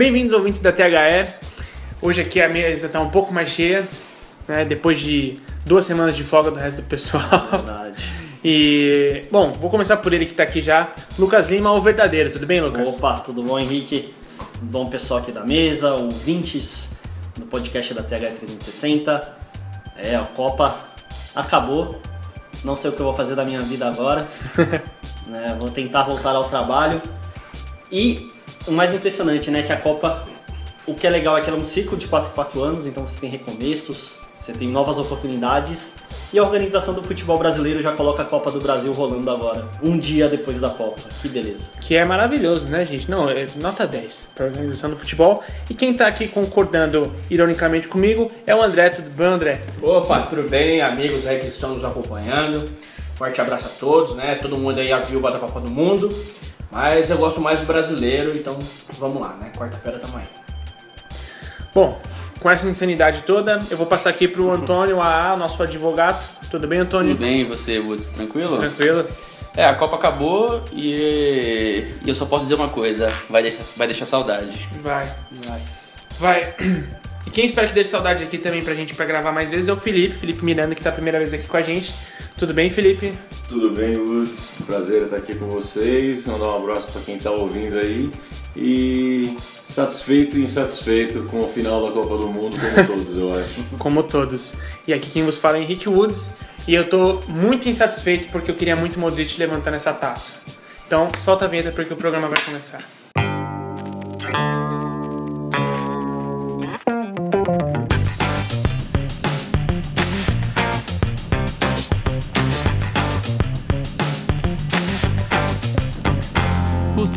Bem-vindos, ouvintes da THE. Hoje aqui a mesa está um pouco mais cheia, né? Depois de duas semanas de folga do resto do pessoal. Verdade. E, bom, vou começar por ele que está aqui já. Lucas Lima, o verdadeiro. Tudo bem, Lucas? Opa, tudo bom, Henrique? Bom pessoal aqui da mesa, ouvintes do podcast da TH 360. É, a Copa acabou. Não sei o que eu vou fazer da minha vida agora. né, vou tentar voltar ao trabalho. E o mais impressionante, né, que a Copa, o que é legal é que ela é um ciclo de 4 em 4 anos, então você tem recomeços, você tem novas oportunidades. E a organização do futebol brasileiro já coloca a Copa do Brasil rolando agora, um dia depois da Copa. Que beleza. Que é maravilhoso, né, gente? Não, é nota 10 para a organização do futebol. E quem tá aqui concordando ironicamente comigo é o André. Tudo bem, André? Opa, tudo bem, amigos aí que estão nos acompanhando. Forte abraço a todos, né? Todo mundo aí a viúva da Copa do Mundo. Mas eu gosto mais do brasileiro, então vamos lá, né? Quarta-feira tamo aí. Bom, com essa insanidade toda, eu vou passar aqui pro Antônio AA, nosso advogado. Tudo bem, Antônio? Tudo bem, e você, Woods? Tranquilo? Tranquilo? É, a Copa acabou e, e eu só posso dizer uma coisa, vai deixar, vai deixar saudade. Vai. Vai. E quem espera que deixe saudade aqui também pra gente pra gravar mais vezes é o Felipe, Felipe Miranda, que tá a primeira vez aqui com a gente. Tudo bem, Felipe? Tudo bem, Luz? Prazer estar aqui com vocês. Mandar um abraço para quem está ouvindo aí. E satisfeito e insatisfeito com o final da Copa do Mundo, como todos, eu acho. Como todos. E aqui quem vos fala é Henrique Woods. E eu tô muito insatisfeito porque eu queria muito Modric levantando essa taça. Então, solta a vinheta porque o programa vai começar.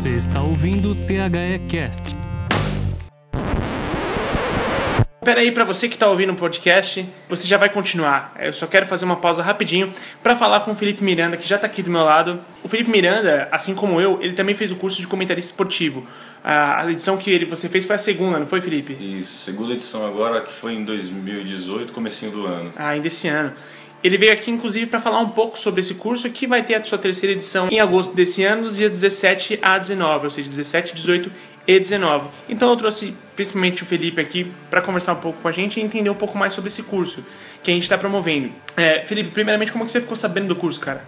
Você está ouvindo o THE Cast. Peraí, pra você que tá ouvindo o podcast, você já vai continuar. Eu só quero fazer uma pausa rapidinho pra falar com o Felipe Miranda, que já tá aqui do meu lado. O Felipe Miranda, assim como eu, ele também fez o curso de comentarista esportivo. A a edição que ele, você fez foi a segunda, não foi, Felipe? Isso, segunda edição agora, que foi em 2018, comecinho do ano. Ah, ainda esse ano. Ele veio aqui, inclusive, para falar um pouco sobre esse curso que vai ter a sua terceira edição em agosto desse ano, dos dias 17 a 19, ou seja, 17, 18 e 19. Então eu trouxe principalmente o Felipe aqui para conversar um pouco com a gente e entender um pouco mais sobre esse curso que a gente está promovendo. É, Felipe, primeiramente, como que você ficou sabendo do curso, cara?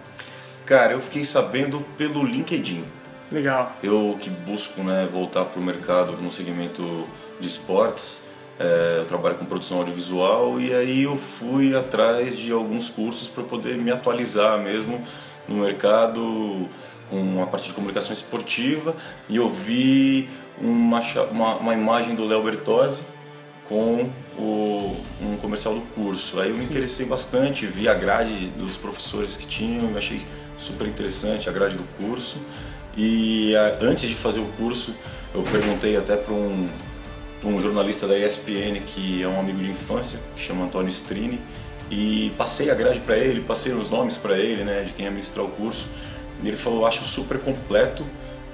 Cara, eu fiquei sabendo pelo LinkedIn. Legal. Eu que busco né, voltar para o mercado no segmento de esportes, é, eu trabalho com produção audiovisual e aí eu fui atrás de alguns cursos para poder me atualizar mesmo no mercado com a parte de comunicação esportiva e eu vi uma, uma, uma imagem do Léo Bertozzi com o, um comercial do curso. Aí eu me interessei bastante, vi a grade dos professores que tinham, eu achei super interessante a grade do curso. E a- antes de fazer o curso, eu perguntei até para um, um jornalista da ESPN, que é um amigo de infância, que chama Antônio Strini, e passei a grade para ele, passei os nomes para ele, né, de quem ia ministrar o curso. E ele falou: acho super completo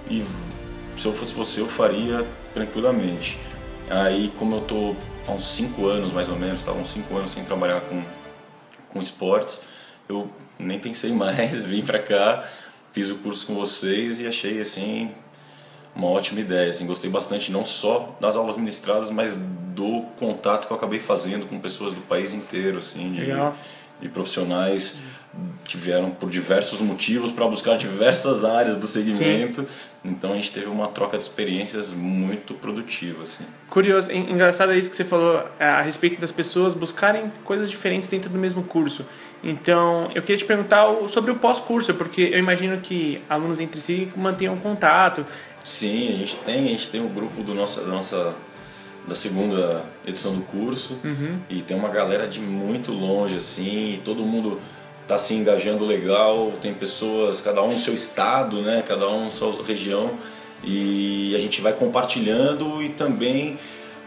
e se eu fosse você eu faria tranquilamente. Aí, como eu tô há uns 5 anos mais ou menos, estava uns 5 anos sem trabalhar com, com esportes, eu nem pensei mais, vim pra cá, fiz o curso com vocês e achei assim uma ótima ideia. Assim, gostei bastante não só das aulas ministradas, mas do contato que eu acabei fazendo com pessoas do país inteiro, assim, de, de profissionais que vieram por diversos motivos para buscar diversas áreas do segmento. Então a gente teve uma troca de experiências muito produtiva, assim. Curioso, en- engraçado é isso que você falou é, a respeito das pessoas buscarem coisas diferentes dentro do mesmo curso. Então, eu queria te perguntar sobre o pós-curso, porque eu imagino que alunos entre si mantenham contato. Sim, a gente tem, a gente tem o grupo do nossa, da nossa da segunda edição do curso. E tem uma galera de muito longe assim, e todo mundo tá se engajando legal, tem pessoas, cada um no seu estado, né, cada um na sua região. E a gente vai compartilhando e também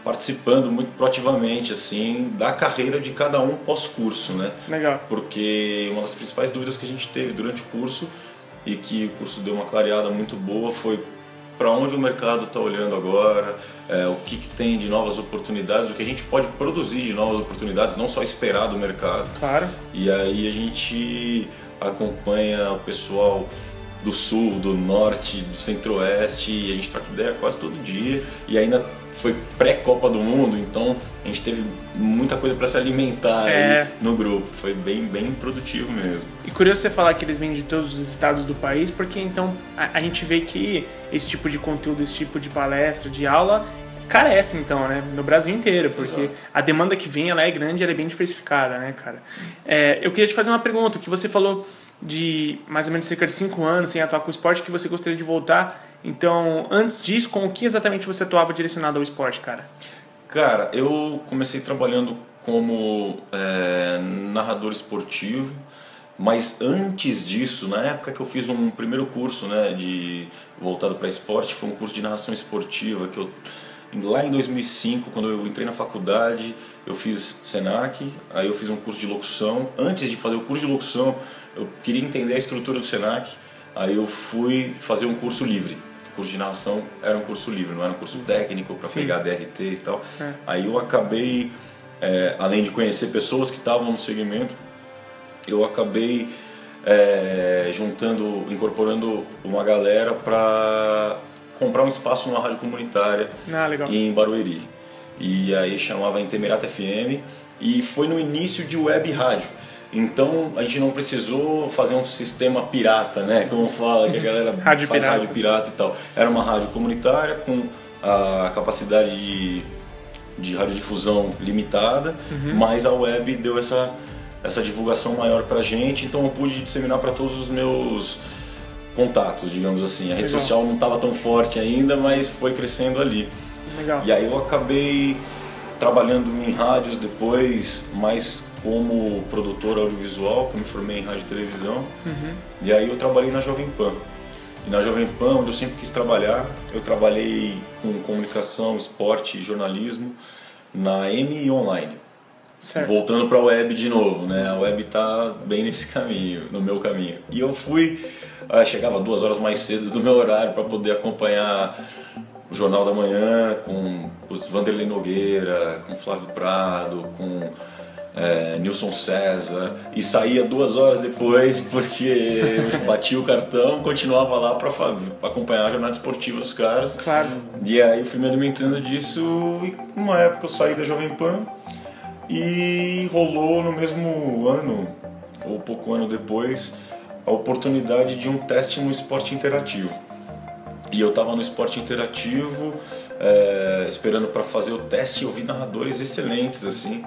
participando muito proativamente assim da carreira de cada um pós-curso, né? Legal. porque uma das principais dúvidas que a gente teve durante o curso e que o curso deu uma clareada muito boa foi para onde o mercado está olhando agora, é, o que, que tem de novas oportunidades, o que a gente pode produzir de novas oportunidades, não só esperar do mercado. Claro. E aí a gente acompanha o pessoal do sul, do norte, do centro-oeste e a gente troca ideia quase todo dia e ainda foi pré-Copa do Mundo, então a gente teve muita coisa para se alimentar É. aí no grupo. Foi bem, bem produtivo mesmo. E curioso você falar que eles vêm de todos os estados do país, porque então a, a gente vê que esse tipo de conteúdo, esse tipo de palestra, de aula, carece então, né? No Brasil inteiro, porque Exato. a demanda que vem ela é grande, ela é bem diversificada, né, cara? É, eu queria te fazer uma pergunta, que você falou de mais ou menos cerca de 5 anos sem atuar com o esporte, que você gostaria de voltar. Então, antes disso, com o que exatamente você atuava direcionado ao esporte, cara? Cara, eu comecei trabalhando como é, narrador esportivo, mas antes disso, na época que eu fiz um primeiro curso, né, de voltado para esporte, foi um curso de narração esportiva que eu lá em 2005, quando eu entrei na faculdade, eu fiz Senac, aí eu fiz um curso de locução. Antes de fazer o curso de locução, eu queria entender a estrutura do Senac, aí eu fui fazer um curso livre. O curso de narração era um curso livre, não era um curso técnico para pegar DRT e tal. É. Aí eu acabei, é, além de conhecer pessoas que estavam no segmento, eu acabei é, juntando, incorporando uma galera para comprar um espaço numa rádio comunitária Ah, em Barueri. E aí chamava Intemerata FM e foi no início de web rádio. Então a gente não precisou fazer um sistema pirata, né? Como fala que a galera Rádio faz pirata. rádio pirata e tal. Era uma rádio comunitária com a capacidade de, de radiodifusão limitada, Uhum. mas a web deu essa, essa divulgação maior pra gente, então eu pude disseminar para todos os meus contatos, digamos assim. A rede Legal. social não estava tão forte ainda, mas foi crescendo ali. Legal. E aí eu acabei trabalhando em rádios depois, mais como produtor audiovisual, que eu me formei em rádio e televisão. E aí eu trabalhei na Jovem Pan. E na Jovem Pan, onde eu sempre quis trabalhar, eu trabalhei com comunicação, esporte e jornalismo na M Online. Certo. Voltando para a web de novo, né? A web tá bem nesse caminho, no meu caminho. E eu fui, ah, chegava duas horas mais cedo do meu horário para poder acompanhar o Jornal da Manhã com putz, Vanderlei Nogueira, com Flávio Prado, com é, Nilson César e saía duas horas depois porque eu batia o cartão, continuava lá para acompanhar a jornada esportiva dos caras. Claro. E aí eu fui me alimentando disso e uma época eu saí da Jovem Pan e rolou no mesmo ano, ou pouco ano depois, a oportunidade de um teste no esporte interativo. E eu estava no esporte interativo, é, esperando para fazer o teste, e eu vi narradores excelentes, assim,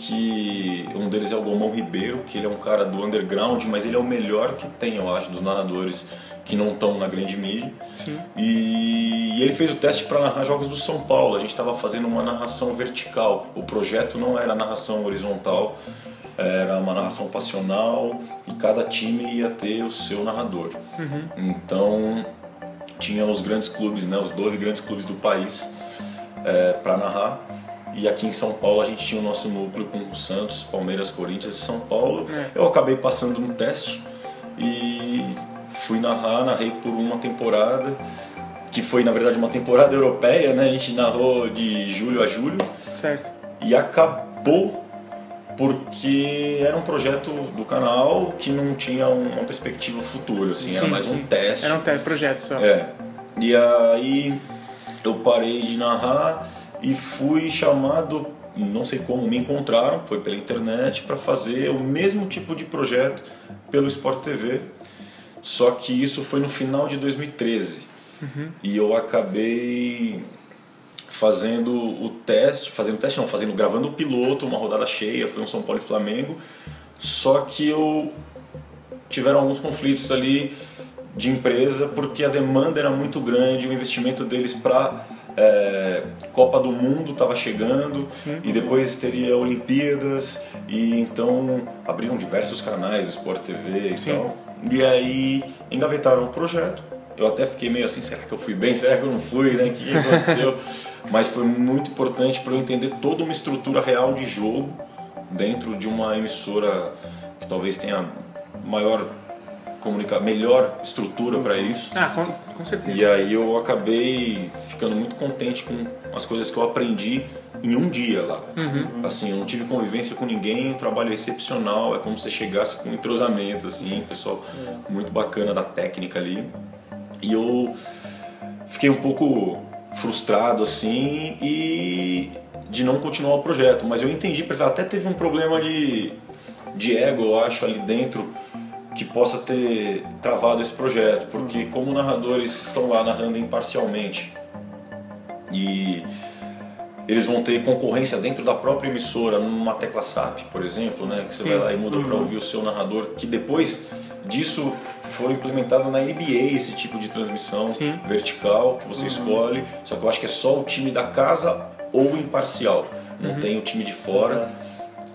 que um deles é o Gomão Ribeiro, que ele é um cara do underground, mas ele é o melhor que tem, eu acho, dos narradores que não estão na grande mídia. Sim. E, e ele fez o teste para narrar jogos do São Paulo. A gente estava fazendo uma narração vertical. O projeto não era narração horizontal, era uma narração passional e cada time ia ter o seu narrador. Então tinha os grandes clubes, né, os 12 grandes clubes do país para narrar. E aqui em São Paulo a gente tinha o nosso núcleo com Santos, Palmeiras, Corinthians e São Paulo. É. Eu acabei passando no teste e fui narrar, narrei por uma temporada, que foi na verdade uma temporada europeia, né? A gente narrou de julho a julho Certo. e acabou porque era um projeto do canal que não tinha uma perspectiva futura, assim, era Sim, mais um sim. teste. Era um te- projeto só. É. E aí eu parei de narrar e fui chamado, não sei como me encontraram, foi pela internet, para fazer o mesmo tipo de projeto pelo Sport TV. Só que isso foi no final de 2013. E eu acabei fazendo o teste, fazendo teste não, fazendo, gravando o piloto, uma rodada cheia, foi um São Paulo e Flamengo. Só que eu tiveram alguns conflitos ali de empresa porque a demanda era muito grande, o investimento deles para Copa do Mundo estava chegando e depois teria Olimpíadas e então abriram diversos canais do Sport TV e Sim. tal. E aí engavetaram o projeto. Eu até fiquei meio assim, será que eu fui bem? Será que eu não fui? Né? O que, que aconteceu? Mas foi muito importante para eu entender toda uma estrutura real de jogo dentro de uma emissora que talvez tenha maior melhor estrutura para isso. Ah, com, certeza. E aí eu acabei ficando muito contente com as coisas que eu aprendi em um dia lá. Assim, eu não tive convivência com ninguém, um trabalho excepcional, é como se você chegasse com um entrosamento, assim, pessoal muito bacana da técnica ali. E eu fiquei um pouco frustrado assim e de não continuar o projeto. Mas eu entendi, porque até teve um problema de, de ego, eu acho, ali dentro que possa ter travado esse projeto, porque como narradores estão lá narrando imparcialmente e eles vão ter concorrência dentro da própria emissora, numa tecla SAP, por exemplo, né, que você vai lá e muda para ouvir o seu narrador, que depois disso foi implementado na NBA esse tipo de transmissão Sim. vertical que você escolhe, só que eu acho que é só o time da casa ou imparcial, não tem o time de fora.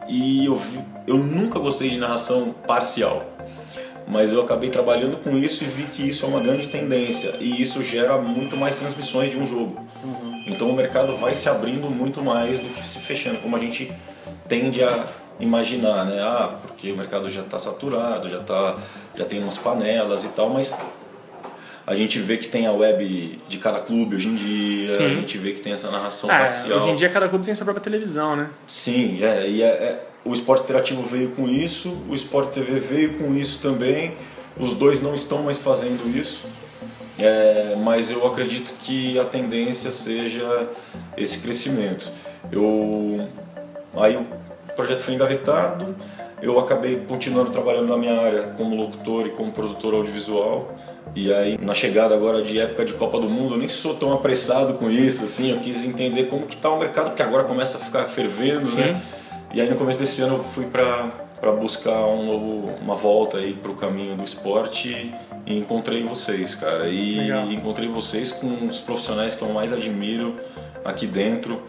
E eu, vi- eu nunca gostei de narração parcial mas eu acabei trabalhando com isso e vi que isso é uma grande tendência e isso gera muito mais transmissões de um jogo. Então o mercado vai se abrindo muito mais do que se fechando, como a gente tende a imaginar, né? Ah, porque o mercado já está saturado, já tá, já tem umas panelas e tal, mas a gente vê que tem a web de cada clube hoje em dia, Sim. a gente vê que tem essa narração Ah, parcial. hoje em dia cada clube tem sua própria televisão, né? Sim, é, e é, é- o esporte interativo veio com isso, o esporte TV veio com isso também. Os dois não estão mais fazendo isso, é, mas eu acredito que a tendência seja esse crescimento. Eu, aí o projeto foi engavetado, eu acabei continuando trabalhando na minha área como locutor e como produtor audiovisual. E aí, na chegada agora de época de Copa do Mundo, eu nem sou tão apressado com isso, assim, eu quis entender como que tá o mercado, porque agora começa a ficar fervendo, né? E aí no começo desse ano eu fui para para buscar um novo, uma volta aí pro caminho do esporte e encontrei vocês, cara. E Legal. encontrei vocês com os profissionais que eu mais admiro aqui dentro,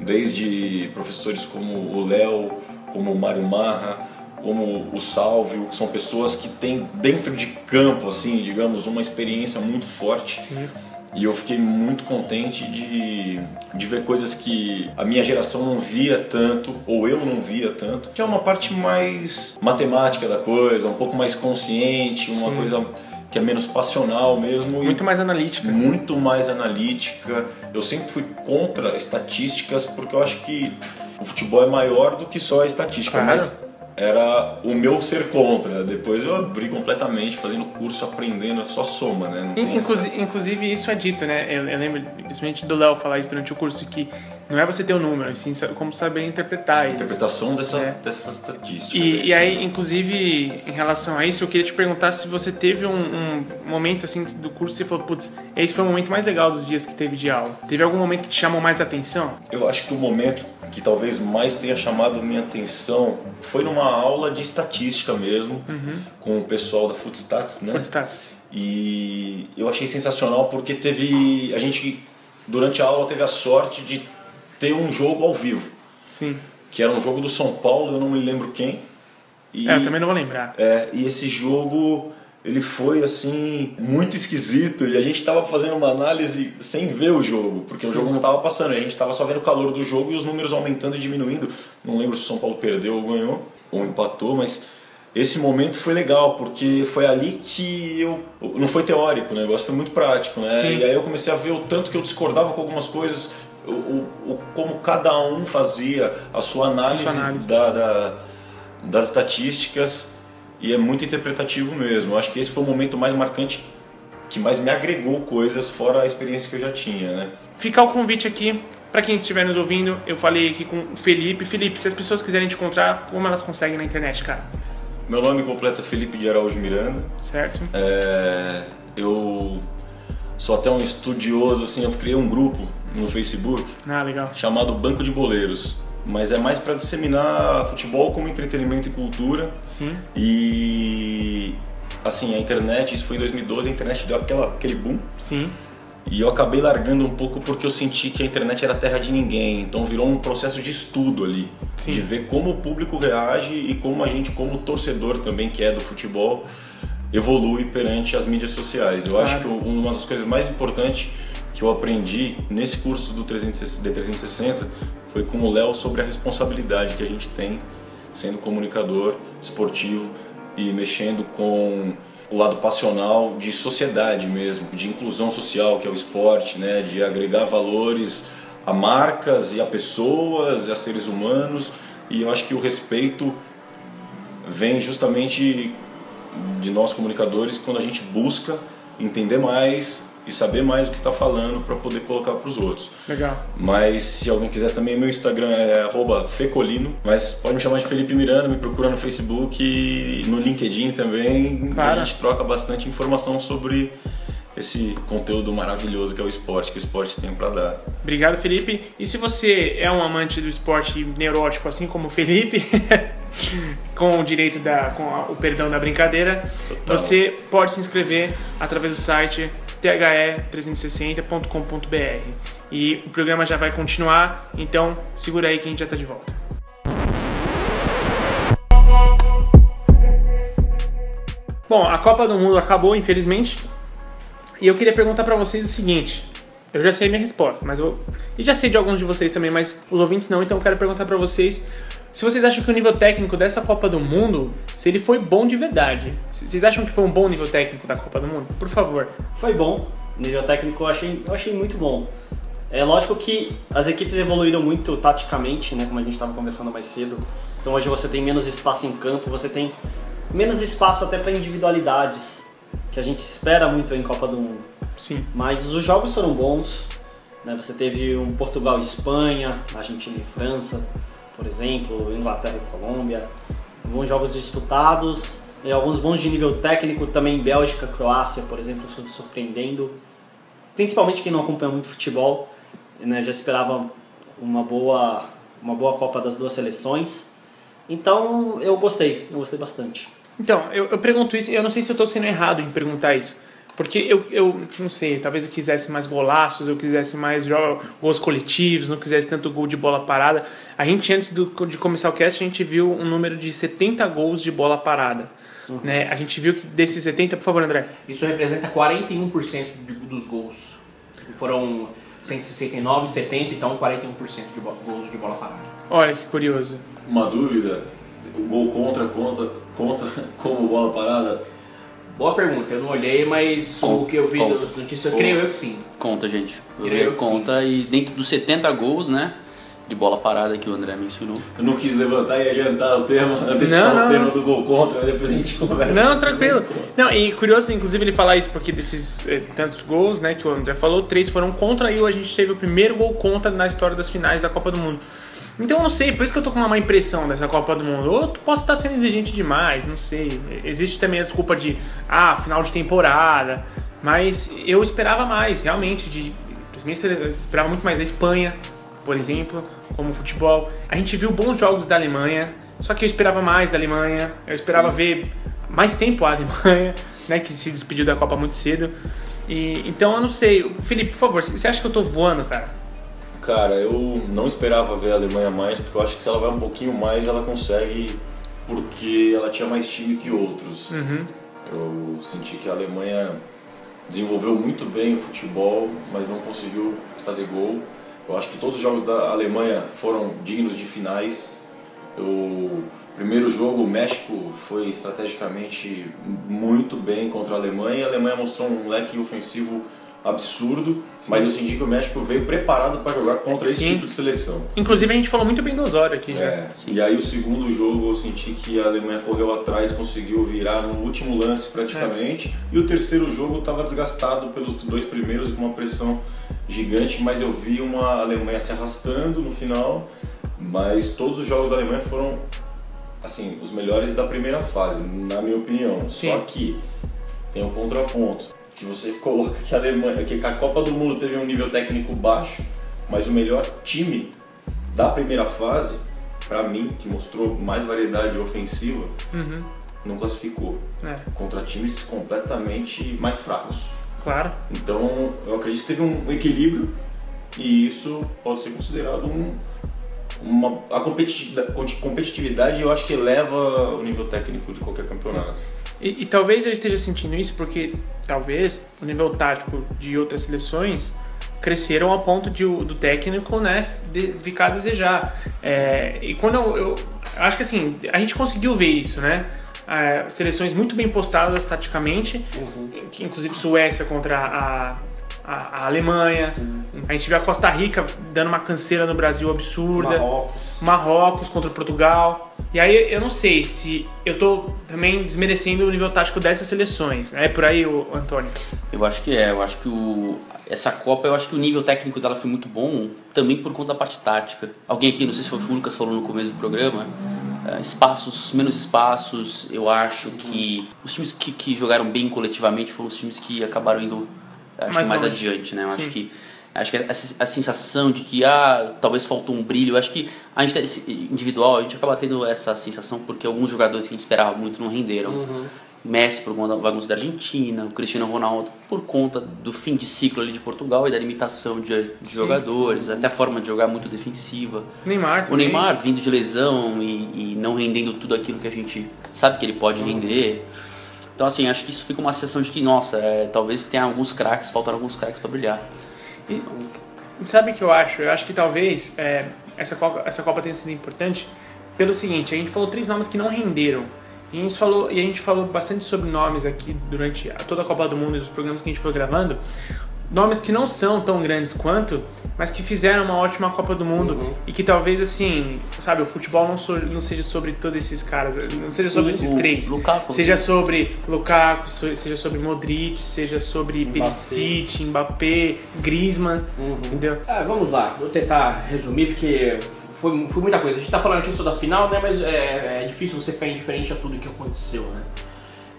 desde professores como o Léo, como o Mário Marra, como o Salvio, que são pessoas que têm dentro de campo, assim, digamos, uma experiência muito forte. Sim. E eu fiquei muito contente de, de ver coisas que a minha geração não via tanto, ou eu não via tanto, que é uma parte mais matemática da coisa, um pouco mais consciente, uma Sim. coisa que é menos passional mesmo. Muito mais analítica. muito mais analítica. Eu sempre fui contra estatísticas porque eu acho que o futebol é maior do que só a estatística, Claro. mas era o meu ser contra. Depois eu abri completamente, fazendo curso, aprendendo, é só soma, né? Tem essa- Inclusive, inclusive isso é dito, né? Eu, eu lembro principalmente do Léo falar isso durante o curso, que não é você ter o número, e sim como saber interpretar eles. interpretação dessa, É. dessas estatísticas. é E, isso e aí, inclusive, em relação a isso, eu queria te perguntar se você teve um, um momento assim do curso que você falou, putz, esse foi o momento mais legal dos dias que teve de aula. Teve algum momento que te chamou mais atenção? Eu acho que o momento que talvez mais tenha chamado minha atenção foi numa aula de estatística mesmo, com o pessoal da Footstats, né? Footstats. E eu achei sensacional porque teve. A gente, durante a aula, teve a sorte de ter um jogo ao vivo, Sim. que era um jogo do São Paulo, eu não me lembro quem. E, É, eu também não vou lembrar. é, e esse jogo ele foi assim muito esquisito e a gente estava fazendo uma análise sem ver o jogo, porque o jogo não estava passando, a gente estava só vendo o calor do jogo e os números aumentando e diminuindo. Não lembro se o São Paulo perdeu ou ganhou ou empatou, mas esse momento foi legal porque foi ali que eu não foi teórico, né? o negócio foi muito prático, né? Sim. E aí eu comecei a ver o tanto que eu discordava com algumas coisas, o, o, como cada um fazia a sua análise, A sua análise. Da, da- das estatísticas e é muito interpretativo mesmo. Eu acho que esse foi o momento mais marcante que mais me agregou coisas fora a experiência que eu já tinha, né? Ficar o convite aqui para quem estiver nos ouvindo. Eu falei aqui com o Felipe. Felipe, se as pessoas quiserem te encontrar, como elas conseguem na internet, cara? Meu nome completo é Felipe de Araújo Miranda. Certo? É, eu sou até um estudioso, assim, eu criei um grupo no Facebook Ah, legal. chamado Banco de Boleiros. Mas é mais para disseminar futebol como entretenimento e cultura. Sim. E assim, a internet, isso foi em 2012, a internet deu aquela, aquele boom. Sim. E eu acabei largando um pouco porque eu senti que a internet era terra de ninguém. Então virou um processo de estudo ali. Sim. De ver como o público reage e como a gente, como torcedor também, que é do futebol, evolui perante as mídias sociais. Eu Claro. acho que uma das coisas mais importantes que eu aprendi nesse curso do 360 D360 foi com o Léo sobre a responsabilidade que a gente tem sendo comunicador esportivo e mexendo com o lado passional de sociedade mesmo, de inclusão social, que é o esporte, né, de agregar valores a marcas e a pessoas e a seres humanos. E eu acho que o respeito vem justamente de nós comunicadores quando a gente busca entender mais e saber mais o que está falando para poder colocar para os outros. Legal. Mas se alguém quiser também, meu Instagram é fecolino, mas pode me chamar de Felipe Miranda, me procura no Facebook e no LinkedIn também. Claro. A gente troca bastante informação sobre esse conteúdo maravilhoso que é o esporte, que o esporte tem para dar. Obrigado, Felipe. E se você é um amante do esporte neurótico, assim como o Felipe, com o direito da, com o perdão da brincadeira, você pode se inscrever através do site the360.com.br. E o programa já vai continuar, então segura aí que a gente já está de volta. Bom, a Copa do Mundo acabou, infelizmente. E eu queria perguntar pra vocês o seguinte. Eu já sei minha resposta, mas eu. E já sei de alguns de vocês também, mas os ouvintes não, então eu quero perguntar pra vocês se vocês acham que o nível técnico dessa Copa do Mundo, se ele foi bom de verdade. Se- Vocês acham que foi um bom nível técnico da Copa do Mundo? Por favor. Foi bom, nível técnico eu achei, eu achei muito bom. É lógico que as equipes evoluíram muito taticamente, né, como a gente estava conversando mais cedo. Então hoje você tem menos espaço em campo, você tem menos espaço até para individualidades, que a gente espera muito em Copa do Mundo. Sim. Mas os jogos foram bons. Né? Você teve um Portugal e Espanha, Argentina e França, por exemplo, Inglaterra e Colômbia. Bons jogos disputados, e alguns bons de nível técnico também. Bélgica, Croácia, por exemplo, sur- surpreendendo. Principalmente quem não acompanha muito futebol, né? já esperava uma boa, uma boa Copa das duas seleções. Então eu gostei, eu gostei bastante. Então, eu, eu pergunto isso, eu não sei se eu tô sendo errado em perguntar isso. Porque eu, eu não sei, talvez eu quisesse mais golaços, eu quisesse mais gols coletivos, não quisesse tanto gol de bola parada. A gente, antes do, de começar o cast, a gente viu um número de 70 gols de bola parada. Né? A gente viu que desses 70, por favor, André. Isso representa 41% de- dos gols. Foram 169, 70, então 41% de gols de bola parada. Olha que curioso. Uma dúvida, o gol contra conta, conta como bola parada? Boa pergunta, eu não olhei, mas o que eu vi Conta. das notícias, eu creio eu que sim. Conta, gente. Eu Creio a que conta e dentro dos 70 gols, né? De bola parada que o André mencionou. Eu não quis levantar e adiantar o tema, antecipar Não, não. o tema do gol contra, mas depois a gente conversa. Não, tranquilo. Não, e curioso, inclusive, ele falar isso, porque desses eh, tantos gols, né, que o André falou, três foram contra e a gente teve o primeiro gol contra na história das finais da Copa do Mundo. Então eu não sei, por isso que eu tô com uma má impressão dessa Copa do Mundo. Ou eu posso estar sendo exigente demais, não sei. Existe também a desculpa de, ah, final de temporada. Mas eu esperava mais, realmente, de. Eu esperava muito mais da Espanha, por exemplo, como futebol. A gente viu bons jogos da Alemanha, só que eu esperava mais da Alemanha. Eu esperava ver mais tempo a Alemanha, né, que se despediu da Copa muito cedo. E, então eu não sei. Felipe, por favor, você acha que eu tô voando, cara? Cara, eu não esperava ver a Alemanha mais, porque eu acho que se ela vai um pouquinho mais, ela consegue, porque ela tinha mais time que outros. Uhum. Eu senti que a Alemanha desenvolveu muito bem o futebol, mas não conseguiu fazer gol. Eu acho que todos os jogos da Alemanha foram dignos de finais. O primeiro jogo, o México foi estrategicamente muito bem contra a Alemanha. A Alemanha mostrou um leque ofensivo absurdo, mas eu senti que o México veio preparado para jogar contra esse Sim. tipo de seleção. Inclusive a gente falou muito bem do Osório aqui já. É, e aí o segundo jogo eu senti que a Alemanha correu atrás, conseguiu virar no último lance praticamente. E o terceiro jogo estava desgastado pelos dois primeiros com uma pressão gigante, mas eu vi uma Alemanha se arrastando no final. Mas todos os jogos da Alemanha foram assim os melhores da primeira fase, na minha opinião. Sim. Só que tem um contraponto que você coloca que a Alemanha, que a Copa do Mundo teve um nível técnico baixo, mas o melhor time da primeira fase, pra mim, que mostrou mais variedade ofensiva, Uhum. não classificou É, contra times completamente mais fracos. claro. Então, eu acredito que teve um equilíbrio e isso pode ser considerado um uma a competitividade, competitividade eu acho que eleva o nível técnico de qualquer campeonato. E, e talvez eu esteja sentindo isso porque talvez o nível tático de outras seleções cresceram ao ponto de, o- do técnico né, de, ficar a desejar. É, e quando eu, eu acho que assim, a gente conseguiu ver isso, né? É, seleções muito bem postadas taticamente, que inclusive Suécia contra a, a, a Alemanha. A gente viu a Costa Rica dando uma canseira no Brasil absurda. Marrocos. Marrocos contra Portugal. E aí eu não sei se eu tô também desmerecendo o nível tático dessas seleções. É por aí, Antônio? Eu acho que é, eu acho que o, essa Copa, eu acho que o nível técnico dela foi muito bom, também por conta da parte tática. Alguém aqui, não sei se foi o Lucas falou no começo do programa, eh, espaços, menos espaços, eu acho que os times que, que jogaram bem coletivamente foram os times que acabaram indo acho Mais que mais adiante, né? Eu Sim. acho que acho que a, a sensação de que ah, talvez faltou um brilho, eu acho que a gente esse individual, a gente acaba tendo essa sensação porque alguns jogadores que a gente esperava muito não renderam. Messi por conta da bagunça da Argentina, o Cristiano Ronaldo por conta do fim de ciclo ali de Portugal e da limitação de, de jogadores, até a forma de jogar muito defensiva. Neymar O também. Neymar vindo de lesão e, e não rendendo tudo aquilo que a gente sabe que ele pode render. Então, assim, acho que isso fica uma sensação de que, nossa, é, talvez tenha alguns craques, faltaram alguns craques para brilhar. E, sabe o que eu acho? Eu acho que talvez é, essa, Copa, essa Copa tenha sido importante pelo seguinte, a gente falou três nomes que não renderam. E a gente falou, e a gente falou bastante sobre nomes aqui durante toda a Copa do Mundo e os programas que a gente foi gravando. Nomes que não são tão grandes quanto, mas que fizeram uma ótima Copa do Mundo e que talvez assim, sabe, o futebol não, so- não seja sobre todos esses caras, não seja sobre esses três. Lukaku. Seja sobre Lukaku, seja sobre Modric, seja sobre Perisic, Mbappé, Griezmann, entendeu? Ah, vamos lá, vou tentar resumir porque foi, foi muita coisa. A gente tá falando aqui só da final, né? Mas é, é difícil você ficar indiferente a tudo que aconteceu, né?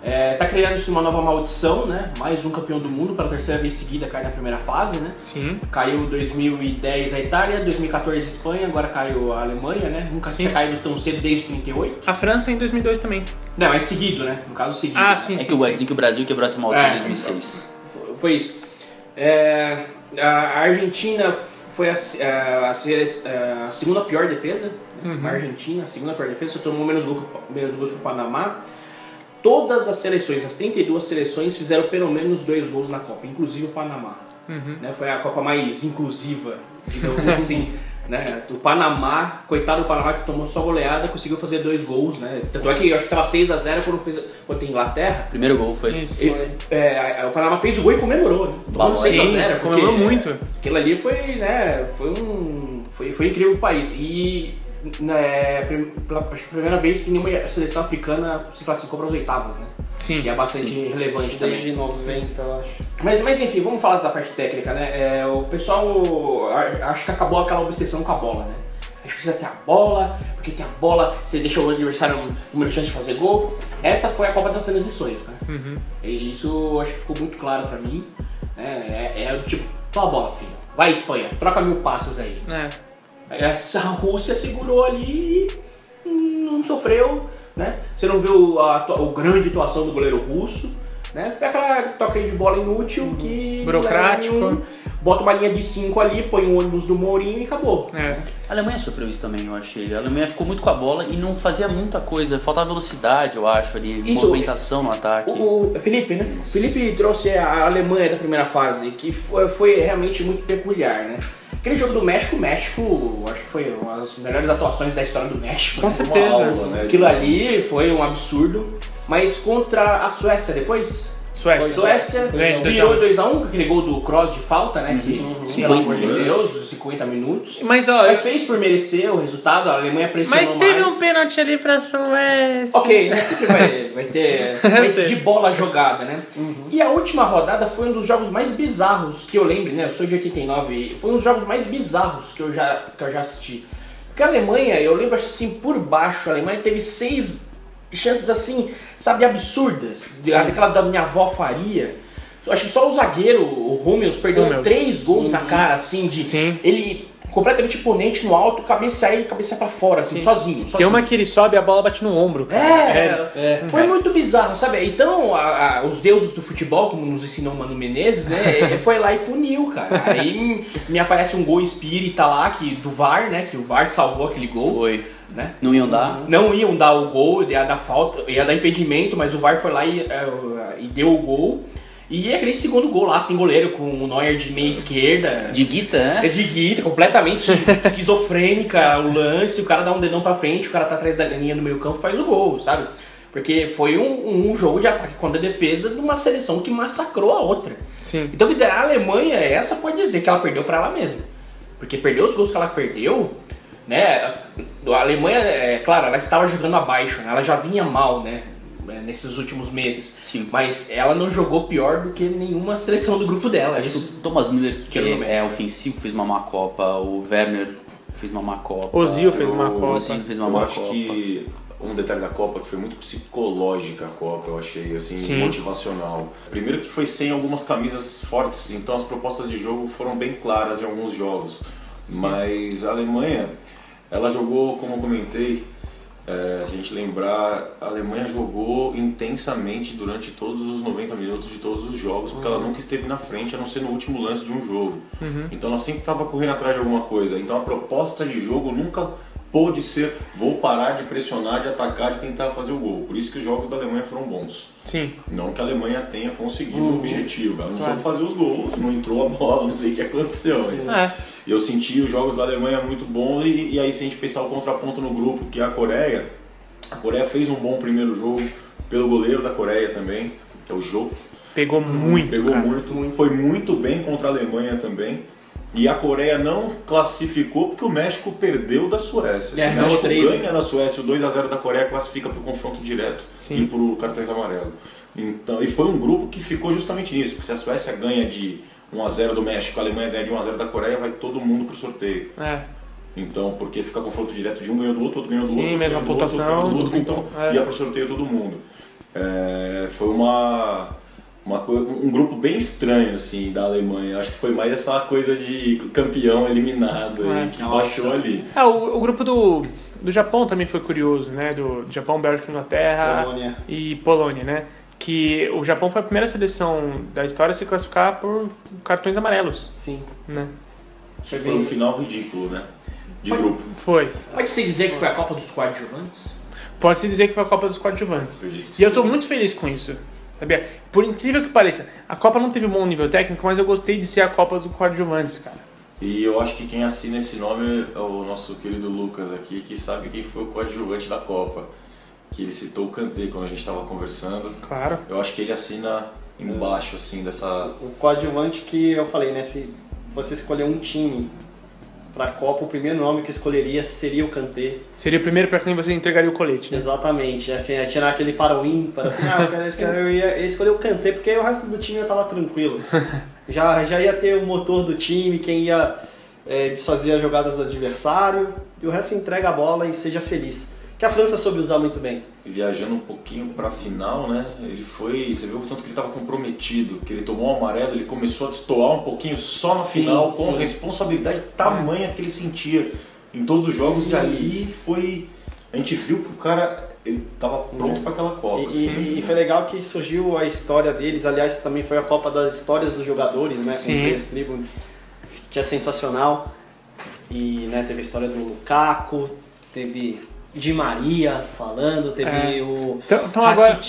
É, tá criando-se uma nova maldição, né? Mais um campeão do mundo pela terceira vez seguida cai na primeira fase, né? Sim. Caiu 2010 a Itália, 2014 a Espanha, agora caiu a Alemanha, né? Nunca Sim. tinha caído tão cedo desde 38. A França em 2002 também. Não, é seguido, né? No caso, seguido. Ah, sim, É sim. que o sim. dizem que o Brasil quebrou essa maldição É. em 2006. Foi- isso. É, a Argentina foi a, a- a sele- a segunda pior defesa. né? A Argentina, a segunda pior defesa, só tomou menos gols que o Panamá. Todas as seleções, as 32 seleções, fizeram pelo menos dois gols na Copa, inclusive o Panamá. Né? Foi a Copa mais inclusiva, digamos assim. Né? O Panamá, coitado do Panamá que tomou só goleada, conseguiu fazer dois gols. Né? Tanto é que eu acho que tava 6x0 quando fez quando tem Inglaterra. Primeiro gol foi. Isso. Ele- é, o Panamá fez o gol e comemorou, né? Tomou Sim, 6 a 0, porque comemorou muito. Aquilo ali foi, né, foi um foi, foi incrível pro país. E né, prim- pela, acho que a primeira vez que nenhuma seleção africana se classificou para as oitavas, né? Sim. Que é bastante relevante também. Desde 90, eu acho. Mas, mas enfim, vamos falar dessa parte técnica, né? É, o pessoal a- acho que acabou aquela obsessão com a bola, né? Acho que precisa ter a bola, porque tem a bola, você deixa o adversário uma chance de fazer gol. Essa foi a Copa das Transições, né? Uhum. E isso acho que ficou muito claro pra mim. É, é o tipo, toma a bola, filho. Vai Espanha, troca mil passes aí. É. Essa Rússia segurou ali e não sofreu, né? Você não viu a, atua- a grande atuação do goleiro russo, né? Foi aquela toque de bola inútil que... Burocrático. Bota uma linha de 5 ali, põe o ônibus do Mourinho e acabou. É. A Alemanha sofreu isso também, eu achei. A Alemanha ficou muito com a bola e não fazia muita coisa. Faltava velocidade, eu acho, ali, Isso, movimentação no ataque. O, o Felipe, né? O Felipe trouxe a Alemanha da primeira fase, que foi, foi realmente muito peculiar, né? Aquele jogo do México, o México, acho que foi uma das melhores atuações da história do México. Com né? certeza. aula, né? Aquilo ali foi um absurdo. Mas contra a Suécia depois, Suécia. Suécia virou 2 2x1 com aquele gol do Cross de falta, né? Que, Sim. pelo amor de. Deus, dos 50 minutos. Mas ó, Mas fez por merecer o resultado, a Alemanha pressionou mas teve mais. um pênalti ali pra Suécia. Ok, né? Sempre vai, vai ter de bola jogada, né? E a última rodada foi um dos jogos mais bizarros que eu lembro, né? Eu sou de 89 e foi um dos jogos mais bizarros que eu já, que eu já assisti. Porque a Alemanha, eu lembro assim, por baixo, a Alemanha teve seis chances assim, sabe, absurdas. de- Daquela da minha avó faria. Acho que só o zagueiro, o Hummels, perdeu Hummels. três gols na cara, assim, de. Sim. Ele completamente imponente no alto, cabecear e cabecear pra fora, assim, sozinho, sozinho. Tem uma que ele sobe e a bola bate no ombro. cara. É, foi muito bizarro, sabe? Então, a- a- os deuses do futebol, como nos ensinou o Mano Menezes, né? ele foi lá e puniu, cara. Aí me- me aparece um gol espírita lá, que, do VAR, né? Que o VAR salvou aquele gol, Foi. né? Não iam dar. Não iam dar o gol, ia dar falta, ia dar impedimento, mas o VAR foi lá e, é, e deu o gol. E aquele segundo gol lá, sem goleiro, com o Neuer de meia esquerda. De guita, É né? de guita, completamente esquizofrênica o lance, o cara dá um dedão pra frente, o cara tá atrás da linha do meio campo e faz o gol, sabe? Porque foi um, um jogo de ataque contra a defesa de uma seleção que massacrou a outra. Sim. Então, quer dizer, a Alemanha, essa pode dizer que ela perdeu pra ela mesma. Porque perdeu os gols que ela perdeu, né? A Alemanha, é claro, ela estava jogando abaixo, né? Ela já vinha mal, né? É, Nesses últimos meses. Sim. Mas ela não jogou pior do que nenhuma seleção do grupo dela. Acho que o Thomas Miller, que é ofensivo, fez uma má Copa. O Werner fez uma má Copa. Ozil fez uma Eu- Copa. Ozil fez uma eu má acho Copa. que um detalhe da Copa que foi muito psicológica a Copa, eu achei, assim, Sim. motivacional. Primeiro que foi sem algumas camisas fortes, então as propostas de jogo foram bem claras em alguns jogos. Mas a Alemanha, ela jogou, como eu comentei, é, se a gente lembrar, a Alemanha jogou intensamente durante todos os 90 minutos de todos os jogos, porque ela nunca esteve na frente, a não ser no último lance de um jogo. Então ela sempre estava correndo atrás de alguma coisa. Então a proposta de jogo nunca pôde ser vou parar de pressionar, de atacar, de tentar fazer o gol. Por isso que os jogos da Alemanha foram bons. Sim. Não que a Alemanha tenha conseguido o objetivo. Ela não soube fazer os gols, não entrou a bola, não sei o que aconteceu. Mas É. eu senti os jogos da Alemanha muito bons e, e aí se a gente pensar o contraponto no grupo, que é a Coreia, a Coreia fez um bom primeiro jogo pelo goleiro da Coreia também, que é o Jô. Pegou muito, Pegou muito, foi muito bem contra a Alemanha também. E a Coreia não classificou porque o México perdeu da Suécia. É, Se o México três, ganha da Suécia, o 2x0 da Coreia classifica para o confronto direto Sim. e por cartões amarelos. Então, e foi um grupo que ficou justamente nisso, porque se a Suécia ganha de 1x0 do México, a Alemanha ganha de 1x0 da Coreia, vai todo mundo pro sorteio. É. Então, porque fica confronto direto de um ganhou do outro, outro ganhou do Sim, outro. outro mesma ganhou do outro, pontuação, outro ganhou do outro, tudo então é. ia pro sorteio todo mundo. É, foi uma, uma um grupo bem estranho assim da Alemanha. Acho que foi mais essa coisa de campeão eliminado aí, É, que é uma baixou ali. É, o, o grupo do, do Japão também foi curioso, né? Do Japão, Bélgica, Inglaterra Polônia. e Polônia, né? Que o Japão foi a primeira seleção da história a se classificar por cartões amarelos, Sim. né? Foi Foi um final ridículo, né? De Foi- grupo. Foi. Pode-se dizer que foi a Copa dos Coadjuvantes? Pode-se dizer que foi a Copa dos coadjuvantes. Que E eu tô muito feliz com isso. Sabia? Por incrível que pareça, a Copa não teve um bom nível técnico, mas eu gostei de ser a Copa dos coadjuvantes, cara. E eu acho que quem assina esse nome é o nosso querido Lucas aqui, que sabe quem foi o coadjuvante da Copa. Que ele citou o Kanté quando a gente estava conversando. Claro. Eu acho que ele assina embaixo, assim, dessa. O coadjuvante que eu falei, né? Se você escolher um time pra Copa, o primeiro nome que eu escolheria seria o Kanté. Seria o primeiro pra quem você entregaria o colete, né? Exatamente. É, é tirar aquele para o ímpar, assim, ah, eu, quero escolher, eu ia escolher o Kanté porque aí o resto do time ia estar lá tranquilo. Já, já ia ter o motor do time, quem ia é, desfazer as jogadas do adversário, e o resto entrega a bola e seja feliz. Que a França soube usar muito bem. viajando um pouquinho pra final, né? Ele foi. Você viu o tanto que ele estava comprometido, que ele tomou o amarelo, ele começou a destoar um pouquinho só na Sim, final, com sim. a responsabilidade tamanha que ele sentia em todos os jogos, e ali foi. A gente viu que o cara ele estava pronto para aquela Copa. E, assim. e- e foi legal que surgiu a história deles, aliás, também foi a Copa das Histórias dos Jogadores, né? Sim. Com o PS Tribune, que é sensacional. E né, teve a história do Lukaku, teve Di Maria falando, teve É. o Então, então agora.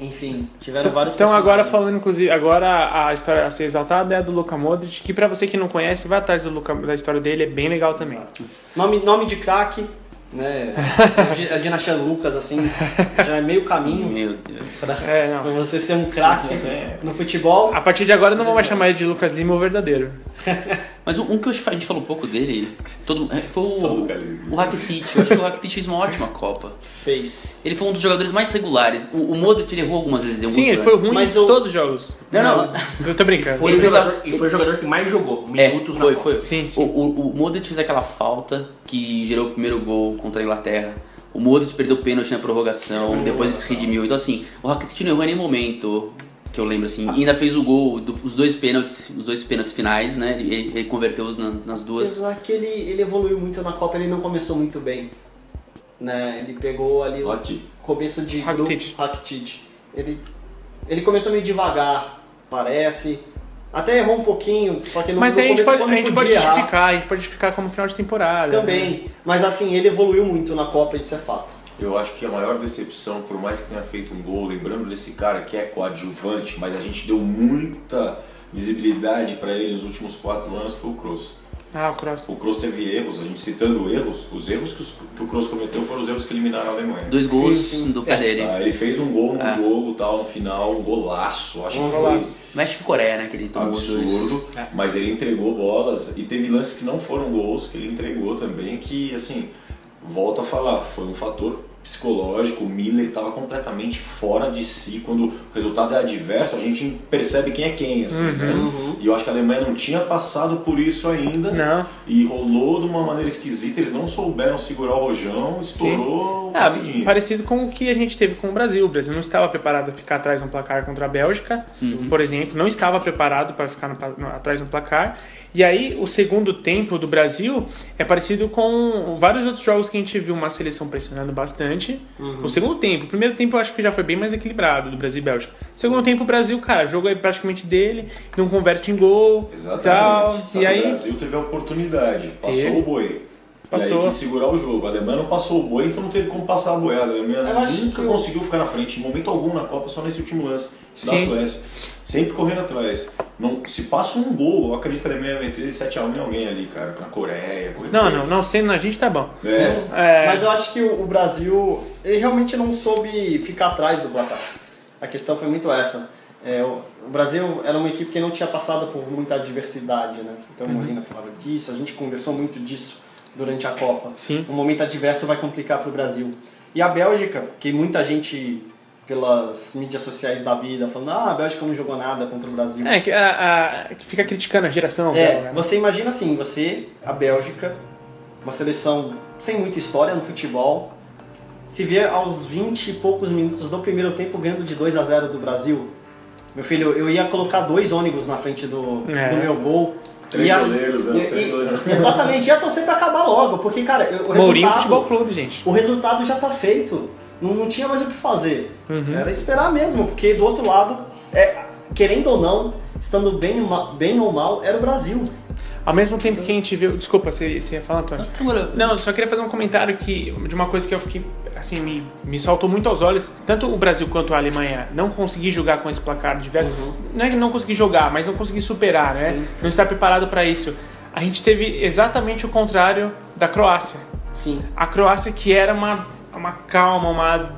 Enfim, tiveram vários Então agora falando, inclusive, agora a história a ser exaltada é a do Luka Modric, que pra você que não conhece, vai atrás do Luka, da história dele, é bem legal também. Nome, nome de craque, né? a dinastia Lucas, assim, já é meio caminho Meu Deus. pra, É, não. pra você ser um craque É. no futebol. A partir de agora eu não vou mais chamar ele de Lucas Lima o verdadeiro. Mas um um que eu acho que a gente falou um pouco dele, todo, é, foi o, o Rakitic. Eu acho que o Rakitic fez uma ótima Copa. Fez. Ele foi um dos jogadores mais regulares. O, o Modric ele errou algumas vezes Sim, ele foi ruim Mas em todos os jogos. Não, não. Eu tô brincando. Foi Ele fez a- jogador, E foi o jogador que mais jogou É, minutos foi, na Copa. foi. Sim, sim. O, o, o Modric fez aquela falta que gerou o primeiro gol contra a Inglaterra. O Modric perdeu o pênalti na prorrogação, depois ele se redimiu. Então assim, o Rakitic não errou em nenhum momento, que eu lembro assim. E ainda fez o gol, do- os dois pênaltis, os dois pênaltis finais, né? Ele, ele converteu os na- nas duas. Apesar que ele, ele evoluiu muito na Copa, ele não começou muito bem. Né? Ele pegou ali o Rakitic. começo de Rakitic. Ele, ele começou meio devagar, parece. Até errou um pouquinho, só que no, Mas no aí a gente começo pode, a gente pode errar, justificar, a gente pode justificar como final de temporada. né? Também. Mas assim, ele evoluiu muito na Copa, isso é fato. Eu acho que a maior decepção, por mais que tenha feito um gol, lembrando desse cara que é coadjuvante, mas a gente deu muita visibilidade para ele nos últimos quatro anos, foi o Kroos. Ah, o Cross. O Kroos teve erros, a gente citando erros, os erros que, os- que o Kroos cometeu foram os erros que eliminaram a Alemanha. Dois gols Sim, sim. do pé dele. Ah, ele fez um gol no É. jogo, tal, no final, um golaço, acho Um que golaço. México e Coreia, né? Que ele foi tomou dois. absurdo, mas ele entregou bolas e teve lances que não foram gols, que ele entregou também, que assim, volto a falar, foi um fator psicológico, o Miller estava completamente fora de si, quando o resultado é adverso, a gente percebe quem é quem, assim, né? E eu acho que a Alemanha não tinha passado por isso ainda, Não. e rolou de uma maneira esquisita, eles não souberam segurar o rojão, estourou Ah, parecido com o que a gente teve com o Brasil. O Brasil não estava preparado a ficar atrás no placar contra a Bélgica, por exemplo. Não estava preparado para ficar no- atrás no placar. E aí, o segundo tempo do Brasil é parecido com vários outros jogos que a gente viu uma seleção pressionando bastante. O segundo tempo. O primeiro tempo eu acho que já foi bem mais equilibrado do Brasil e Bélgica. O segundo tempo, o Brasil, cara, o jogo é praticamente dele, não converte em gol e Exatamente. tal. Só E que o aí, Brasil teve a oportunidade, passou Teve. o boi. E Passou. aí quis segurar o jogo. A Alemanha não passou o boi, então não teve como passar a boiada. A Alemanha nunca conseguiu ficar na frente, em momento algum na Copa, só nesse último lance da. Suécia. Sempre correndo atrás. Não, se passa um gol, eu acredito que a Alemanha vai meter 7x1 em alguém ali, cara. Na Coreia, qualquer não, não, não sendo a gente tá bom. É, É, Mas eu acho que o o Brasil ele realmente não soube ficar atrás do placar. A questão foi muito essa. É, o Brasil era uma equipe que não tinha passado por muita adversidade, né? Então o Molina falava disso, a gente conversou muito disso durante a Copa. Sim. Um momento adverso vai complicar para o Brasil. E a Bélgica, que muita gente pelas mídias sociais da vida falando, ah, a Bélgica não jogou nada contra o Brasil. É, que, a, a- que fica criticando a geração É, dela, né? você imagina assim, você, a Bélgica, uma seleção sem muita história no futebol, se vê aos 20 e poucos minutos do primeiro tempo ganhando de 2 a 0 do Brasil. Meu filho, eu ia colocar dois ônibus na frente do, É. do meu gol. Três Ia- goleiros, né? Os três goleiros. Exatamente, ia torcer pra acabar logo, porque, cara, o Mourinho resultado, Futebol Clube, gente. o resultado já tá feito. Não, não tinha mais o que fazer. Uhum. Era esperar mesmo, porque do outro lado, é, querendo ou não, estando bem, bem ou mal, era o Brasil. Ao mesmo tempo que a gente viu. Desculpa, você, você ia falar, Antônio? Agora, Não, eu só queria fazer um comentário que, de uma coisa que eu fiquei, assim, me, me saltou muito aos olhos. Tanto o Brasil quanto a Alemanha não conseguir jogar com esse placar diverso. Não é que não conseguir jogar, mas não conseguir superar, né? Não estar preparado para isso. A gente teve exatamente o contrário da Croácia. Sim. A Croácia que era uma, uma calma, uma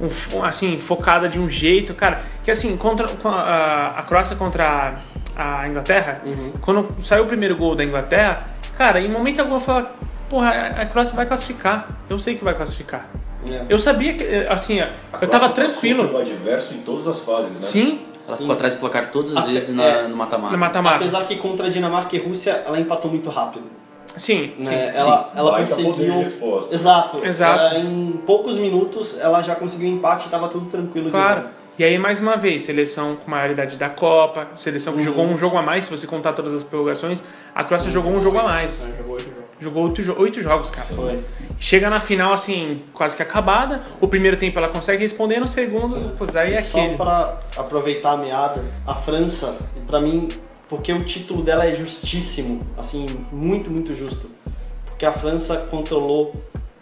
um assim focada de um jeito, cara, que assim contra a, a Croácia contra a, a Inglaterra, quando saiu o primeiro gol da Inglaterra, cara, em momento algum eu falei, porra, a a Croácia vai classificar. Eu sei que vai classificar. É. Eu sabia que assim, A eu tava passou tranquilo. adverso em todas as fases, né? Sim, ela Sim. ficou atrás do placar todas as Ah, vezes é. na- no mata-mata. no mata-mata. Apesar que contra a Dinamarca e Rússia, ela empatou muito rápido. Sim, Né? sim. ela ela Baita poder de conseguiu. resposta. Exato. Exato. Ela, em poucos minutos ela já conseguiu um empate e tava tudo tranquilo Claro. E aí, mais uma vez, seleção com maioridade da Copa, seleção que jogou um jogo a mais, se você contar todas as prorrogações, a Croácia jogou um jogo a mais. É, jogou oito jogos. Jogou oito, jo- oito jogos, cara. Foi. Chega na final, assim, quase que acabada. O primeiro tempo ela consegue responder, no segundo, pois aí é Só aquele. para aproveitar a meada, a França, pra mim, porque o título dela é justíssimo, assim, muito, muito justo. Porque a França controlou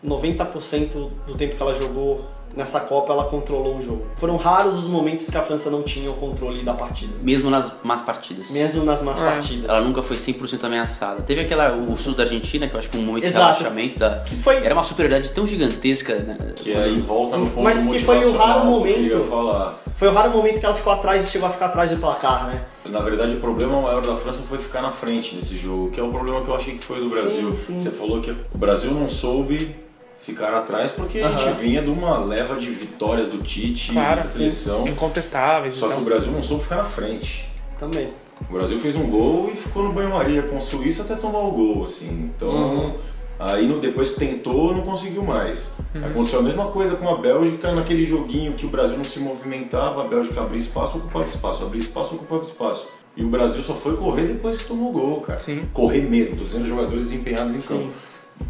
90% do tempo que ela jogou nessa Copa, ela controlou o jogo. Foram raros os momentos que a França não tinha o controle da partida, Mesmo nas más partidas. mesmo nas más É. partidas. Ela nunca foi 100% ameaçada. Teve aquela, o SUS da Argentina, que eu acho que foi um momento Exato. de relaxamento. Da, Que foi- Era uma superioridade tão gigantesca. Né? Que aí volta no ponto Mas que foi o raro momento. Foi o raro momento que ela ficou atrás e chegou a ficar atrás do placar, né? Na verdade, o problema maior da França foi ficar na frente nesse jogo, que é o problema que eu achei que foi do Brasil. sim. Você falou que o Brasil não soube ficar atrás porque a Aham. gente vinha de uma leva de vitórias do Tite, Claro, da sim. seleção. Incontestáveis. Só que então. o Brasil não soube ficar na frente. Também. O Brasil fez um gol e ficou no banho-maria com a Suíça até tomar o gol, assim. Então, Uhum. aí no, depois que tentou, não conseguiu mais. Uhum. Aconteceu a mesma coisa com a Bélgica naquele joguinho que o Brasil não se movimentava, a Bélgica abria espaço, ocupava espaço, abria espaço, ocupava espaço. E o Brasil só foi correr depois que tomou o gol, cara. Sim. Correr mesmo, tô dizendo jogadores desempenhados em Sim. campo.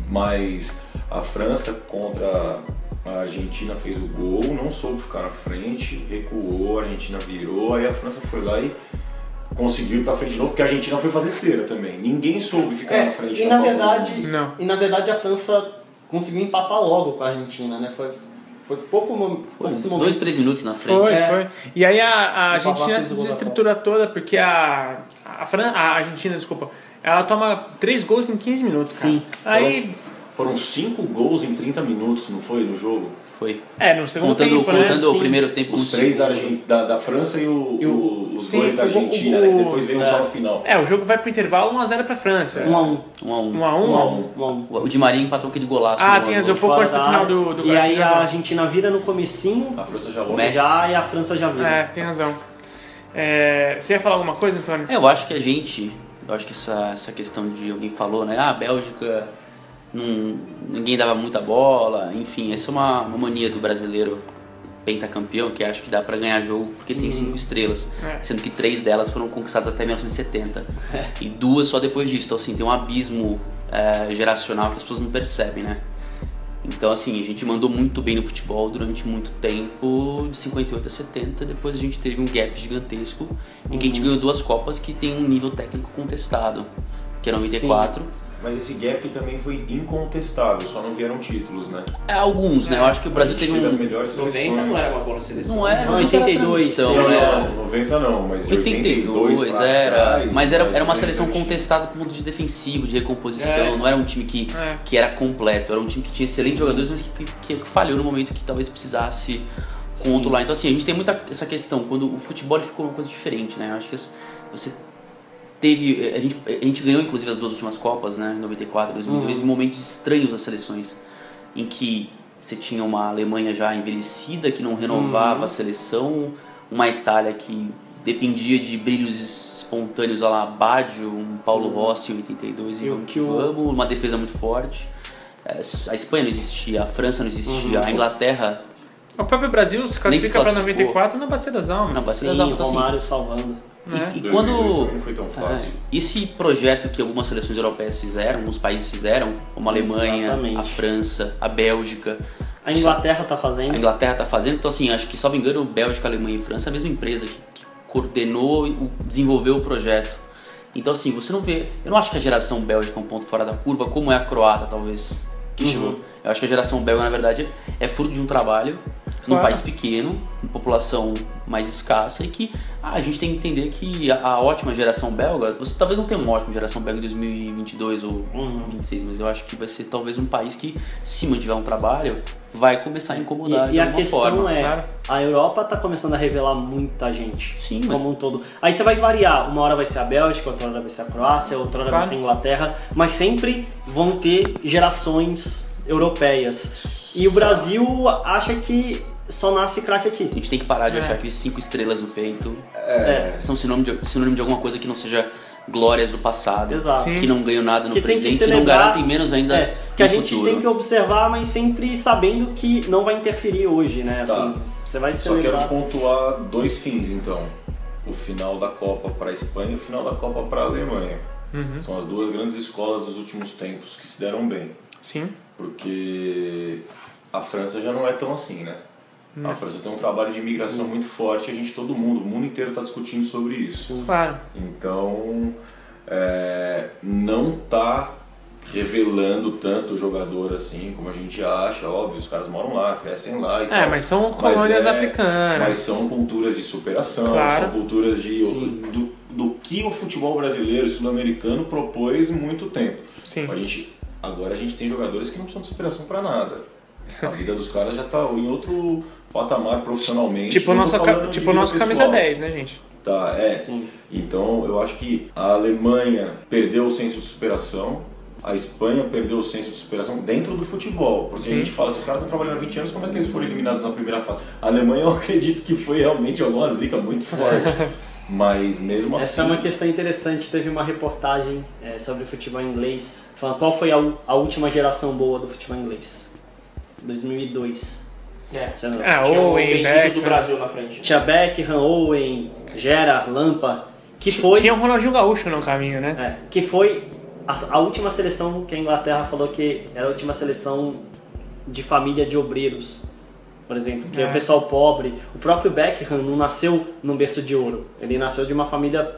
Mas a França contra a Argentina fez o gol, não soube ficar na frente, recuou, a Argentina virou, aí a França foi lá e conseguiu ir pra frente de novo, porque a Argentina foi fazer cera também. Ninguém soube ficar É, na frente e na verdade. Não. e na verdade a França conseguiu empatar logo com a Argentina, né? Foi, foi pouco Foi poucos dois, três minutos na frente. Foi, É. foi. E aí a, a Argentina se desestrutura toda porque a, a, Fran, a Argentina, desculpa, ela toma três gols em 15 minutos, cara. Sim. Aí, Foram cinco gols em 30 minutos, não foi, no jogo? Foi. é, no segundo Contando, tempo, né? contando o Sim. primeiro tempo Os três da, da, da França e, o, E o- o- os sim, dois da o- Argentina, o- né? Que depois veio é. só no final. É, o jogo vai pro intervalo 1x0 pra França. Um a um. Um a um. 1x1. Um a um. Um a um. O Di Maria empatou aquele golaço. Ah, tem razão. Um pouco antes do da final do- do- E é, aí a. Argentina vira no comecinho, A França já. Messi. já e a França já vira. É, tem razão. É, você ia falar alguma coisa, Antônio? É, eu acho que a gente, eu acho que essa, essa questão de alguém falou, né? Ah, a Bélgica, não, ninguém dava muita bola, enfim, essa é uma, uma mania do brasileiro pentacampeão, que acho que dá pra ganhar jogo porque tem cinco estrelas, É. sendo que três delas foram conquistadas até 1970 e duas só depois disso. Então, assim, tem um abismo é, geracional que as pessoas não percebem, né? Então, assim, a gente mandou muito bem no futebol durante muito tempo, de 58 a 70. Depois a gente teve um gap gigantesco em que a gente ganhou duas Copas que tem um nível técnico contestado, que é 94. Mas esse gap também foi incontestável, só não vieram títulos, né? É, alguns, né? Eu acho que o Brasil teve as um. melhores 90 seleções. não era uma boa seleção. Não era, Não, 90 era 82, transição, sim. né? Não, 90 não, mas de 82 82 pra era, trás, mas era, mais era uma 90 seleção contestada por ponto de defensivo, de recomposição, É. não era um time que, É. que era completo, era um time que tinha excelentes jogadores, mas que, que, que falhou no momento que talvez precisasse controlar. Então assim, a gente tem muita essa questão, quando o futebol ficou uma coisa diferente, né? Eu acho que as- você teve, a gente, a gente ganhou inclusive as duas últimas Copas, né? 94 2002, em momentos estranhos das seleções, em que você tinha uma Alemanha já envelhecida que não renovava a seleção, uma Itália que dependia de brilhos espontâneos, a lá Baggio, um Paulo Rossi em 82 e vamos que vamos, uma defesa muito forte. É, A Espanha não existia, a França não existia, a Inglaterra O próprio Brasil se classifica classificou. 94 na Bacia das Almas. Não, Bacia Sim, das Almas, então, assim, Romário salvando. Né? E, e 2002 quando não foi tão fácil. é, esse projeto que algumas seleções europeias fizeram, alguns países fizeram, como a Alemanha, Exatamente. a França, a Bélgica, A Inglaterra tá a fazendo. Inglaterra está fazendo, então assim, acho que, salvo engano, Bélgica, Alemanha e França é a mesma empresa que, que coordenou e desenvolveu o projeto. Então assim, você não vê, eu não acho que a geração Bélgica é um ponto fora da curva, como é a croata talvez, que Uhum. chegou. Eu acho que a geração belga, na verdade, é fruto de um trabalho num Claro. país pequeno, com população mais escassa, e que ah, a gente tem que entender que a, a ótima geração belga, você talvez não tenha uma ótima geração belga em 2022 ou Uhum. 26, mas eu acho que vai ser talvez um país que, se mantiver um trabalho, vai começar a incomodar E, de e a alguma questão forma. é, claro. a Europa tá começando a revelar muita gente. Sim, mas- como um todo. Aí você vai variar, uma hora vai ser a Bélgica, outra hora vai ser a Croácia, outra hora Claro. vai ser a Inglaterra, mas sempre vão ter gerações europeias. E o Brasil acha que só nasce craque aqui. A gente tem que parar de É. achar que cinco estrelas no peito É. são sinônimo de, sinônimo de alguma coisa que não seja glórias do passado, Exato. Que não ganham nada no Que que presente e não garantem menos ainda É, que a gente futuro. tem que observar, mas sempre sabendo que não vai interferir hoje, né? Tá. Assim, você vai Só quero pontuar dois fins então. O final da Copa para a Espanha e o final da Copa para a Alemanha. Uhum. São as duas grandes escolas dos últimos tempos que se deram bem. Sim. Porque a França já não é tão assim, né? A França tem um trabalho de imigração muito forte, a gente, todo mundo, o mundo inteiro está discutindo sobre isso. Claro. Então, é, não tá revelando tanto o jogador assim como a gente acha, óbvio, os caras moram lá, crescem lá É, tal. mas são colônias é- africanas. Mas são culturas de superação, Claro. são culturas de, do, do que o futebol brasileiro e sul-americano propôs muito tempo. Sim. A gente, agora a gente tem jogadores que não precisam de superação para nada. A vida dos caras já tá em outro patamar profissionalmente. Tipo nosso, de tipo nosso camisa pessoal. 10, né, gente? Tá, é. Sim. Então eu acho que a Alemanha perdeu o senso de superação, a Espanha perdeu o senso de superação dentro do futebol. Porque Sim. a gente fala, se os caras estão trabalhando há 20 anos, como é que eles foram eliminados na primeira fase? A Alemanha eu acredito que foi realmente alguma zica muito forte. Mas mesmo assim. Essa é uma questão interessante. Teve uma reportagem é, sobre o futebol inglês, falando qual foi a, a última geração boa do futebol inglês. 2002. É. Ah, Tinha Owen, Beckham. do Brasil na frente. Tinha Beckham, Owen, Gerard, Lampa, que foi, Tinha o Ronaldinho Gaúcho no caminho, né? é, que foi a, a última seleção que a Inglaterra falou que era a última seleção de família de obreiros. Por exemplo, que é É. o pessoal pobre. O próprio Beckham não nasceu num berço de ouro. Ele nasceu de uma família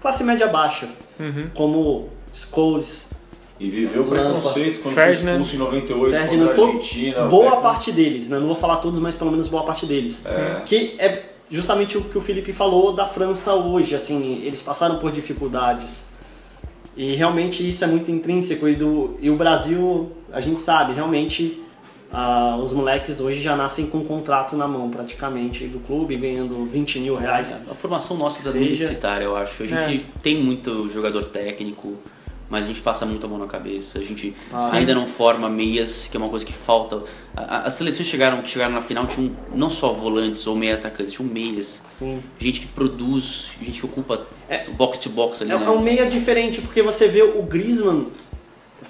classe média baixa, Uhum. como Scholes, E viveu o preconceito quando Ferdinand. foi expulso em 98 Ferdinand, contra a Argentina. o boa Beckham- parte deles, né? não vou falar todos, mas pelo menos boa parte deles. É. Que é justamente o que o Felipe falou da França hoje, assim, eles passaram por dificuldades. E realmente isso é muito intrínseco. E, do, e o Brasil, a gente sabe, realmente ah, os moleques hoje já nascem com um contrato na mão praticamente do clube, ganhando 20 mil reais. A formação nossa é Seja- muito deficitária, eu acho. A gente É. tem muito jogador técnico, mas a gente passa muito a mão na cabeça. A gente Ah, ainda não forma meias, que é uma coisa que falta. A- a- As seleções chegaram, que chegaram na final tinham não só volantes ou meia atacantes, tinham meias. Sim. Gente que produz, gente que ocupa É- box to box ali, É, né? é um meia diferente, porque você vê o Griezmann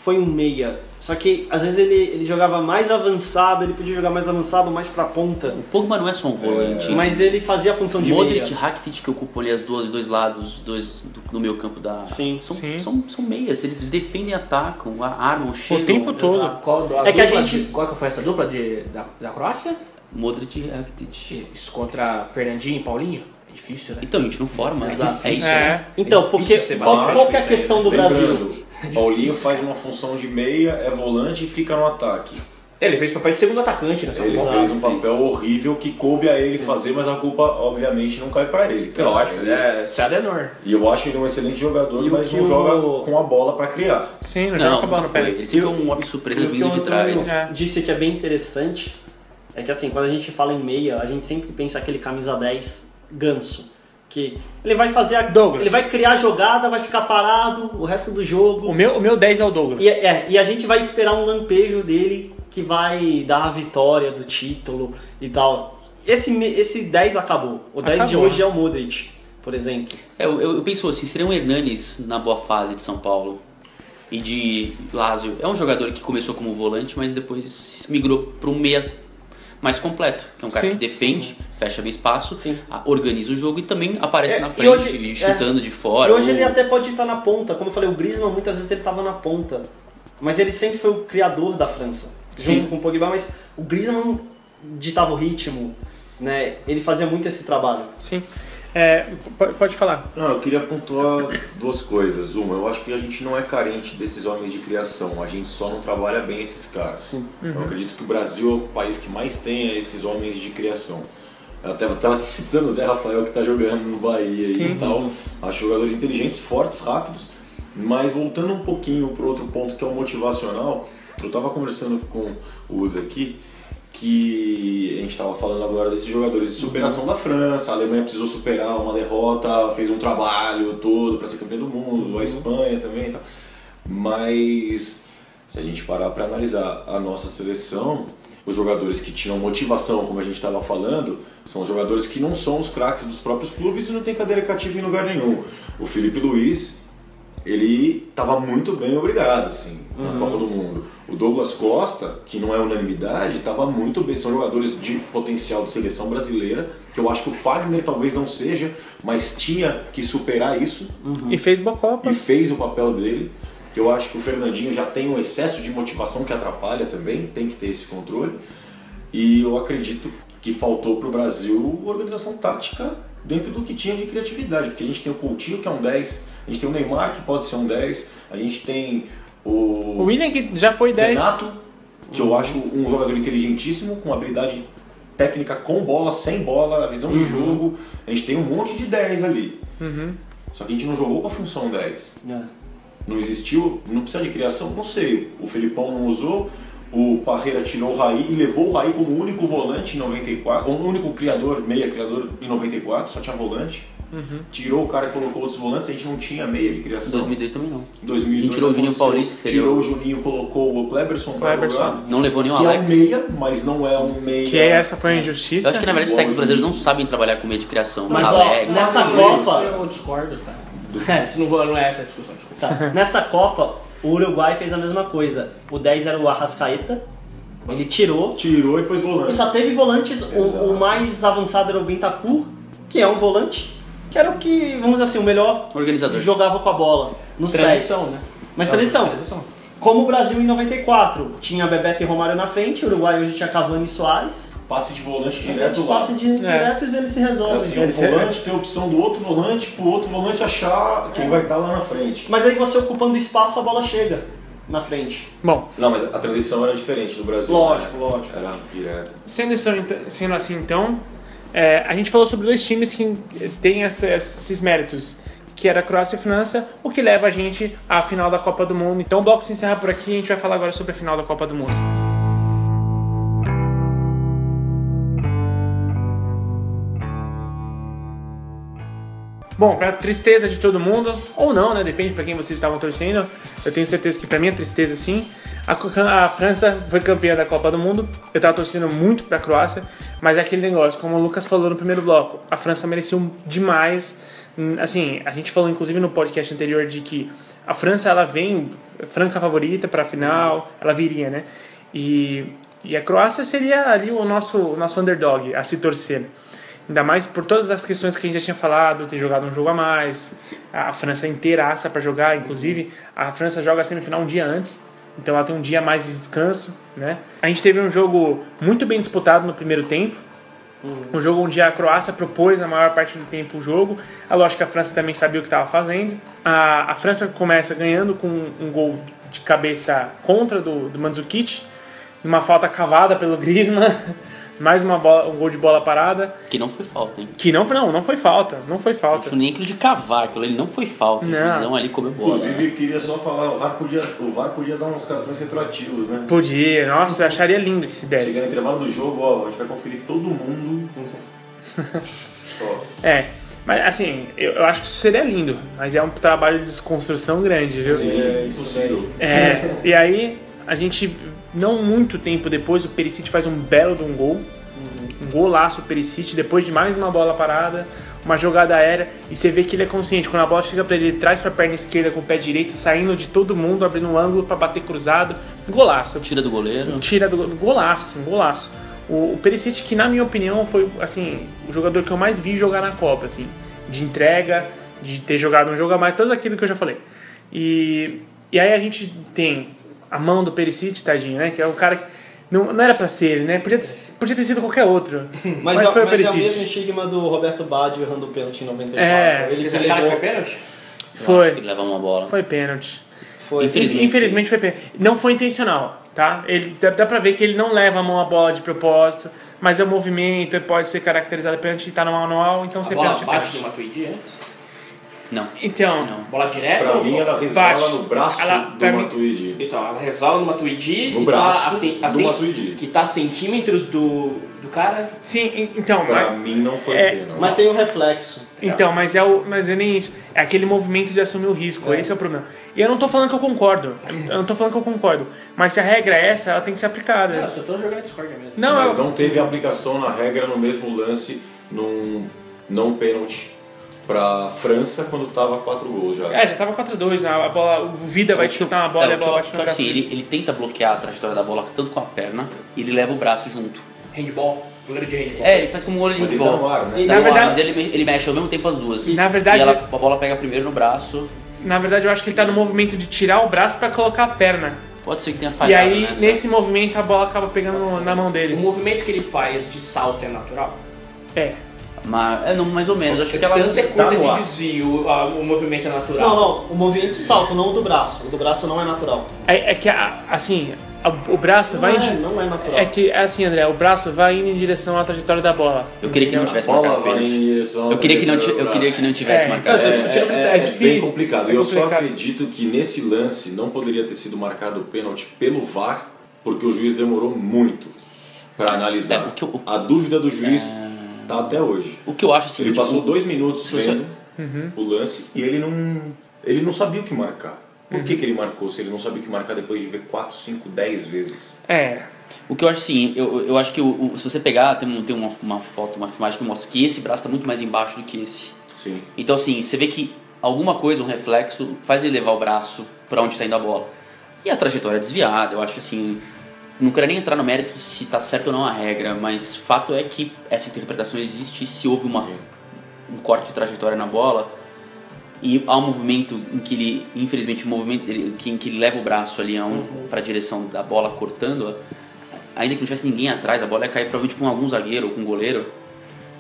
foi um meia. Só que às vezes ele, ele jogava mais avançado, ele podia jogar mais avançado, mais pra ponta. O Pogba não é só um volante. Mas ele fazia a função de Modric e meia. Rakitic que ocupam ali as duas, os dois lados, os dois do, no meio campo da. Sim. são, Sim. São, são meias, eles defendem e atacam, a- armam, chegam. tempo todo. A- Qual, a É que a gente- de- qual que foi essa dupla de, da, da Croácia? Modric e Rakitic. Isso contra Fernandinho e Paulinho? É difícil, né? Então, a gente não forma, Exato. é isso. É. Então, porque Isso, você qual, qual que é a questão do Brasil? Paulinho faz uma função de meia, é volante e fica no ataque. Ele fez papel de segundo atacante nessa Ele Copa. fez um papel horrível que coube a ele fazer, mas a culpa obviamente não cai pra ele. cara. Lógico, Ele- é de Adenor. E eu acho ele um excelente jogador, E mas não o- joga com a bola pra criar. Sim, não joga Não, com a bola não foi. Ele sempre foi um homem surpresa E vindo de trás. É. disse que é bem interessante é que assim, quando a gente fala em meia, a gente sempre pensa aquele camisa 10 ganso. Que ele vai fazer a. Douglas. Ele vai criar a jogada, vai ficar parado o resto do jogo. O meu, o meu 10 é o Douglas. E, é, e a gente vai esperar um lampejo dele que vai dar a vitória do título e tal. Esse, esse 10 acabou. O 10 de Acabou. hoje é o Modric, por exemplo. É, eu, eu, eu penso assim, seria um Hernanes na boa fase de São Paulo e de Lazio. É um jogador que começou como volante, mas depois migrou para um meia mais completo, que é um cara Sim. que defende, fecha bem espaço, Sim. organiza o jogo e também aparece É, na e frente, hoje- chutando de E fora. hoje ou- ele até pode estar na ponta. Como eu falei, o Griezmann muitas vezes ele estava na ponta. Mas ele sempre foi o criador da França, Sim. junto com o Pogba. Mas o Griezmann ditava o ritmo, né? Ele fazia muito esse trabalho. Sim. É, pode, falar. Não, eu queria pontuar duas coisas. Uma, eu acho que a gente não é carente desses homens de criação, a gente só não trabalha bem esses caras. Eu acredito que o Brasil é o país que mais tem esses homens de criação. Eu até estava citando o Zé Rafael que está jogando no Bahia Sim. e tal. Acho jogadores inteligentes, fortes, rápidos. Mas voltando um pouquinho para outro ponto que é o motivacional, eu estava conversando com o Uzi aqui que a gente estava falando agora desses jogadores de superação da França, a Alemanha precisou superar uma derrota, fez um trabalho todo para ser campeão do mundo, a Espanha também e tal. Mas se a gente parar para analisar a nossa seleção, os jogadores que tinham motivação, como a gente estava falando, são os jogadores que não são os craques dos próprios clubes e não tem cadeira cativa em lugar nenhum. O Felipe Luiz, ele estava muito bem obrigado, assim, na Copa do Mundo. O Douglas Costa, que não é unanimidade, estava muito bem. São jogadores de potencial de seleção brasileira, que eu acho que o Fagner talvez não seja, mas tinha que superar isso E fez boa Copa. e fez o papel dele. Eu acho que o Fernandinho já tem um excesso de motivação que atrapalha também, tem que ter esse controle. E eu acredito que faltou para o Brasil organização tática dentro do que tinha de criatividade, porque a gente tem o Coutinho que é um 10, a gente tem o Neymar que pode ser um 10, a gente tem o, O William que já foi 10. Renato, que eu acho um jogador inteligentíssimo, com habilidade técnica com bola, sem bola, a visão de jogo. A gente tem um monte de 10 ali. Só que a gente não jogou com a função 10. Não existiu, não precisa de criação, não sei. O Felipão não usou, o Parreira tirou o Raí e levou o Raí como único volante em 94, o único criador, meia criador em 94, só tinha volante. Tirou o cara e colocou outros volantes, a gente não tinha meia de Em criação. 2002 também não. Em 2002 A gente tirou o Juninho Paulista, que seria Tirou o- Juninho, colocou o Kleberson pra Kleberson. jogar. Não levou nenhum que é um Alex. meia, mas não é um meia. Que essa foi a injustiça. Eu acho que na verdade os técnicos brasileiros não sabem trabalhar com meio de criação. Mas, ó, Alex. nessa Isso Copa- Eu discordo, tá? Isso não, não é essa a discussão, desculpa. Tá. Nessa Copa, o Uruguai fez a mesma coisa. O 10 era o Arrascaeta, ele tirou. Tirou e pôs E volante. só teve volantes, o, o mais avançado era o Bentancur, que é um volante, que era o que, vamos dizer assim, o melhor Organizador. jogava com a bola nos pés. Transição, né? Mas transição. Transição. Como o Brasil em 94 tinha Bebeto e Romário na frente, o Uruguai hoje tinha Cavani e Soares. Passe de volante Direto direto lá. passe de, diretos e eles se resolvem. Assim, Eles- o volante tem a opção do outro volante pro outro volante achar quem vai estar lá na frente. Mas aí você ocupando espaço, a bola chega na frente. Bom, Não, mas a transição era diferente do Brasil. Lógico, né? lógico. Era direta. sendo, isso, sendo assim então, é, a gente falou sobre dois times que têm esses méritos. que era Croácia e França, o que leva a gente à final da Copa do Mundo. Então o bloco se encerra por aqui e a gente vai falar agora sobre a final da Copa do Mundo. Bom, para tristeza de todo mundo, ou não, né? Depende para quem vocês estavam torcendo. Eu tenho certeza que para é tristeza sim. A, a, França foi campeã da Copa do Mundo. Eu tava torcendo muito para a Croácia, mas é aquele negócio, como o Lucas falou no primeiro bloco, a França mereceu demais. Assim, a gente falou inclusive no podcast anterior de que a França ela vem franca favorita para a final, ela viria, né? E, e a Croácia seria ali o nosso, o nosso underdog a se torcer. Ainda mais por todas as questões que a gente já tinha falado, ter jogado um jogo a mais, a França inteiraça para jogar, inclusive a França joga a semifinal um dia antes, então ela tem um dia a mais de descanso, né? A gente teve um jogo muito bem disputado no primeiro tempo, um jogo onde a Croácia propôs a maior parte do tempo o jogo. Lógico que a França também sabia o que estava fazendo. A, a França começa ganhando com um gol de cabeça contra do, do Mandzukic, uma falta cavada pelo Griezmann. mais uma bola, um gol de bola parada. Que não foi falta, hein? Que não foi, não, não foi falta. Não foi falta. Acho nem aquilo de cavar, aquilo ali não foi falta. Não. A visão ali comeu bola. Inclusive, queria só falar, o VAR podia, o VAR podia dar uns cartões retroativos, né? Podia, nossa, eu acharia lindo que se Chegar no desse. intervalo do jogo, ó, a gente vai conferir todo mundo. É, mas assim, eu, eu acho que isso seria lindo, mas é um trabalho de desconstrução grande, viu? Sim, é impossível. É, e aí a gente, não muito tempo depois, o Perisic faz um belo de um gol. Um golaço o Perisic, depois de mais uma bola parada, uma jogada aérea, e você vê que ele é consciente. Quando a bola chega pra ele, ele traz pra perna esquerda com o pé direito, saindo de todo mundo, abrindo um ângulo pra bater cruzado. Golaço. Tira do goleiro. Tira do golaço, assim, golaço. O, o Perisic, que na minha opinião foi, assim, o jogador que eu mais vi jogar na Copa, assim, de entrega, de ter jogado um jogo a mais, tudo aquilo que eu já falei. E, e aí a gente tem a mão do Perisic, tadinho, né, que é um cara que não, não era pra ser ele, né, podia, ter- podia ter sido qualquer outro. Mas, Mas, é, foi o mas é o Perisic. mesmo estigma do Roberto Baggio errando o pênalti em 94. É, ele que acharam que levou. foi pênalti? Foi. ele leva uma bola. Foi pênalti. Foi. Infelizmente. Infelizmente foi pênalti. Não foi intencional, tá? Ele, dá, dá pra ver que ele não leva a mão à bola de propósito, mas é o movimento, pode ser caracterizado pênalti, tá no manual, então bola pênalti é bate pênalti. no Matuidi antes? Não. Então, Não. Bola direta? Pra mim, ela Bate. resvala no braço Ela- do Matuidi. Então, ela resvala no Matuidi. No que braço tá, assim, do Matuidi. Que tá a centímetros do, do cara. sim, en- então, Pra mas, mim não foi É, pênalti. Mas tem um reflexo. então, mas é o, mas é nem isso. É aquele movimento de assumir o risco. Esse é o problema. E eu não tô falando que eu concordo. Eu não tô falando que eu concordo. Mas se a regra é essa, ela tem que ser aplicada. Não, eu só tô jogando Discord mesmo. Não, Mas eu- não teve aplicação na regra no mesmo lance, num não pênalti pra França quando tava 4 gols já. É, já tava 4x2, né? a bola, o Vida vai É o que chutar uma bola é, e a o bola bate no braço. assim, ele, ele tenta bloquear a trajetória da bola tanto com a perna e ele leva o braço junto. Handball, goleiro de handball. É, ele faz como um goleiro Mas de ele handball. ar, né? E- Tá Na ar, verdade- mas ele, ele mexe ao mesmo tempo as duas. Na verdade- E ela, a bola pega primeiro no braço. Na verdade, eu acho que ele tá no movimento de tirar o braço pra colocar a perna. Pode ser que tenha E falhado aí, nessa. nesse movimento, a bola acaba pegando na mão O dele. movimento que ele faz de salto é natural? É. Mas, é, não, mais ou menos. Acho A que ela distância é tá curta no de desvio, a- o movimento é natural. Não, não. O movimento salto, não o do braço. O do braço não é natural. É, é que, assim, a- o braço Não vai... é, em não é natural. É que, assim, André, o braço vai indo em direção à trajetória da bola. Eu queria que não tivesse Bola marcado pênalti. Eu queria que não, eu queria que não tivesse É, marcado É. É é, é difícil, bem complicado. é E eu só complicado. acredito que nesse lance não poderia ter sido marcado o pênalti pelo VAR, porque o juiz demorou muito para analisar. É, o que eu- A dúvida do juiz tá até hoje. O que eu acho assim, Ele tipo, passou dois minutos se você- vendo o lance e ele não, ele não sabia o que marcar. Por que, que ele marcou se ele não sabia o que marcar depois de ver 4, 5, 10 vezes? É. O que eu acho assim, eu, eu acho que o, o- se você pegar, tem, um- tem uma, uma foto, uma filmagem que mostra que esse braço está muito mais embaixo do que esse. Sim. Então assim, você vê que alguma coisa, um reflexo, faz ele levar o braço para onde está indo a bola. E a trajetória é desviada, eu acho que assim, não quero nem entrar no mérito se tá certo ou não a regra, mas fato é que essa interpretação existe e se houve uma, um corte de trajetória na bola e há um movimento em que ele, infelizmente, o movimento em que ele leva o braço ali Uhum. para a direção da bola cortando, ainda que não tivesse ninguém atrás, a bola ia cair provavelmente com algum zagueiro ou com um goleiro.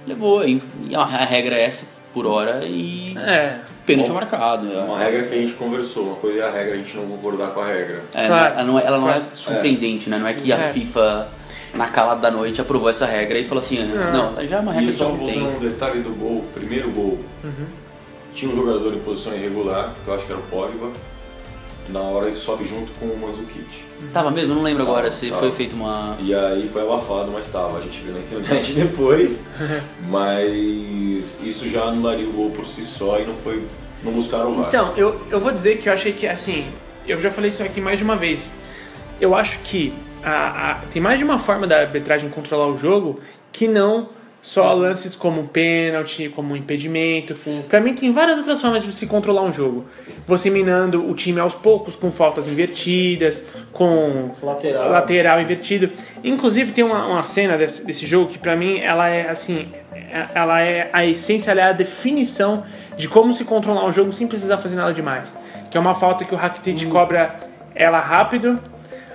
Levou, e a, a regra é essa por hora e É. pênalti Bom, marcado. É uma regra que a gente conversou, uma coisa é a regra, a gente não concordar com a regra. É, Claro. ela não, é- ela não é Claro. surpreendente, né? Não é que a É. FIFA, na calada da noite, aprovou essa regra e falou assim: não, já é uma regra E que só tem. um detalhe do gol, primeiro gol. tinha um jogador em posição irregular, que eu acho que era o Pogba, na hora ele sobe junto com o Mandzukic. Tava mesmo? Não lembro agora se Tava. foi feito uma. E aí foi abafado, mas tava, a gente viu na internet depois, mas isso já anularia o gol por si só e não foi, não buscaram o VAR. Então, eu, eu vou dizer que eu achei que, assim, eu já falei isso aqui mais de uma vez. Eu acho que a, a- tem mais de uma forma da arbitragem controlar o jogo que não só lances como pênalti, como impedimento. Pra mim, tem várias outras formas de se controlar um jogo. Você minando o time aos poucos, com faltas invertidas, com Lateral. lateral invertido. Inclusive tem uma, uma cena desse, desse jogo que pra mim ela é assim, é- ela é a essência, ela é a definição de como se controlar um jogo sem precisar fazer nada demais. Que é uma falta que o Rakitic cobra ela rápido.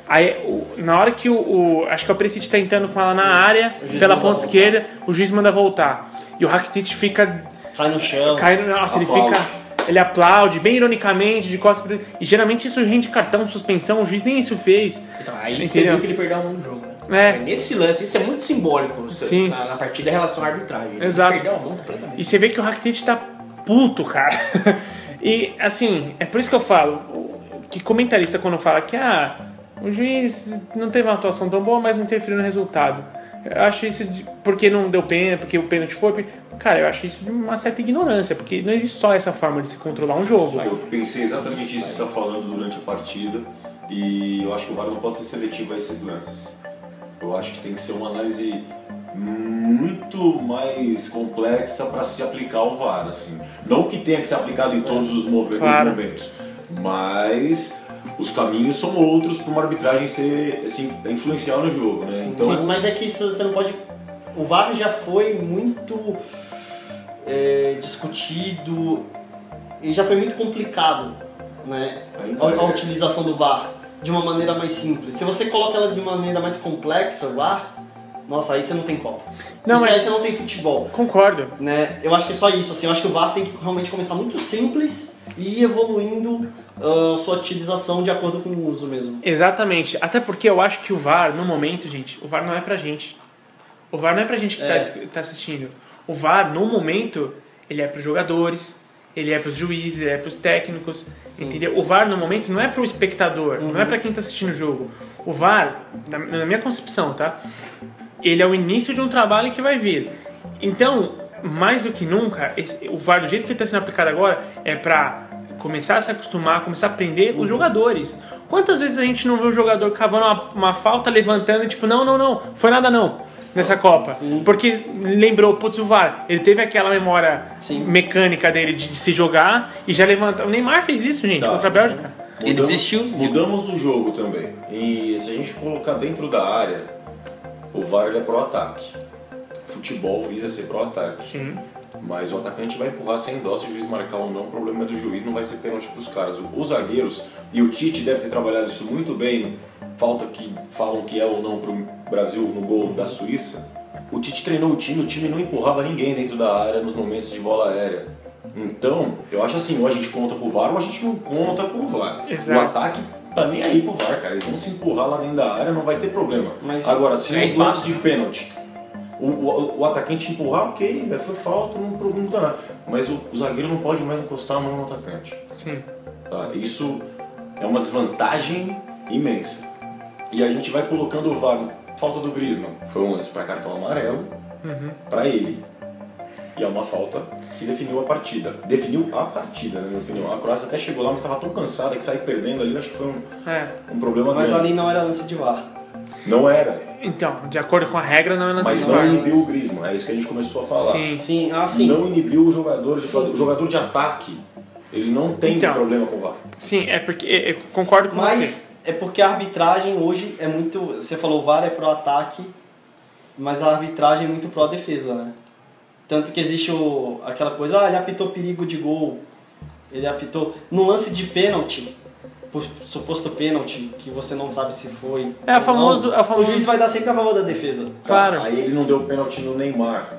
Aí, na hora que o, o- acho que é o Perisic tá entrando com ela na área, pela ponta esquerda, o juiz manda voltar. E o Rakitic fica Cai no chão. caindo, nossa, ele Aplaude. fica ele aplaude bem ironicamente de costas pra- e geralmente isso rende cartão, suspensão, o juiz nem isso fez. Então, aí você viu que ele perdeu a mão no jogo, né? É. Foi Nesse lance, isso é muito simbólico Sim. Na, na partida em relação à arbitragem. Ele Exato. perdeu a mão completamente. E você vê que o Rakitic tá puto, cara. E assim, é por isso que eu falo, que comentarista quando fala que ah, o juiz não teve uma atuação tão boa, mas não interferiu no resultado. Eu acho isso de, porque não deu pena, porque o pênalti foi. Cara, eu acho isso de uma certa ignorância, porque não existe só essa forma de se controlar um jogo. Eu pensei exatamente isso que você está falando durante a partida e eu acho que o VAR não pode ser seletivo a esses lances. Eu acho que tem que ser uma análise muito mais complexa para se aplicar ao VAR, assim. Não que tenha que ser aplicado em todos os movimentos, Claro. momentos, mas os caminhos são outros para uma arbitragem ser assim, influenciar no jogo, né? Então, Sim, mas é que você não pode. O VAR já foi muito é, discutido e já foi muito complicado, né? A, a é. utilização do VAR de uma maneira mais simples. Se você coloca ela de uma maneira mais complexa, o VAR, nossa, aí você não tem Copa. Não, Isso mas- aí você não tem futebol. Concordo. Né? Eu acho que é só isso. Assim, eu acho que o VAR tem que realmente começar muito simples e ir evoluindo ah, sua utilização de acordo com o uso mesmo. Exatamente. Até porque eu acho que o VAR, no momento, gente, o VAR não é pra gente. O VAR não é pra gente que É. tá, tá assistindo. O VAR, no momento, ele é pros jogadores, ele é pros juízes, ele é pros técnicos, entendeu? O VAR, no momento, não é pro espectador, não é pra quem tá assistindo o jogo. O VAR, na, minha concepção, tá? Ele é o início de um trabalho que vai vir. Então, mais do que nunca, esse- o VAR, do jeito que ele está sendo aplicado agora, é pra começar a se acostumar, começar a aprender os jogadores. Quantas vezes a gente não vê um jogador cavando uma, uma falta, levantando e tipo, não, não, não, foi nada não, nessa Copa. Porque lembrou, putz, o VAR, ele teve aquela memória Sim. mecânica dele de, de se jogar e já levanta. O Neymar fez isso, gente, Tá. contra a Bélgica. Ele desistiu? Mudamos o jogo também. E se a gente colocar dentro da área, o VAR ele é pro ataque. Futebol visa ser pro ataque. Sim. Mas o atacante vai empurrar sem dó se o juiz marcar ou não. O problema é do juiz, não vai ser pênalti pros caras. Os zagueiros, e o Tite deve ter trabalhado isso muito bem, falta que falam que é ou não pro Brasil no gol da Suíça. O Tite treinou o time, o time não empurrava ninguém dentro da área nos momentos de bola aérea. Então, eu acho assim, ou a gente conta com o VAR ou a gente não conta com o VAR. Exato. O ataque tá nem aí pro VAR, cara. Eles vão se empurrar lá dentro da área, não vai ter problema. Mas Agora, se é lances espaço. de pênalti, o, o, o atacante empurrar, ok, velho, foi falta, não, dá nada. Mas o, o zagueiro não pode mais encostar a mão no atacante. Sim. Tá? Isso é uma desvantagem imensa. E a gente vai colocando o VAR. Falta do Griezmann. Foi um lance para cartão amarelo para ele. E é uma falta que definiu a partida. Definiu a partida, na minha opinião. A Croácia até chegou lá, mas estava tão cansada que saiu perdendo ali. Acho que foi um, É. um problema Mas grande. ali não era lance de VAR. Não era. Então, de acordo com a regra, não é lance Mas de não inibiu o Griezmann. É isso que a gente começou a falar. Sim. Sim, ah, sim. Não inibiu o jogador de, o jogador de ataque. Ele não tem Então. problema com o VAR. Sim, é porque eu concordo com você. Mas é porque a arbitragem hoje é muito. Você falou VAR é pro ataque, mas a arbitragem é muito pro defesa, né? Tanto que existe o, aquela coisa, ah, ele apitou perigo de gol. Ele apitou. No lance de pênalti, suposto pênalti, que você não sabe se foi. É famoso- não, é o famoso- O juiz vai dar sempre a favor da defesa. Claro. Tá, Aí ele não deu pênalti no Neymar,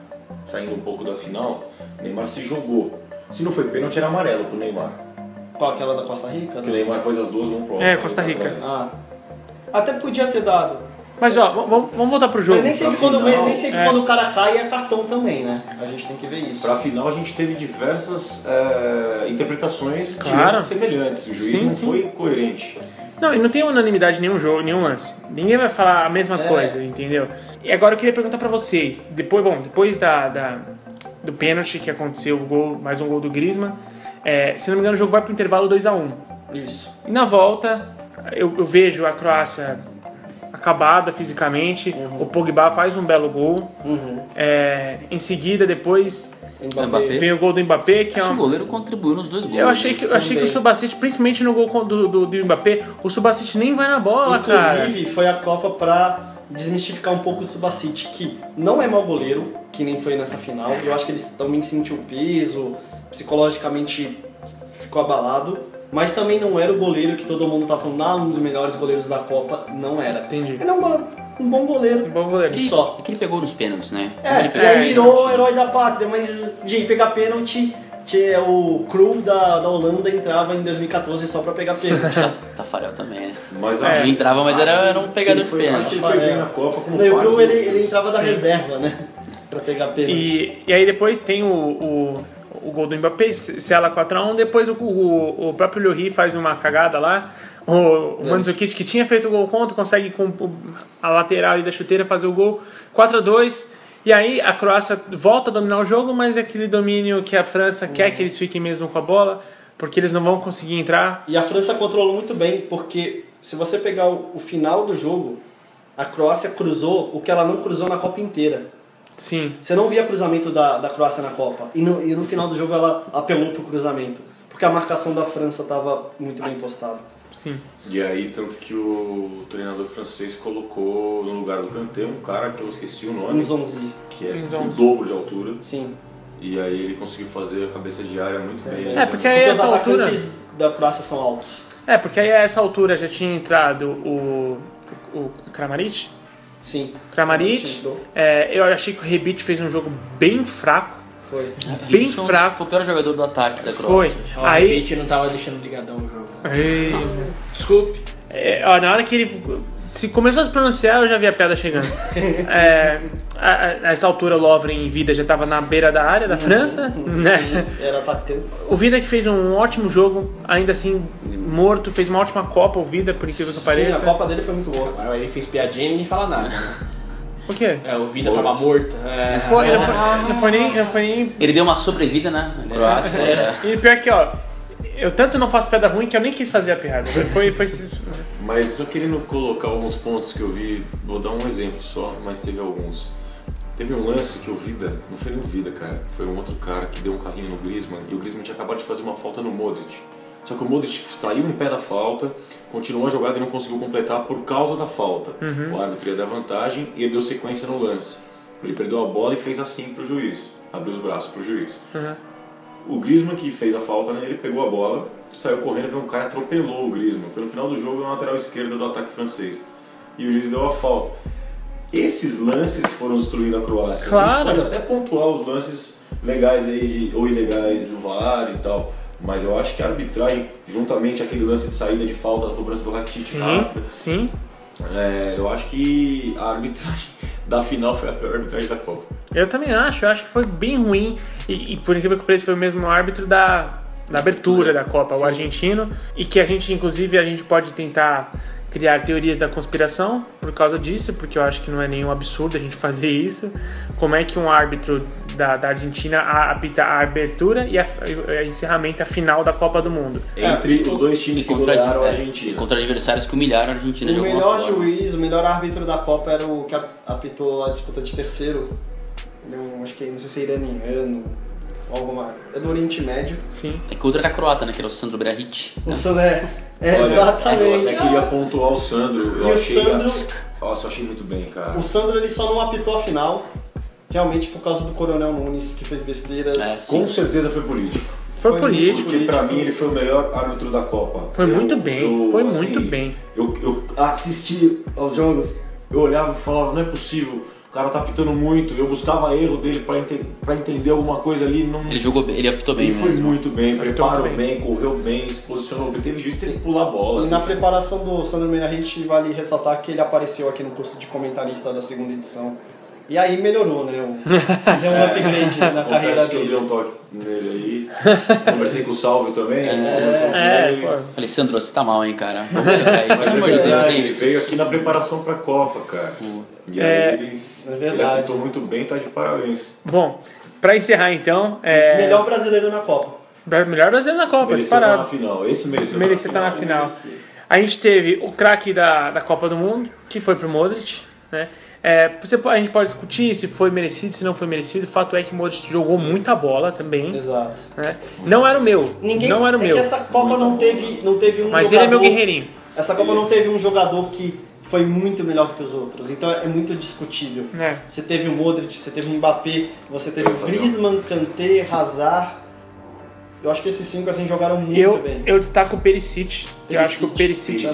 saindo um pouco da final. O Neymar se jogou. Se não foi pênalti, era amarelo pro Neymar. Qual aquela da Costa Rica? Porque o Neymar pôs as duas mãos pro. É, Costa Rica. Ah. Até podia ter dado. Mas ó, vamos, vamos voltar pro jogo. Mas nem sempre, quando, final, nem sempre é. quando o cara cai é cartão também, né? A gente tem que ver isso. Pra final a gente teve diversas é, interpretações de Claro. semelhantes. O juiz Sim, não sim. foi coerente. Não, e não tem unanimidade em nenhum jogo, nenhum lance. Ninguém vai falar a mesma É. coisa, entendeu? E agora eu queria perguntar pra vocês, depois, bom, depois da, da- do pênalti que aconteceu, o gol, mais um gol do Griezmann, é, se não me engano o jogo vai pro intervalo 2 a 1 Isso. E na volta, eu, eu vejo a Croácia acabada fisicamente, o Pogba faz um belo gol, Uhum. é, em seguida, depois, Mbappé. vem o gol do Mbappé, que é Acho que o um... goleiro contribuiu nos dois gols. Eu achei que, eu achei que o Subacite, principalmente no gol do, do, do Mbappé, o Subacite nem vai na bola, cara. Inclusive, foi a Copa pra desmistificar um pouco o Subacite, que não é mau goleiro, que nem foi nessa final. Eu acho que ele também sentiu peso, psicologicamente ficou abalado. Mas também não era o goleiro que todo mundo tá falando, ah, um dos melhores goleiros da Copa. Não era. Entendi. Ele é um, um bom goleiro. Um bom goleiro. E só. É que ele pegou nos pênaltis, né? É, Ele pegou nos virou o herói da pátria, mas, gente, pegar pênalti, tinha o crew da, da Holanda entrava em 2014 só pra pegar pênalti. Tafarel também, né? Mas É. entrava, mas era, era um pegador de foi, acho pênalti. que ele foi bem na Copa como Não, o crew ele, ele entrava da Sim. reserva, né? Pra pegar pênalti. E, e aí depois tem o, o, o gol do Mbappé, sela 4x1, depois o, o, o próprio Lloris faz uma cagada lá, o, o Mandzukic que tinha feito o gol contra, consegue com a lateral ali da chuteira fazer o gol. 4x2, e aí a Croácia volta a dominar o jogo, mas é aquele domínio que a França quer que eles fiquem mesmo com a bola, porque eles não vão conseguir entrar. E a França controlou muito bem, porque se você pegar o, o final do jogo, a Croácia cruzou o que ela não cruzou na Copa inteira. Sim, Você não via cruzamento da, da Croácia na Copa. E no, e no final do jogo ela apelou pro cruzamento. Porque a marcação da França estava muito bem postada. sim. E aí, tanto que o treinador francês colocou no lugar do Kanté um cara que eu esqueci o nome, 11. que é Uns o 11. dobro de altura. Sim. E aí ele conseguiu fazer a cabeça de área muito bem. É, porque aí Porque os essa altura... atacantes da Croácia são altos. É, porque aí a essa altura já tinha entrado o, o, o Kramaric, Sim. Kramaric. É, eu achei que o Rebic fez um jogo bem fraco. Foi. Bem Richarlison fraco. Foi o pior jogador do ataque da Foi. Croácia. Aí- O Pete não tava deixando ligadão o jogo. Ei, Desculpe. é, ó, na hora que ele se começou a se pronunciar, eu já vi a piada chegando. É, a, a, a essa altura, o Lovren em vida já estava na beira da área da França, né? Era atacante. O Vida que fez um ótimo jogo, ainda assim morto, fez uma ótima Copa, o Vida, por incrível que Sim, a pareça. Copa dele foi muito boa. Agora ele fez piadinha e ninguém fala nada. né? O quê? É, o Vida tava morto. É. Pô, ele não foi, não foi nem. Não foi nem Ele deu uma sobrevida, né? Na Croácia. era- E pior que, ó, eu tanto não faço piada ruim que eu nem quis fazer a piada. Foi, foi, Mas só querendo colocar alguns pontos que eu vi, vou dar um exemplo só, mas teve alguns. Teve um lance que o Vida, não foi nem o Vida, cara, foi um outro cara que deu um carrinho no Griezmann e o Griezmann tinha acabado de fazer uma falta no Modric. Só que o Modric saiu em pé da falta, continuou a jogada e não conseguiu completar por causa da falta. O árbitro ia dar vantagem e ele deu sequência no lance. Ele perdeu a bola e fez assim pro juiz, abriu os braços pro juiz. O Griezmann que fez a falta, né, ele pegou a bola, saiu correndo, veio um cara e atropelou o Griezmann. Foi no final do jogo na lateral esquerda do ataque francês. E o juiz deu a falta. Esses lances foram destruindo a Croácia. Claro. A gente pode até pontuar os lances legais aí ou ilegais do VAR e tal. Mas eu acho que a arbitragem, juntamente aquele lance de saída de falta da cobrança do Rakitic sim, sim. é, eu acho que a arbitragem da final foi a pior arbitragem da Copa. Eu também acho, eu acho que foi bem ruim. E, e por incrível que pareça, foi o mesmo árbitro da, da abertura da Copa, o argentino. E que a gente, inclusive, a gente pode tentar criar teorias da conspiração por causa disso, porque eu acho que não é nenhum absurdo a gente fazer isso. Como é que um árbitro da, da Argentina a- apita a abertura e a, a encerramento, a final da Copa do Mundo? Entre os dois times que contra, a é, Argentina. contra adversários que humilharam a Argentina de O alguma melhor forma. juiz, o melhor árbitro da Copa era o que apitou a disputa de terceiro. Ele é acho que não sei se é iraniano mais. É do Oriente Médio. Sim. É que o outro era croata, né? Que era o Sandro Brahit. O Sandro é, é Olha, Eu exatamente. até queria pontuar o Sandro. Eu E o achei. Sandro- Nossa, eu achei muito bem, cara. O Sandro ele só não apitou a final, realmente por causa do Coronel Nunes, que fez besteiras. É, Com certeza foi político. Foi, Foi político. Porque pra mim ele foi o melhor árbitro da Copa. Foi Eu- muito bem, eu, foi assim, muito bem. Eu, eu assisti aos jogos, eu olhava e falava, não é possível. o cara tá pitando muito. Eu buscava erro dele pra, ente pra entender alguma coisa ali. Não... Ele jogou bem, ele apitou bem Ele foi mesmo. muito bem, preparou muito bem. correu bem, se posicionou bem. Teve juiz que teve que pular a bola. E na preparação do Sandro Meira, a gente vale ressaltar que ele apareceu aqui no curso de comentarista da segunda edição. E aí melhorou, né? O- Deu um upgrade na carreira Confesso que eu dei dele. um toque nele aí. Conversei com o Salve também. a gente conversou com É, ele. pô. Falei, Sandro, você tá mal, hein, cara? Pelo amor de Deus, hein? ele veio aqui na preparação pra Copa, cara. E aí É, ele, é ele verdade. apitou muito bem, tá de parabéns. Bom, pra encerrar então, é... Melhor brasileiro na Copa. melhor brasileiro na Copa, Mereceu estar na disparado. final. Esse mereceu. Merecia estar na final. A gente teve o craque da, da Copa do Mundo, que foi pro Modric, né? É, você, a gente pode discutir se foi merecido, se não foi merecido. O fato é que o Modric jogou muita bola também. Exato. Né? Não era o meu. Ninguém, não era o é meu. que essa Copa não teve, não teve um Mas jogador... ele é meu guerreirinho. Essa Copa não teve um jogador que foi muito melhor do que os outros. Então é muito discutível. É. Você teve o Modric, você teve o Mbappé, você teve o Griezmann, Kanté, Hazard. Eu acho que esses cinco assim jogaram muito Eu, bem. eu destaco o Perisic. Eu acho que o Perisic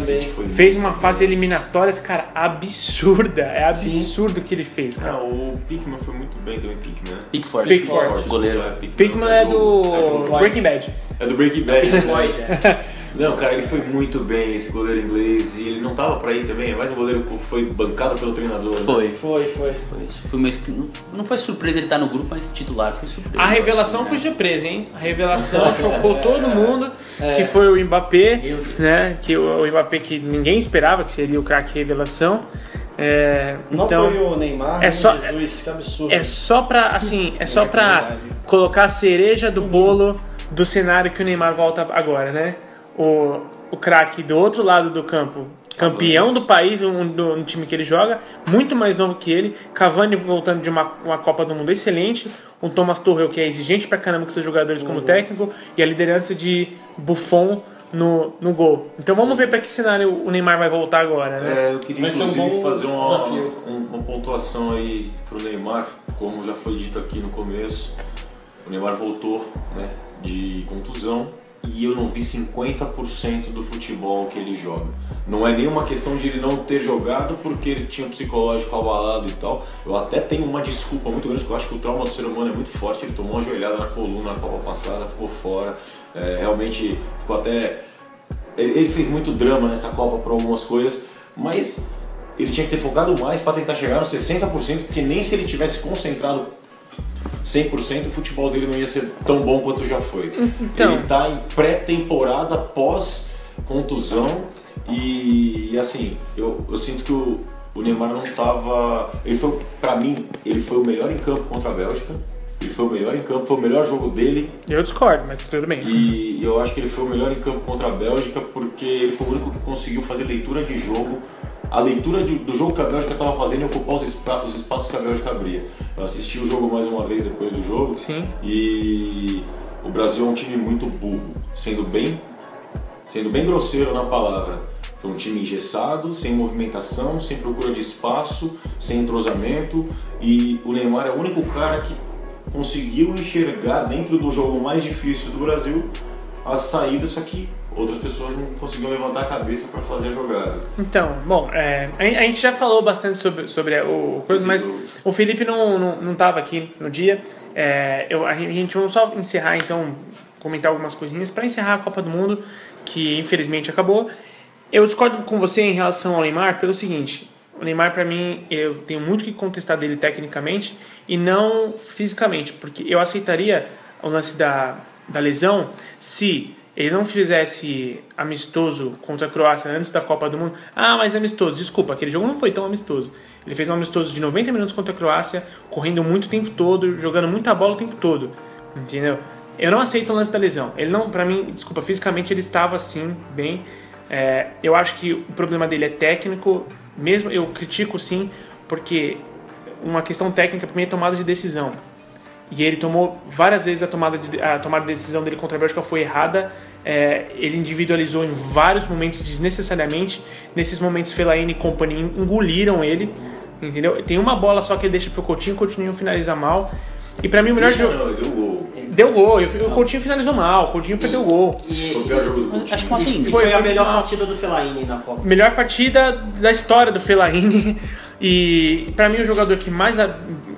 fez uma bem. fase eliminatórias, cara, absurda. É absurdo o que ele fez, cara. Não, o Pickman foi muito bem também, Pickman. né? Pickford. Pickford. Goleiro. Pickman é do jogo. Breaking Bad. É do Breaking Bad. Não, cara, ele foi muito bem, esse goleiro inglês. E ele não tava pra ir também. É mais um goleiro que foi bancado pelo treinador. né? Foi. Foi, foi. Foi isso. Foi não- Não foi surpresa ele estar no grupo, mas titular foi surpresa. A revelação foi surpresa, hein? A revelação chocou todo mundo, É. que foi o Mbappé, né? Que o, o Mbappé que ninguém esperava que seria o craque revelação. É, Não então, foi o Neymar, é nem só- Jesus, que absurdo. é só pra, assim, é só pra verdade. colocar a cereja do bolo do cenário que o Neymar volta agora, né? O, o craque do outro lado do campo, campeão do país, um, do, no time que ele joga, muito mais novo que ele, Cavani voltando de uma, uma Copa do Mundo excelente, um Thomas Tuchel que é exigente pra caramba com seus jogadores como técnico, e a liderança de Buffon no, no gol. Então vamos ver pra que cenário o Neymar vai voltar agora, né? É, eu queria um inclusive bom fazer uma, desafio. um- uma pontuação aí pro Neymar, como já foi dito aqui no começo. O Neymar voltou né, de contusão e eu não vi 50% do futebol que ele joga. Não é nenhuma questão de ele não ter jogado porque ele tinha um psicológico abalado e tal. Eu até tenho uma desculpa muito grande, porque eu acho que o trauma do ser humano é muito forte. Ele tomou uma joelhada na coluna na Copa passada, ficou fora. É, realmente ficou até ele, ele fez muito drama nessa Copa por algumas coisas, mas ele tinha que ter focado mais para tentar chegar nos 60%, porque nem se ele tivesse concentrado 100%, o futebol dele não ia ser tão bom quanto já foi. Então. Ele tá em pré-temporada pós-contusão e, assim, eu, eu sinto que o, o Neymar não tava. Ele foi, para mim, ele foi o melhor em campo contra a Bélgica. Ele foi o melhor em campo, foi o melhor jogo dele Eu discordo, mas tudo bem. e eu acho que ele foi o melhor em campo contra a Bélgica porque ele foi o único que conseguiu fazer leitura de jogo. A leitura de- do jogo que a Bélgica estava fazendo e ocupar os, espa- os espaços que a Bélgica abria. Eu assisti o jogo mais uma vez depois do jogo Sim. e o Brasil é um time muito burro, sendo bem, sendo bem grosseiro na palavra. Foi um time engessado, sem movimentação, sem procura de espaço, sem entrosamento e o Neymar é o único cara que conseguiu enxergar dentro do jogo mais difícil do Brasil as saídas, só que outras pessoas não conseguiam levantar a cabeça para fazer a jogada. Então, bom, é, a, a gente já falou bastante sobre, sobre o coisa, mas o Felipe não, não, não tava aqui no dia. É, eu, a gente vamos só encerrar, então, comentar algumas coisinhas para encerrar a Copa do Mundo, que infelizmente acabou. Eu discordo com você em relação ao Neymar pelo seguinte: o Neymar, para mim, eu tenho muito que contestar dele tecnicamente e não fisicamente, porque eu aceitaria o lance da, da lesão se ele não fizesse amistoso contra a Croácia antes da Copa do Mundo. Ah, mas amistoso, desculpa, aquele jogo não foi tão amistoso. Ele fez um amistoso de 90 minutos contra a Croácia, correndo muito o tempo todo, jogando muita bola o tempo todo. Entendeu? Eu não aceito o lance da lesão. Ele não, pra mim, desculpa, fisicamente ele estava assim, bem. É, eu acho que o problema dele é técnico, mesmo eu critico sim, porque uma questão técnica para mim é tomada de decisão. E ele tomou várias vezes a tomada de, a tomada de decisão dele contra a Bélgica foi errada. É, ele individualizou em vários momentos desnecessariamente. Nesses momentos, Fellaini e companhia engoliram ele. Entendeu? Tem uma bola só que ele deixa pro Coutinho, o Coutinho finaliza mal. E pra mim o melhor Deixa, jogo. não, deu gol. Deu gol, e o Coutinho finalizou mal, o Coutinho perdeu o gol. E, Foi o pior jogo do Coutinho. Acho que e tem. foi a foi melhor uma- partida do Fellaini na Copa. Melhor partida da história do Fellaini. E pra mim o jogador que mais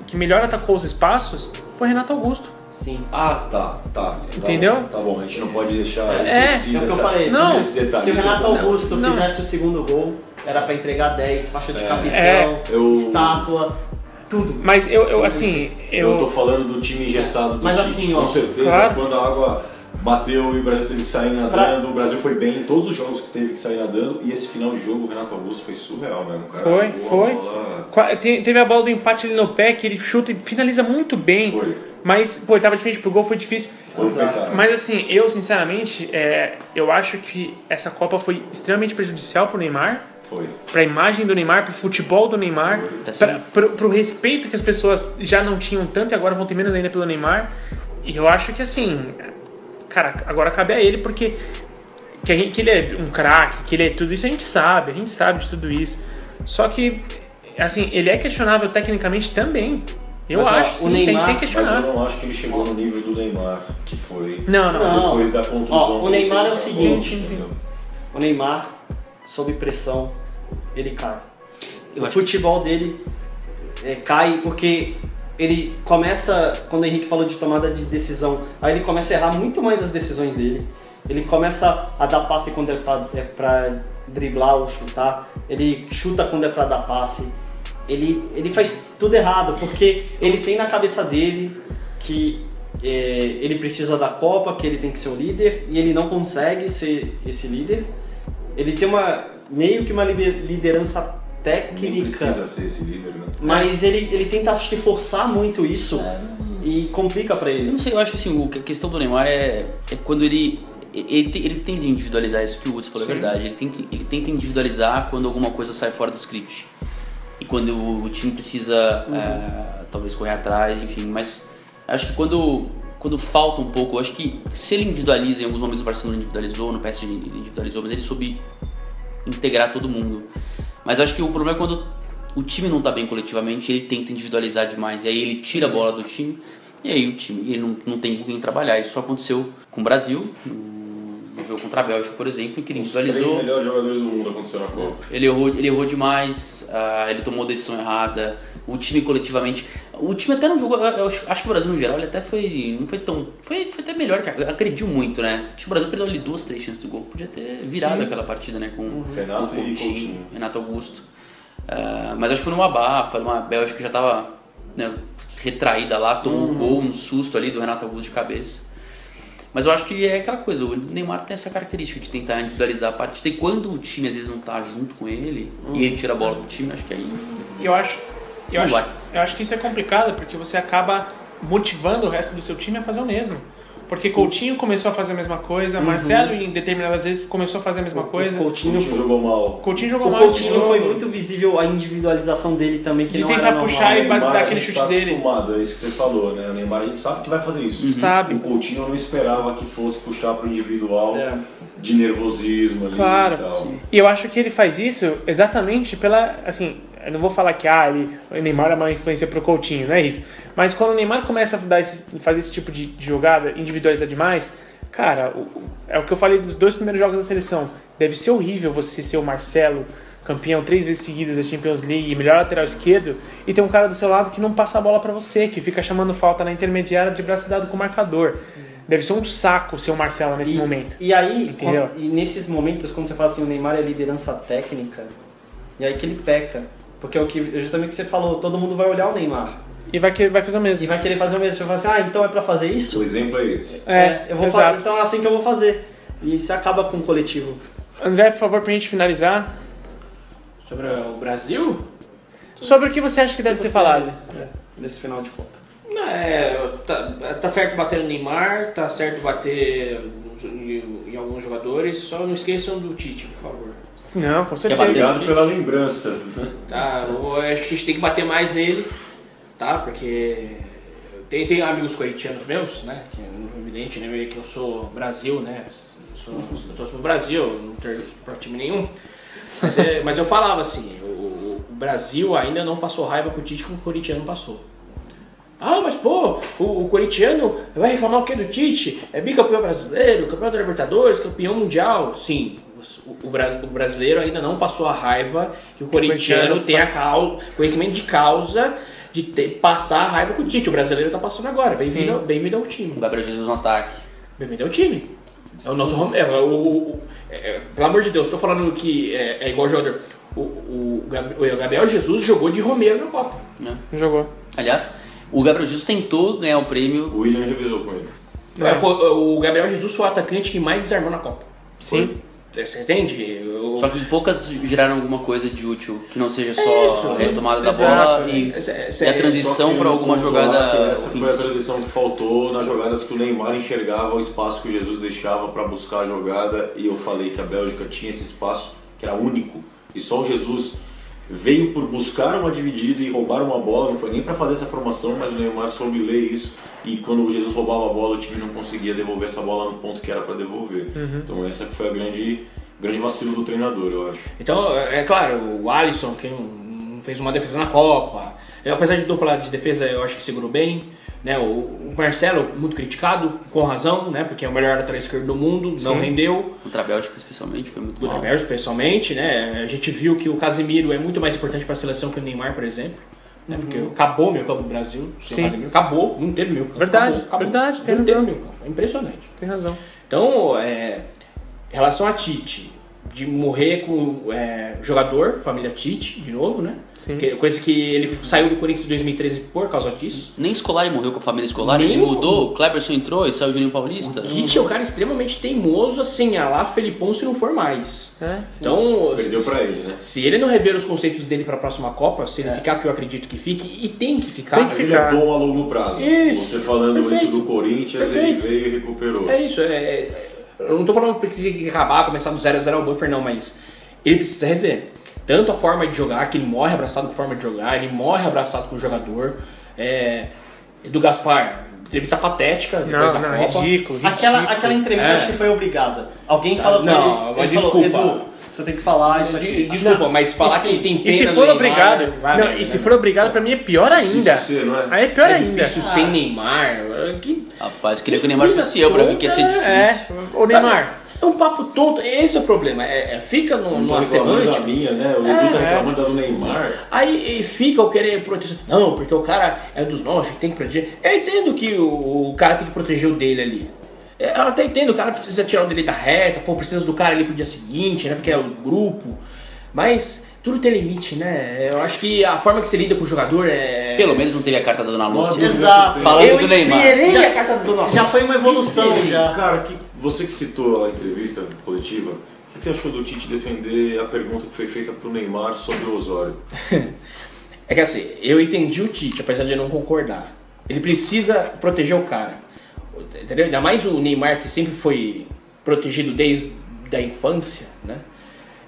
que melhor atacou os espaços foi Renato Augusto. Sim. Ah, tá, tá. Tá Entendeu? bom, Tá bom, a gente não pode deixar É, esquecido É o que eu essa- falei. Não, se, esse detalhe. se o Renato Augusto Não. fizesse o segundo gol, era pra entregar 10, faixa de É. capitão, É. Eu- estátua, tudo. Mas eu, eu assim, Eu, tô eu. falando do time engessado do Mas assim, ó, com certeza. claro. Quando a água bateu e o Brasil teve que sair nadando, o Brasil foi bem em todos os jogos que teve que sair nadando. E esse final de jogo, o Renato Augusto foi surreal mesmo, cara. Foi, Boa foi. bola. Teve a bola do empate ali no pé, que ele chuta e finaliza muito bem. Foi. Mas, pô, ele tava de frente pro gol, foi difícil. Foi, foi, cara. Mas assim, eu sinceramente, é, eu acho que essa Copa foi extremamente prejudicial pro Neymar, Foi. pra imagem do Neymar, pro futebol do Neymar, Tá pra, certo. pro, pro respeito que as pessoas já não tinham tanto e agora vão ter menos ainda pelo Neymar. E eu acho que assim, cara, agora cabe a ele porque que, a gente- que ele é um craque, que ele é tudo isso, a gente sabe, a gente sabe de tudo isso. Só que, assim, ele é questionável tecnicamente também. Eu Mas, ó, acho o sim, que a gente Neymar- tem que Mas eu questionar. não acho que ele chegou no nível do Neymar, que foi Não, não. Não. depois da contusão. Ó, o Neymar é o seguinte. Sim, sim, sim. O Neymar, sob pressão, ele cai. Eu o acho- futebol dele é, cai porque ele começa, quando o Henrique falou de tomada de decisão, aí ele começa a errar muito mais as decisões dele. Ele começa a dar passe quando é pra, é pra driblar ou chutar. Ele chuta quando é pra dar passe. Ele, ele faz tudo errado, porque ele tem na cabeça dele que é, ele precisa da Copa, que ele tem que ser o líder, e ele não consegue ser esse líder. Ele tem uma meio que uma lider- Nem técnica, precisa ser esse líder, né? mas ele, ele tenta acho que forçar muito isso É. e complica pra Eu ele. não sei, eu acho que assim, o- a questão do Neymar é, é quando ele. Ele, ele tenta individualizar isso que o Woods falou, é verdade. Ele, tem que, ele tenta individualizar quando alguma coisa sai fora do script. E quando o, o time precisa, é, talvez, correr atrás, enfim. Mas acho que quando, quando falta um pouco, eu acho que se ele individualiza, em alguns momentos o Barcelona individualizou, no PSG ele individualizou, mas ele soube integrar todo mundo. Mas acho que o problema é quando o time não tá bem coletivamente, ele tenta individualizar demais. E aí ele tira a bola do time, e aí o time ele não, não tem com quem trabalhar. Isso aconteceu com o Brasil, no jogo contra a Bélgica, por exemplo, em que ele Os três individualizou. melhores jogadores do mundo aconteceu na Copa. Ele errou, ele errou demais, ah, ele tomou decisão errada. O time coletivamente. O time até não jogou. eu- acho que o Brasil no geral ele até foi. Não foi tão. Foi, foi até melhor, que agrediu muito, né? Acho que o Brasil perdeu ali duas, três chances do gol. Podia ter virado aquela partida, né? Com Renato com o e Coutinho. Renato Augusto. Ah, mas acho que foi numa abafa, uma Bélgica que já tava né, retraída lá, tomou um gol, um susto ali do Renato Augusto de cabeça. Mas eu acho que é aquela coisa, o Neymar tem essa característica de tentar individualizar a partida e quando o time às vezes não tá junto com ele e ele tira a bola do time, acho que aí E eu acho, eu Não acho, vai. eu acho que isso é complicado porque você acaba motivando o resto do seu time a fazer o mesmo. Porque Coutinho começou a fazer a mesma coisa, Marcelo em determinadas vezes começou a fazer a mesma coisa. O Coutinho, O time jogou mal. Coutinho jogou o mais Coutinho foi muito visível a individualização dele também, que De não tentar era normal. puxar e O Neymar, dar aquele chute tá dele. acostumado, é isso que você falou, né? O Neymar a gente sabe que vai fazer isso. Sabe. O Coutinho eu não esperava que fosse puxar pro individual É. de nervosismo ali Claro. e tal. E eu acho que ele faz isso exatamente pela. Assim, eu não vou falar que ah, ele, o Neymar é uma influência pro Coutinho, não é isso. Mas quando o Neymar começa a esse, fazer esse tipo de, de jogada, individualizar demais, cara, o- é o que eu falei dos dois primeiros jogos da seleção. Deve ser horrível você ser o Marcelo, campeão três vezes seguidas da Champions League, melhor lateral esquerdo, e ter um cara do seu lado que não passa a bola pra você, que fica chamando falta na intermediária de braço dado com o marcador. Deve ser um saco ser o Marcelo nesse e, momento. E aí, Entendeu? quando- e nesses momentos, quando você fala assim, o Neymar é liderança técnica, e aí que ele peca. Porque é o que, justamente o que você falou, todo mundo vai olhar o Neymar. E vai, que- vai fazer o mesmo. E vai querer fazer o mesmo. Você vai falar assim, ah, então é pra fazer O isso? exemplo é esse. É, eu vou exato. fazer, então é assim que eu vou fazer. E você acaba com o coletivo. André, por favor, pra gente finalizar, Sobre o Brasil? sobre o que você acha que deve ser Você- falado. É, nesse final de Copa. É, tá, tá certo bater no Neymar, tá certo bater em, em alguns jogadores, só não esqueçam do Tite, por favor. Não, com certeza. Obrigado pela lembrança. Tá, eu acho que a gente tem que bater mais nele, tá? Porque tem, tem amigos corintianos meus, né? Que é evidente, né? Que eu sou Brasil, né? Eu, sou, eu torço pro Brasil, não torço pra time nenhum. Mas, é- mas eu falava assim, o, o Brasil ainda não passou raiva com o Tite como o corintiano passou. Ah, mas pô, o, o corintiano vai reclamar o que do Tite? É bicampeão brasileiro, campeão da Libertadores, campeão mundial. Sim, o, o bra- o brasileiro ainda não passou a raiva que o corintiano tem a cau- conhecimento de causa de ter, passar a raiva com o Tite. O brasileiro tá passando agora. Bem-vindo Sim. bem ao time. O Gabriel Jesus no ataque. Bem-vindo ao time. É o nosso é, o, o- o- é, Pelo amor de Deus, tô falando que é, é igual jogador. O, o, o Gabriel Jesus jogou de Romero na Copa. Né? Jogou. Aliás, o Gabriel Jesus tentou ganhar o prêmio. O William revisou com ele. É, foi- o Gabriel Jesus foi o atacante que mais desarmou na Copa. Sim. Você entende? O- Só que poucas geraram alguma coisa de útil que não seja só isso, a retomada da bola e, Esse- esse- e a esse- transição para alguma jogada que Essa foi a transição que faltou nas jogadas que o Neymar enxergava o espaço que o Jesus deixava para buscar a jogada. E eu falei que a Bélgica tinha esse espaço que era único. E só o Jesus veio por buscar uma dividida e roubar uma bola, não foi nem para fazer essa formação, mas o Neymar soube ler isso e quando o Jesus roubava a bola o time não conseguia devolver essa bola no ponto que era para devolver. Então essa foi a grande grande vacilo do treinador, eu acho. Então, é é claro, o Alisson, que não, fez uma defesa na Copa, eu, apesar de dupla de defesa, eu acho que segurou bem. Né? O, Marcelo, muito criticado, com razão, né? porque é o melhor lateral esquerdo do mundo, não Sim. rendeu. Contra a Bélgica, especialmente, foi muito O mal. Roberto, especialmente, né? A gente viu que o Casemiro é muito mais importante para a seleção que o Neymar, por exemplo. Né? Porque acabou o meio campo do Brasil. Sim. Casemiro. Acabou, não teve meio campo. Verdade, acabou, acabou. verdade, tem não teve razão. meio campo. É impressionante. Tem razão. Então, é, em relação a Tite, de morrer com é, jogador, família Tite, de novo, né? Sim. Que- coisa que ele saiu do Corinthians em 2013 por causa disso. Nem Scolari morreu com a família Scolari, Nem ele o- mudou, o Cleberson entrou e saiu o Juninho Paulista. Tite é um cara extremamente teimoso a assinhalar Felipão se não for mais. É. Então, Perdeu para ele, né? se ele não rever os conceitos dele para a próxima Copa, se ele ficar, que eu acredito que fique, e tem que ficar. Tem que Mas ele ficar. é bom a longo prazo. Isso. Você falando Perfeito. isso do Corinthians, Perfeito. ele veio e recuperou. É isso, é, é- eu não tô falando que tem que acabar, começar do 0 a 0 ao buffer, não, mas ele precisa rever. Tanto a forma de jogar, que ele morre abraçado com a forma de jogar, ele morre abraçado com o jogador. É, do Gaspar, entrevista patética depois Não, da não, Copa. ridículo, ridículo. Aquela, aquela entrevista É. acho que foi obrigada. Alguém fala com Não, ele, falou, desculpa. Edu, você tem que falar isso aqui. Desculpa, Não, mas falar e se- que tem E pena se do for Neymar, obrigado, vai, não, né? e se for obrigado, pra mim é pior ainda. Difícil não é? Aí é pior é ainda. difícil sem Neymar. Que Rapaz, queria que o Neymar fosse eu pra ver que ia ser difícil. É. Ô Neymar, É um papo tonto, esse é o problema. É, é- fica no, Não numa da minha, né? O Edu É, tá é. reclamando da do Neymar. Aí e fica o querer proteger. Não, porque o cara é dos nossos, tem que proteger. Eu entendo que o, o cara tem que proteger o dele ali. É, Eu até entendo, o cara precisa tirar o dele da reta, pô, precisa do cara ali pro dia seguinte, né? Porque é o grupo. Mas tudo tem limite, né? Eu acho que a forma que você lida com o jogador é. Pelo menos não teve a carta da Dona Lúcia. Exato. Falando eu do Neymar. Já- a carta do Donald. Já foi uma evolução, já. Cara, que, você que citou a entrevista coletiva, o que você achou do Tite defender a pergunta que foi feita pro Neymar sobre o Osório? É que assim, eu entendi o Tite, apesar de eu não concordar. Ele precisa proteger o cara. Entendeu? Ainda mais o Neymar, que sempre foi protegido desde a infância, né?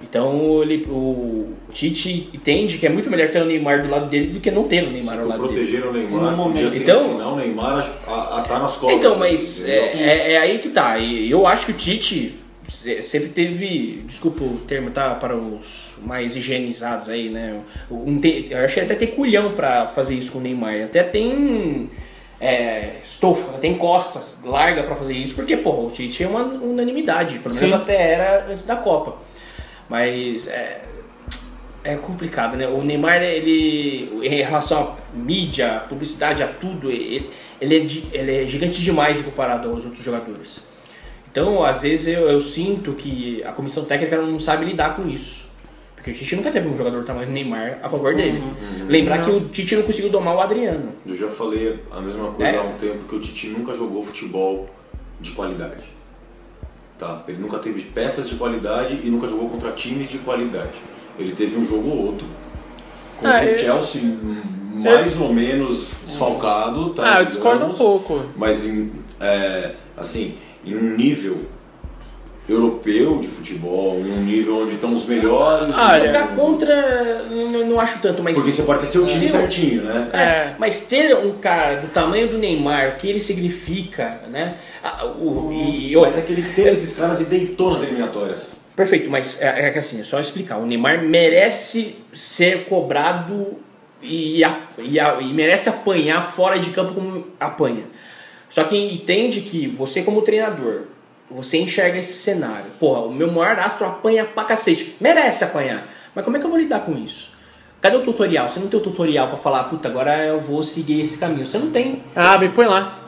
Então ele, o Tite entende que é muito melhor ter o Neymar do lado dele do que não ter o Neymar ao Ficou lado dele. proteger o No Neymar, momento. podia se Então- o Neymar a, a tá nas costas. Então, mas é, entendeu? é- é aí que tá. E eu acho que o Tite se- sempre teve, desculpa o termo, tá? Para os mais higienizados aí, né? Um eu acho que ele até tem culhão pra fazer isso com o Neymar. Até tem é, estofa, tem costas larga pra fazer isso, porque, porra, o Tite é uma unanimidade. Pelo menos Sim. até era antes da Copa. Mas é, é complicado, né? O Neymar, ele, em relação à mídia, publicidade, a tudo, ele, ele, é, ele é gigante demais comparado aos outros jogadores. Então, às vezes, eu, eu sinto que a comissão técnica não sabe lidar com isso. Porque o Tite nunca teve um jogador do tamanho do Neymar a favor dele. Lembrar que o Tite não conseguiu domar o Adriano. Eu já falei a mesma coisa É. há um tempo que o Tite nunca jogou futebol de qualidade. Tá? Ele nunca teve peças de qualidade e nunca jogou contra times de qualidade. Ele teve um jogo ou outro. Contra Ah, o eu- Chelsea hum, mais ou menos desfalcado, tá? ah, eu discordo um pouco. Mas em, é, assim, em um nível europeu de futebol, em um nível onde estão os melhores. Ah, Jogar mundo. contra, não, não acho tanto, mas. Porque você pode ter seu time Tem um- certinho, né? É, É. mas ter um cara do tamanho do Neymar, o que ele significa, né? O, e, e Mas é que ele teve esses caras e deitou nas eliminatórias. Perfeito, mas é, é que assim, é só explicar. O Neymar merece ser cobrado e, a- e, a- e merece apanhar fora de campo como apanha. Só que entende que você como treinador, você enxerga esse cenário. Porra, o meu maior astro apanha pra cacete. Merece apanhar. Mas como é que eu vou lidar com isso? Cadê o tutorial? Você não tem o tutorial pra falar, puta, agora eu vou seguir esse caminho. Você não tem. Ah, me põe lá.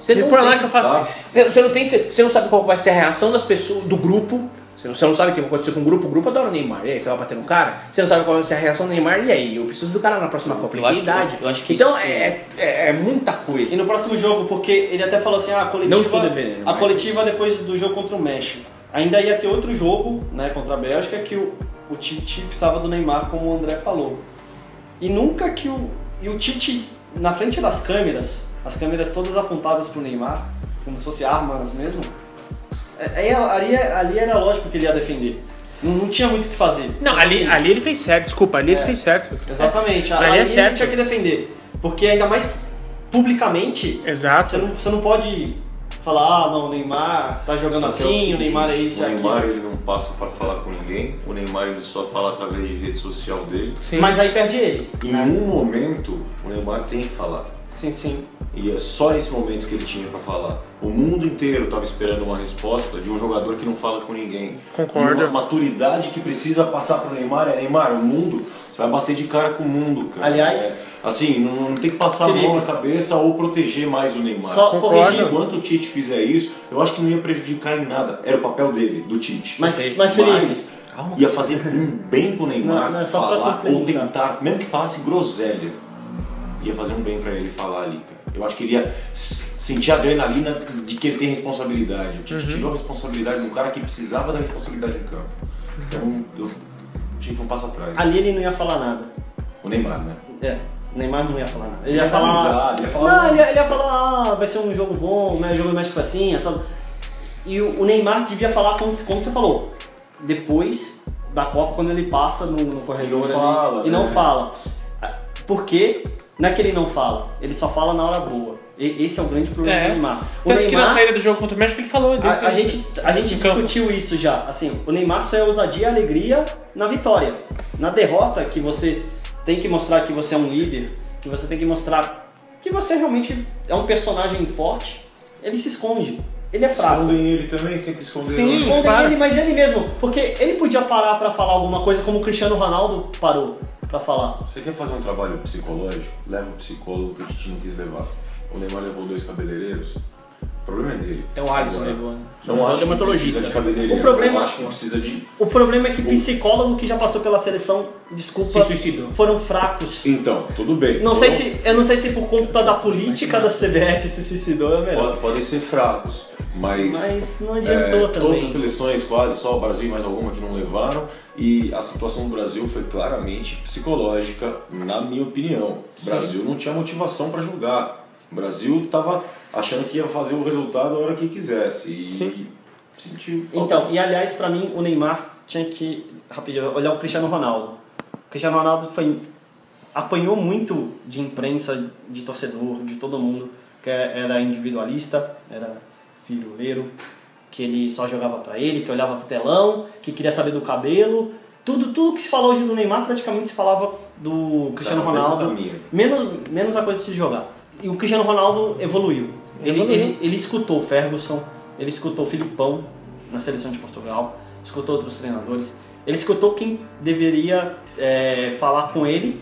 Você me não põe tem. lá que eu faço Tá. isso. Você, não tem, você, você não sabe qual vai ser a reação das pessoas, do grupo. Você não, você não sabe o que vai acontecer com o grupo. O grupo adora o Neymar. E aí, você vai bater no cara? Você não sabe qual vai ser a reação do Neymar. E aí, eu preciso do cara na próxima Copa. Eu acho que- eu acho que então isso- é, é, é muita coisa. E no próximo jogo, porque ele até falou assim, ah, a coletiva, Não estou devendo, a coletiva depois do jogo contra o México. Ainda ia ter outro jogo, né, contra a Bélgica, que o, o Tite precisava do Neymar, como o André falou. E nunca que o. E o Tite, na frente das câmeras, as câmeras todas apontadas pro Neymar, como se fosse armas mesmo, é- aí, ali, ali era lógico que ele ia defender. Não, não tinha muito o que fazer. Não, ali, ali ele fez certo, desculpa, ali ele É. fez certo. Exatamente. Ali é Ali ele certo. tinha que defender. Porque ainda mais publicamente, você Exato. não, você não pode falar, ah, não, o Neymar tá jogando é o assim, o Neymar é isso O e Neymar aquilo. ele não passa para falar com ninguém, o Neymar ele só fala através de rede social dele. Sim. Mas aí perde ele. Em né? um momento, o Neymar tem que falar. Sim, sim. E é só esse momento que ele tinha para falar. O mundo inteiro estava esperando uma resposta de um jogador que não fala com ninguém. Concordo. E uma maturidade que precisa passar para o Neymar é Neymar, o mundo, você vai bater de cara com o mundo, cara. Aliás- É, assim, não, não tem que passar a mão Felipe. na cabeça ou proteger mais o Neymar. Só corrigir. Enquanto o Tite fizer isso, eu acho que não ia prejudicar em nada. Era o papel dele, do Tite. Mas- mas, Felipe, ia fazer um bem pro Neymar Não, não é falar ou complementar. tentar, mesmo que falasse groselha, ia fazer um bem pra ele falar ali, cara. Eu acho que ele ia sentir a adrenalina de que ele tem responsabilidade. O Tite tirou a responsabilidade de um cara que precisava da responsabilidade em campo. Então, eu achei que foi um passo atrás. Ali ele não ia falar nada. O Neymar, né? É, o Neymar não ia falar nada. Ele Ele ia falar. ele ia falar- Não, ele ia, ele ia falar, ah, vai ser um jogo bom, né? O jogo do México foi assim, essa... E o, o Neymar devia falar como, como você falou. Depois da Copa, quando ele passa no, no corredor E não fala, e não né? fala. Porque não é que ele não fala, ele só fala na hora boa. E- esse é o grande problema É. do Neymar. O Tanto que na Neymar- saída do jogo contra o México ele falou. ele a, a gente, a gente em campo. discutiu isso já. Assim, o Neymar só é ousadia e alegria na vitória. Na derrota, que você tem que mostrar que você é um líder, que você tem que mostrar que você realmente é um personagem forte, ele se esconde. Ele é fraco. Escondem ele também, sempre esconderam. Sim. ele. Escondem para. ele, mas ele mesmo. Porque ele podia parar pra falar alguma coisa como o Cristiano Ronaldo parou pra falar. Você quer fazer um trabalho psicológico? Leva o psicólogo que o Tite não quis levar. O Neymar levou dois cabeleireiros. O problema é dele. É o Alisson Agora, levando. Não acho que dermatologista. precisa de cabeleireiro. O problema- Eu acho que precisa de... O problema é que psicólogo que já passou pela seleção, desculpa, Se suicidou. foram fracos. Então, tudo bem. Não sei Foram- se, eu não sei se por conta da política da CBF se suicidou é melhor. Pode- Podem ser fracos, mas... Mas não é, adiantou também. todas as seleções, quase, só o Brasil e mais alguma que não levaram. E a situação do Brasil foi claramente psicológica, na minha opinião. O Brasil não tinha motivação para jogar. O Brasil estava achando que ia fazer o resultado a hora que quisesse. E Sim. sentiu falta Então, disso. e aliás, pra mim, o Neymar tinha que, rapidinho, olhar o Cristiano Ronaldo. O Cristiano Ronaldo foi, apanhou muito de imprensa, de torcedor, de todo mundo, que era individualista, era firuleiro, que ele só jogava pra ele, que olhava pro telão, que queria saber do cabelo. Tudo, tudo que se falou hoje do Neymar praticamente se falava do Cristiano Tá no mesmo Ronaldo. Menos, menos a coisa de jogar. E o Cristiano Ronaldo evoluiu. Ele, ele, ele escutou o Ferguson, ele escutou o Filipão na seleção de Portugal, escutou outros treinadores. Ele escutou quem deveria é, falar com ele.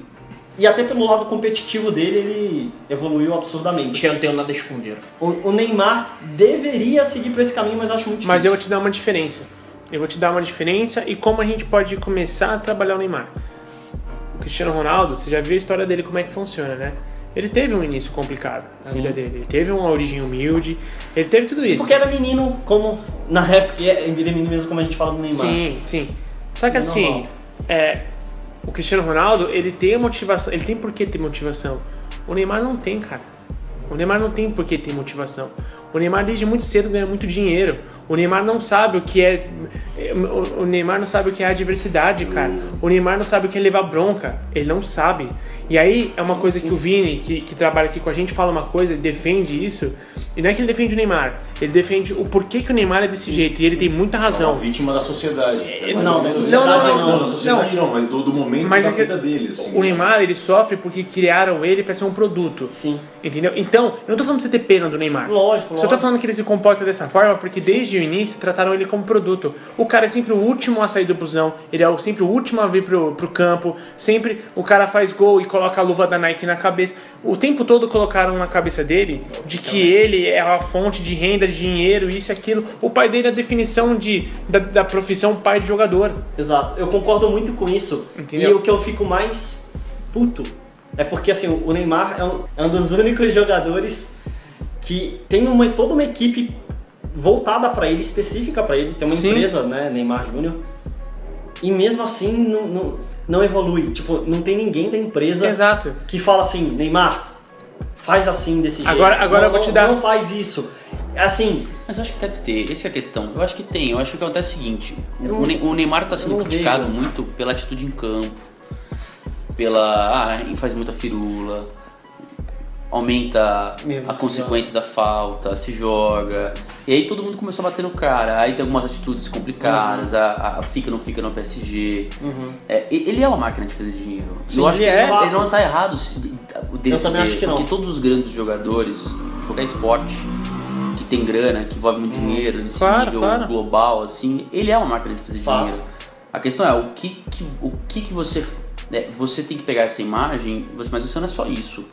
E até pelo lado competitivo dele, ele evoluiu absurdamente. Porque eu não tenho nada a esconder. O, o Neymar deveria seguir por esse caminho, mas acho muito difícil. Mas eu vou te dar uma diferença. Eu vou te dar uma diferença e como a gente pode começar a trabalhar o Neymar. O Cristiano Ronaldo, você já viu a história dele, como é que funciona, né? Ele teve um início complicado na vida dele. Ele teve uma origem humilde, ele teve tudo isso. Porque era menino, como na época, ele é menino mesmo como a gente fala do Neymar. Sim, sim. Só que É assim, é, o Cristiano Ronaldo, ele tem a motivação, ele tem por que ter motivação. O Neymar não tem, cara. O Neymar não tem por que ter motivação. O Neymar desde muito cedo ganha muito dinheiro. O Neymar não sabe o que é. o, Neymar não sabe o que é adversidade, cara. O Neymar não sabe o que é levar bronca. Ele não sabe. E aí é uma coisa que o Vini, que, que trabalha aqui com a gente, fala uma coisa, defende isso. E não é que ele defende o Neymar, ele defende o porquê que o Neymar é desse jeito. E ele tem muita É uma razão. vítima da sociedade. É mais não, menos não, isso. não, não, não, não, da sociedade não, mas do, do momento Mas da é vida dele. Assim, O Neymar, ele sofre porque criaram ele pra ser um produto. Sim. Entendeu? Então, eu não tô falando de você ter pena do Neymar. Lógico, Só lógico. tô falando que ele se comporta dessa forma porque desde o início trataram ele como produto. O cara é sempre o último a sair do busão, ele é sempre o último a vir pro, pro campo, sempre o cara faz gol e coloca a luva da Nike na cabeça. O tempo todo colocaram na cabeça dele de que ele é a fonte de renda, de dinheiro, isso e aquilo. O pai dele é a definição de, da, da profissão pai de jogador. Exato, eu concordo muito com isso. Entendeu? E o que eu fico mais puto é porque assim, o Neymar é um, é um dos únicos jogadores que tem uma, toda uma equipe voltada pra ele, específica pra ele. Tem uma Sim. empresa, né, Neymar Júnior. E mesmo assim não, não, não evolui. Tipo, não tem ninguém da empresa Exato. que fala assim, Neymar, faz assim desse jeito. Agora- agora Não- eu vou te não- dar- Não faz isso. Assim, Mas eu acho que deve ter, essa é a questão. Eu acho que tem, eu acho que acontece o seguinte: Eu o, não- Ne- o Neymar tá sendo não criticado vejo. muito pela atitude em campo, pela. Ah, faz muita firula, aumenta a consequência da falta, se joga. E aí todo mundo começou a bater no cara. Aí tem algumas atitudes complicadas, a, a fica não fica no PSG. É, e- ele é uma máquina de fazer dinheiro. Sim, eu acho que ele, é. não, ele não tá errado se- o dele Eu também acho que não. Porque todos os grandes jogadores, qualquer esporte, que tem grana, que envolve muito dinheiro, nesse Claro, nível claro. global, assim, ele é uma máquina de fazer Fato. dinheiro. A questão é, o que que, o que, que você... né, você tem que pegar essa imagem, mas você não é só isso.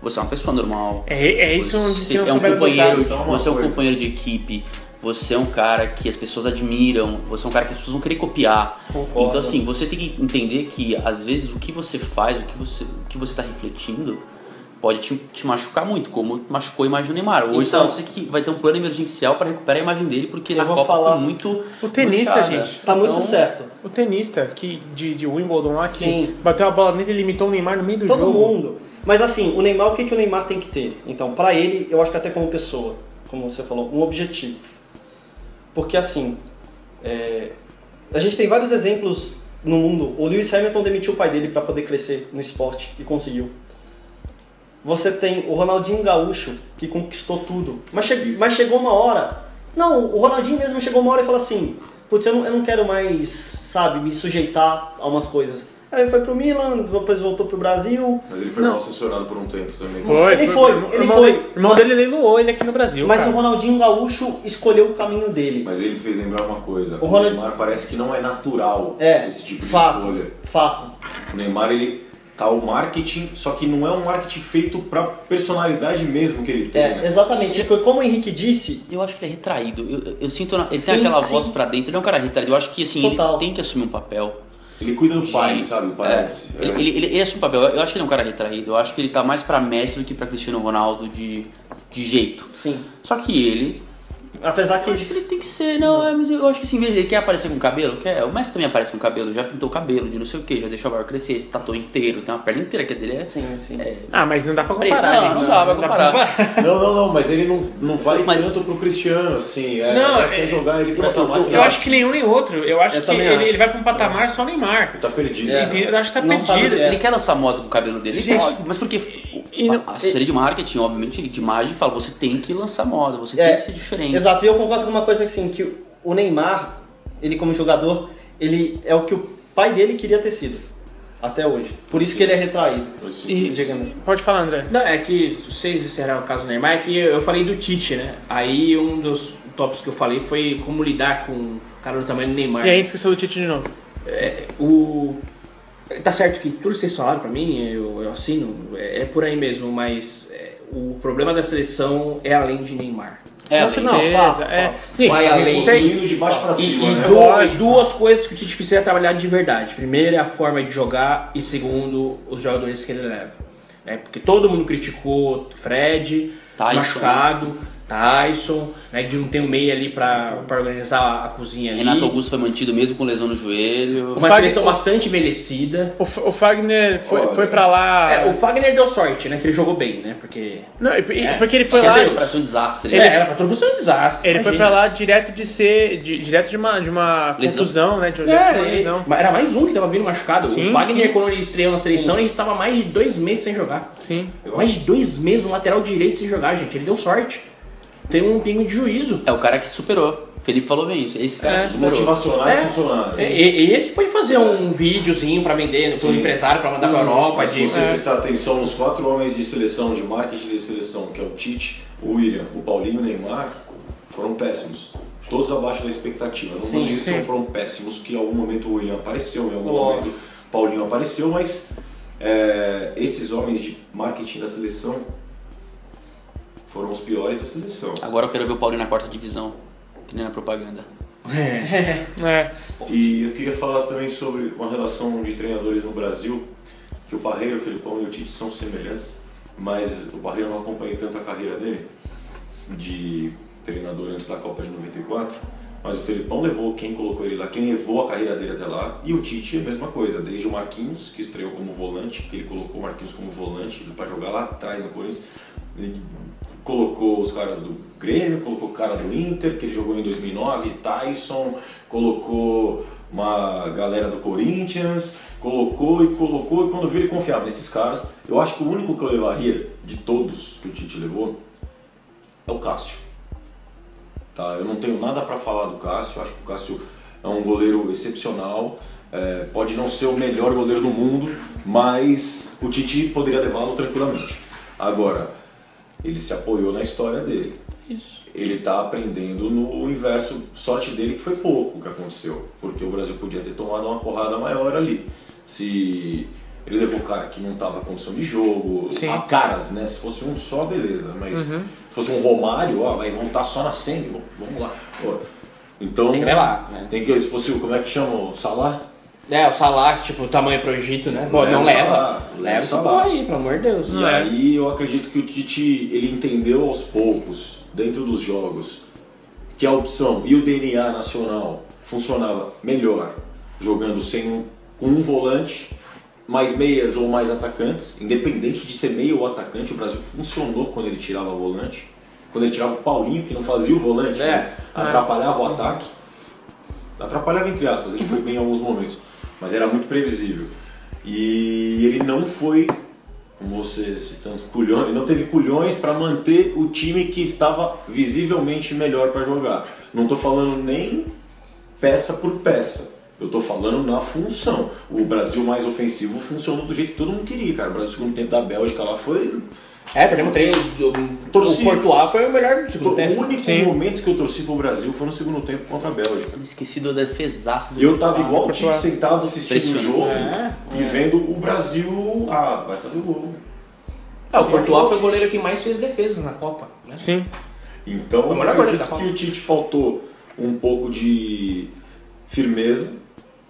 Você é uma pessoa normal. É, é isso onde Você tem um é um companheiro, você é um coisa. companheiro de equipe, você é um cara que as pessoas admiram, você é um cara que as pessoas vão querer copiar. Concordo. Então assim, você tem que entender que às vezes o que você faz, o que você, o que você está refletindo, pode te, te machucar muito, como machucou a imagem do Neymar. Hoje Então- então, dizer que vai ter um plano emergencial para recuperar a imagem dele, porque na Copa falar- foi muito O tenista, gente. tá muito Então, certo. O tenista que, de, de Wimbledon lá, que Sim. bateu a bola nele e limitou o Neymar no meio do Todo jogo. mundo. Mas assim, o Neymar, o que, que o Neymar tem que ter? Então, pra ele, eu acho que até como pessoa, como você falou, um objetivo. Porque assim, é, a gente tem vários exemplos no mundo. O Lewis Hamilton demitiu o pai dele pra poder crescer no esporte e conseguiu. Você tem o Ronaldinho Gaúcho, que conquistou tudo. Mas, che- mas chegou uma hora. Não, o Ronaldinho mesmo chegou uma hora e falou assim: Putz, eu não, eu não quero mais, sabe, me sujeitar a umas coisas. Aí ele foi pro Milan, depois voltou pro Brasil. Mas ele foi Não. mal assessorado por um tempo também. Foi, Ele foi, O ele irmão foi. dele- O irmão dele leiloou ele aqui no Brasil. Mas cara. o Ronaldinho Gaúcho escolheu o caminho dele. Mas ele fez lembrar uma coisa. O O, Ronald- Neymar parece que não é natural É, esse tipo fato, de escolha. fato. O Neymar, ele tá o marketing, só que não é um marketing feito pra personalidade mesmo que ele tem. É, exatamente. Tipo, Como o Henrique disse, Eu acho que ele é retraído. Eu, eu sinto. na- Ele Sim, tem aquela sim. voz pra dentro, ele é um cara retraído. Eu acho que assim, Total. ele tem que assumir um papel. Ele cuida do pai, de- sabe? Parece. É. ele, ele, ele, assume um papel. Eu acho que ele é um cara retraído. Eu acho que ele tá mais pra Messi do que pra Cristiano Ronaldo de, de jeito. sim. Só que ele. Apesar que. Eu acho que ele tem que ser, não, é, mas eu acho que assim, ele quer aparecer com cabelo, quer. O Messi também aparece com cabelo, já pintou o cabelo de não sei o que, já deixou a barba crescer, se tatuou inteiro, tem uma perna inteira que a dele é. Sim, sim. é Ah, mas não dá pra comparar, Não, gente. não dá pra comparar. Não, não, não, mas ele não, não vai Mas- tanto pro Cristiano, assim. É, Não, ele quer é- jogar ele pra eu- essa eu-. Eu acho que nenhum nem outro. Eu acho Eu que ele, acho. ele vai pra um patamar só Neymar. Tá perdido. É. Eu acho que tá Não sabe perdido. o que é. Ele quer lançar moto com o cabelo dele, Gente, pode, mas porque e não- de marketing, obviamente, de imagem, fala, você tem que lançar moda, você É, tem que ser diferente. Exato, e eu concordo com uma coisa assim, que o Neymar, ele como jogador, ele é o que o pai dele queria ter sido. Até hoje. Por isso que ele é retraído. E- Digamos. Pode falar, André. Não, é que vocês encerraram o caso do Neymar, é que eu falei do Tite, né? Aí um dos tópicos que eu falei foi como lidar com o cara do tamanho do Neymar. E aí a gente esqueceu do Tite de novo. É, o... Tá certo que tudo que vocês falaram pra mim, eu, eu assino, é, é por aí mesmo, mas é, o problema da seleção é além de Neymar. É, assim, não, certeza. fato, é. Gente, Vai além. isso Indo de baixo pra E, cima, e né? du- Lógico. duas coisas que o Tite precisa trabalhar de verdade. Primeiro é a forma de jogar e segundo, os jogadores que ele leva. É, porque todo mundo criticou Fred, Tyson, machucado. Tyson, né, de não ter um meio ali pra, pra organizar a cozinha ali. Renato Augusto foi mantido mesmo com lesão no joelho. Uma Fagner- seleção bastante envelhecida. O, o Fagner foi, Olha, foi pra lá. É, o Fagner deu sorte, né? Que ele jogou bem, né? Porque. Não, e- É. porque ele foi lá. Deus, parece um desastre. É, era pra todo mundo ser um desastre. Ele foi imagina. pra lá direto de ser. de- direto de uma, de uma Lesão. contusão, né? De, de uma É, lesão. ele- era mais um que tava vindo machucado. Sim, o Wagner, sim. quando ele estreou na seleção, ele estava mais de dois meses sem jogar. Sim. Mais de dois meses, um lateral direito sem jogar, gente. Ele deu sorte. Tem um pingo de juízo. É o cara que superou. O Felipe falou bem isso. Esse cara É. superou. Motivacionais É. funcionaram. E, e- esse pode fazer um videozinho pra vender pro Sim. empresário, pra mandar pra Europa. Mas se você prestar atenção nos quatro homens de seleção, de marketing de seleção, que é o Tite, o William, o Paulinho e o Neymar, foram péssimos. Todos abaixo da expectativa. Não Sim, sim. são- foram péssimos, que em algum momento o William apareceu, em algum momento o Paulinho apareceu, mas é, esses homens de marketing da seleção foram os piores da seleção. Agora eu quero ver o Paulinho na quarta divisão. Que nem na propaganda. É. E eu queria falar também sobre uma relação de treinadores no Brasil, que o Barreiro, o Felipão e o Tite são semelhantes, mas o Barreiro não acompanhei tanto a carreira dele de treinador antes da Copa de 94, mas o Felipão levou quem colocou ele lá, quem levou a carreira dele até lá, e o Tite é a mesma coisa, desde o Marquinhos, que estreou como volante, que ele colocou o Marquinhos como volante para jogar lá atrás no Corinthians, ele colocou os caras do Grêmio, colocou o cara do Inter, que ele jogou em 2009, Tyson, colocou uma galera do Corinthians, colocou e colocou, e quando viu ele confiava nesses caras. Eu acho que o único que eu levaria de todos que o Tite levou é o Cássio. Tá, eu não tenho nada para falar do Cássio, acho que o Cássio é um goleiro excepcional. é, pode não ser o melhor goleiro do mundo, mas o Tite poderia levá-lo tranquilamente. Agora, ele se apoiou na história dele. Ele está aprendendo no inverso, sorte dele que foi pouco que aconteceu, porque o Brasil podia ter tomado uma porrada maior ali. Se ele levou o cara que não estava em condição de jogo, Sim. a caras, né? Se fosse um só, beleza, mas se fosse um Romário, ó, vai voltar só na semi, vamos lá. Ó, Então, Tem que levar, né? tem que, se fosse o, como é que chama, o Salah? É, o Salah, tipo, o tamanho pro Egito, né? Leva não o leva. Salah, leva Leva o essa porra aí, pelo amor de Deus. E aí eu acredito que o Tite ele entendeu aos poucos, dentro dos jogos, que a opção e o DNA nacional funcionava melhor jogando sem um, com um volante, mais meias ou mais atacantes, independente de ser meio ou atacante, o Brasil funcionou quando ele tirava volante, quando ele tirava o Paulinho, que não fazia o volante, É. mas atrapalhava o ataque. Atrapalhava entre aspas, ele foi bem em alguns momentos, mas era muito previsível. E ele não foi como você citando culhões, não teve culhões para manter o time que estava visivelmente melhor para jogar. Não estou falando nem peça por peça. Eu estou falando na função. O Brasil mais ofensivo funcionou do jeito que todo mundo queria, cara. O Brasil segundo tempo da Bélgica lá foi É, perdemos três. O Torci. Portugal foi o melhor do o segundo tempo. único Sim. momento que eu torci pro Brasil foi no segundo tempo contra a Bélgica. Eu me esqueci do defesaço do E eu tava igual o Tite sentado assistindo o jogo É. e vendo o Brasil. Ah, vai fazer gol. Ah, o Portugal foi o goleiro que mais fez defesas na Copa. Né? Sim. Então, o eu acredito que o Tite faltou um pouco de firmeza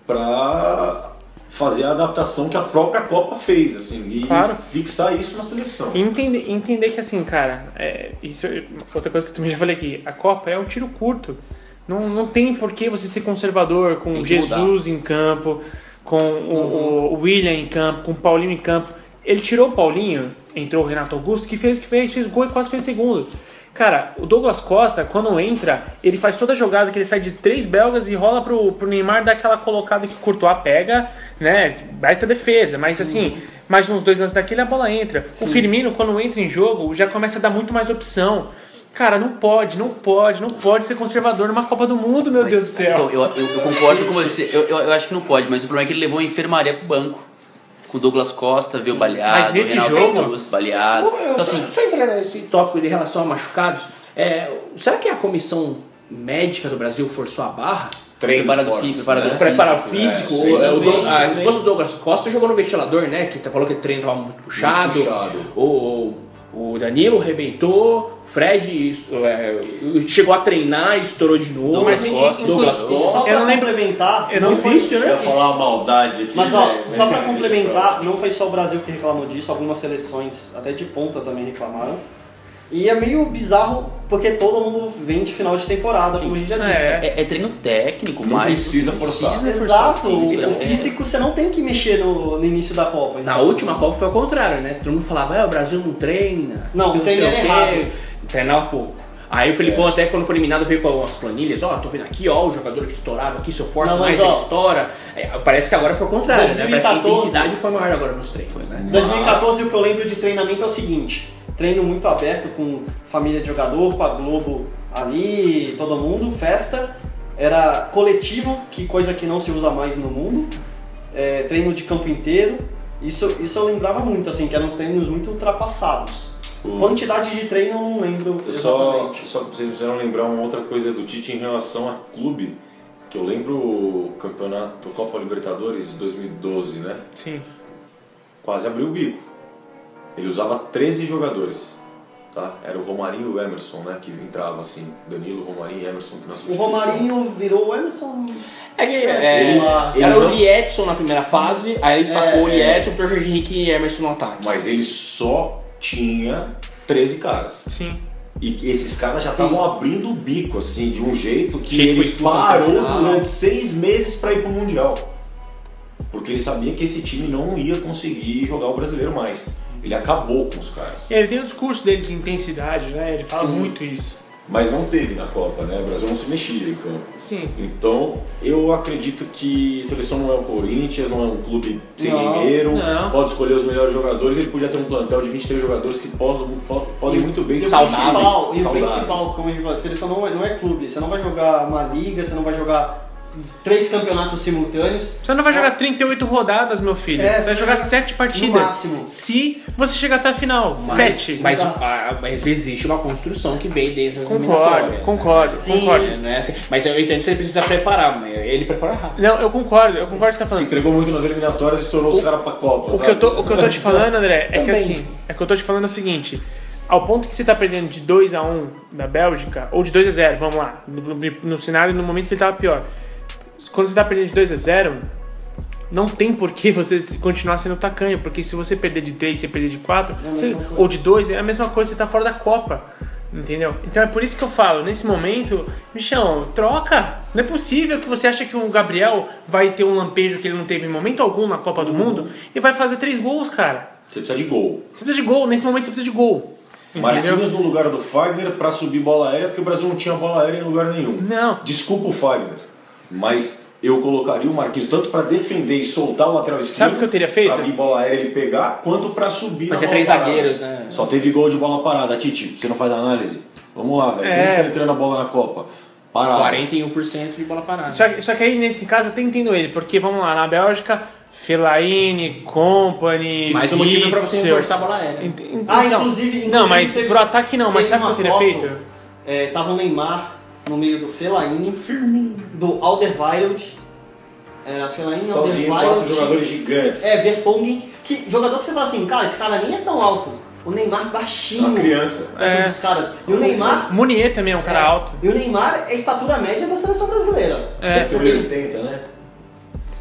para fazer a adaptação que a própria Copa fez, assim, e Claro. fixar isso na seleção. E entender, entender que assim, cara, é, isso é outra coisa que eu também já falei aqui, a Copa é um tiro curto. Não, não tem por que você ser conservador com Jesus em campo, com o, o William em campo, com o Paulinho em campo. Ele tirou o Paulinho, entrou o Renato Augusto, que fez que fez, fez gol e quase fez segundo. Cara, o Douglas Costa, quando entra, ele faz toda a jogada que ele sai de três belgas e rola pro, pro Neymar dar aquela colocada que o Courtois pega, né? Baita defesa, mas assim, mais uns dois lances daquele a bola entra. O Firmino, quando entra em jogo, já começa a dar muito mais opção. Cara, não pode, não pode, não pode ser conservador numa Copa do Mundo, meu Deus do céu. Então, eu, eu, eu concordo com você. Eu, eu, eu acho que não pode, mas o problema é que ele levou a enfermaria pro banco. Com o Douglas Costa, veio baleado, Mas nesse o Renato jogo- Augusto baleado. Eu, eu, Então, só, assim, só entrar nesse tópico de relação a machucados, é, será que a comissão médica do Brasil forçou a barra? Treinos Preparado físico, preparado né? Físico, físico, é, o, sim, o, sim, Dou- a esposa do Douglas Costa jogou no ventilador, né? Que falou que o treino tava muito puxado. Muito puxado. O, o Danilo arrebentou, Fred é, chegou a treinar e estourou de novo. Douglas Costa, Douglas. Costa. Só Eu não lembro- complementar, eu não foi Difícil, Eu né? ia falar uma maldade aqui. Mas ó, né? só pra Deixa complementar, não foi só o Brasil que reclamou disso, algumas seleções, até de ponta também reclamaram. E é meio bizarro porque todo mundo vem de final de temporada, como a gente já disse. É. É, é treino técnico, Não mas. precisa forçar. Exato, o, físico, o é. físico você não tem que mexer no, no início da Copa. Na então- última Copa foi ao contrário, né? Todo mundo falava, ah, o Brasil não treina. Não, que treina o quê." errado. Treinava pouco. Aí o Felipão até quando foi eliminado veio com as planilhas, ó, tô vendo aqui, ó, o jogador aqui estourado aqui, se eu forço Não, mas, mais ó, ele estoura. É, parece que agora foi o contrário, né? Parece que a 2014 intensidade foi maior agora nos treinos, né? 2014 o que eu lembro de treinamento é o seguinte, treino muito aberto com família de jogador, com a Globo ali, todo mundo, festa, era coletivo, que coisa que não se usa mais no mundo, é, treino de campo inteiro, isso, isso eu lembrava muito, assim, que eram uns treinos muito ultrapassados. O- Quantidade de treino eu não lembro Eu só, só vocês precisaram lembrar uma outra coisa do Tite em relação a clube, que eu lembro o campeonato Copa Libertadores de 2012, né? Sim. Quase abriu o bico. Ele usava 13 jogadores, tá? Era o Romarinho e o Emerson, né? Que entrava assim, Danilo, Romarinho e Emerson. Que na O. Romarinho virou o Emerson. É que Ele- é, ele era não- o Liedson na primeira fase, aí ele sacou É, o Liedson, o Jorge Henrique e Emerson no ataque. Mas ele só tinha 13 caras. Sim. E esses caras já estavam abrindo o bico, assim, de um jeito que foi ele parou durante seis meses para ir pro Mundial. Porque ele sabia que esse time não ia conseguir jogar o brasileiro mais. Ele acabou com os caras. E ele tem o discurso dele de intensidade, né? Ele fala Sim. muito isso. Mas não teve na Copa, né? O Brasil não se mexia em campo. Sim. Então, eu acredito que a seleção não é o Corinthians, não é um clube sem Não, dinheiro, não. pode escolher os melhores jogadores, ele podia ter um plantel de 23 jogadores que podem, podem muito bem E ser Saudáveis, e o principal, como gente falou, a seleção não é, não é clube, você não vai jogar uma liga, você não vai jogar três campeonatos simultâneos. Você não vai jogar 38 rodadas, meu filho. É, você vai jogar 7 partidas. máximo. Se você chegar até a final. Mas- 7. Mas, ah, mas existe uma construção que vem desde as Concordo, eliminatórias, né? concordo, Sim. concordo. É, assim- Mas eu entendo que você precisa preparar, mas ele prepara rápido. Não, eu concordo, eu concordo com o que você tá Se falando. entregou muito nas eliminatórias e estourou os caras pra Copa. O sabe? que, eu tô, o que eu tô te falando, André, é que Também. assim, é que eu tô te falando é o seguinte. Ao ponto que você tá perdendo de 2 a 1 da Bélgica, ou de 2 a 0 vamos lá, no, no- no cenário, no momento que ele tava pior. Quando você tá perdendo de 2 a 0 não tem por que você continuar sendo tacanho, porque se você perder de 3, você perder de 4, É ou de 2, é a mesma coisa, você tá fora da Copa. Entendeu? Então é por isso que eu falo, nesse momento, bichão, troca. Não é possível que você acha que o Gabriel vai ter um lampejo que ele não teve em momento algum na Copa do Mundo e vai fazer três gols, cara. Você precisa de gol. Você precisa de gol, nesse momento você precisa de gol. Marquinhos no lugar do Fagner pra subir bola aérea, porque o Brasil não tinha bola aérea em lugar nenhum. Não. Desculpa o Fagner, mas eu colocaria o Marquinhos tanto pra defender e soltar o lateral esquerdo. Sabe o que eu teria feito? Pra vir bola aérea ele pegar, quanto pra subir Mas é três parada. zagueiros, né? Só teve gol de bola parada. Tite, você não faz análise? Vamos lá, velho. É. Quem que tá entrando a bola na Copa? Parada. 41% de bola parada. Só, que- só que aí nesse caso eu até entendo ele, porque vamos lá, na Bélgica, Fellaini, Company, Mais um motivo pra você Witzel. reforçar a bola aérea. Ent- ent- Ah, então- inclusive- Não, inclusive mas teve- pro ataque não, mas sabe o que eu teria foto, feito? É, tava o Neymar no meio do Fellaini, do Alderweireld, é, Fellaini, Sozinho, quatro Alderweireld, jogadores gigantes. é, Vertonghen, que jogador que você fala assim, cara, esse cara nem é tão alto. O Neymar baixinho. Uma criança. perto É. dos caras. E o Neymar... Munier também é um cara é, alto. E o Neymar é a estatura média da seleção brasileira. É. Você tem- 80, né?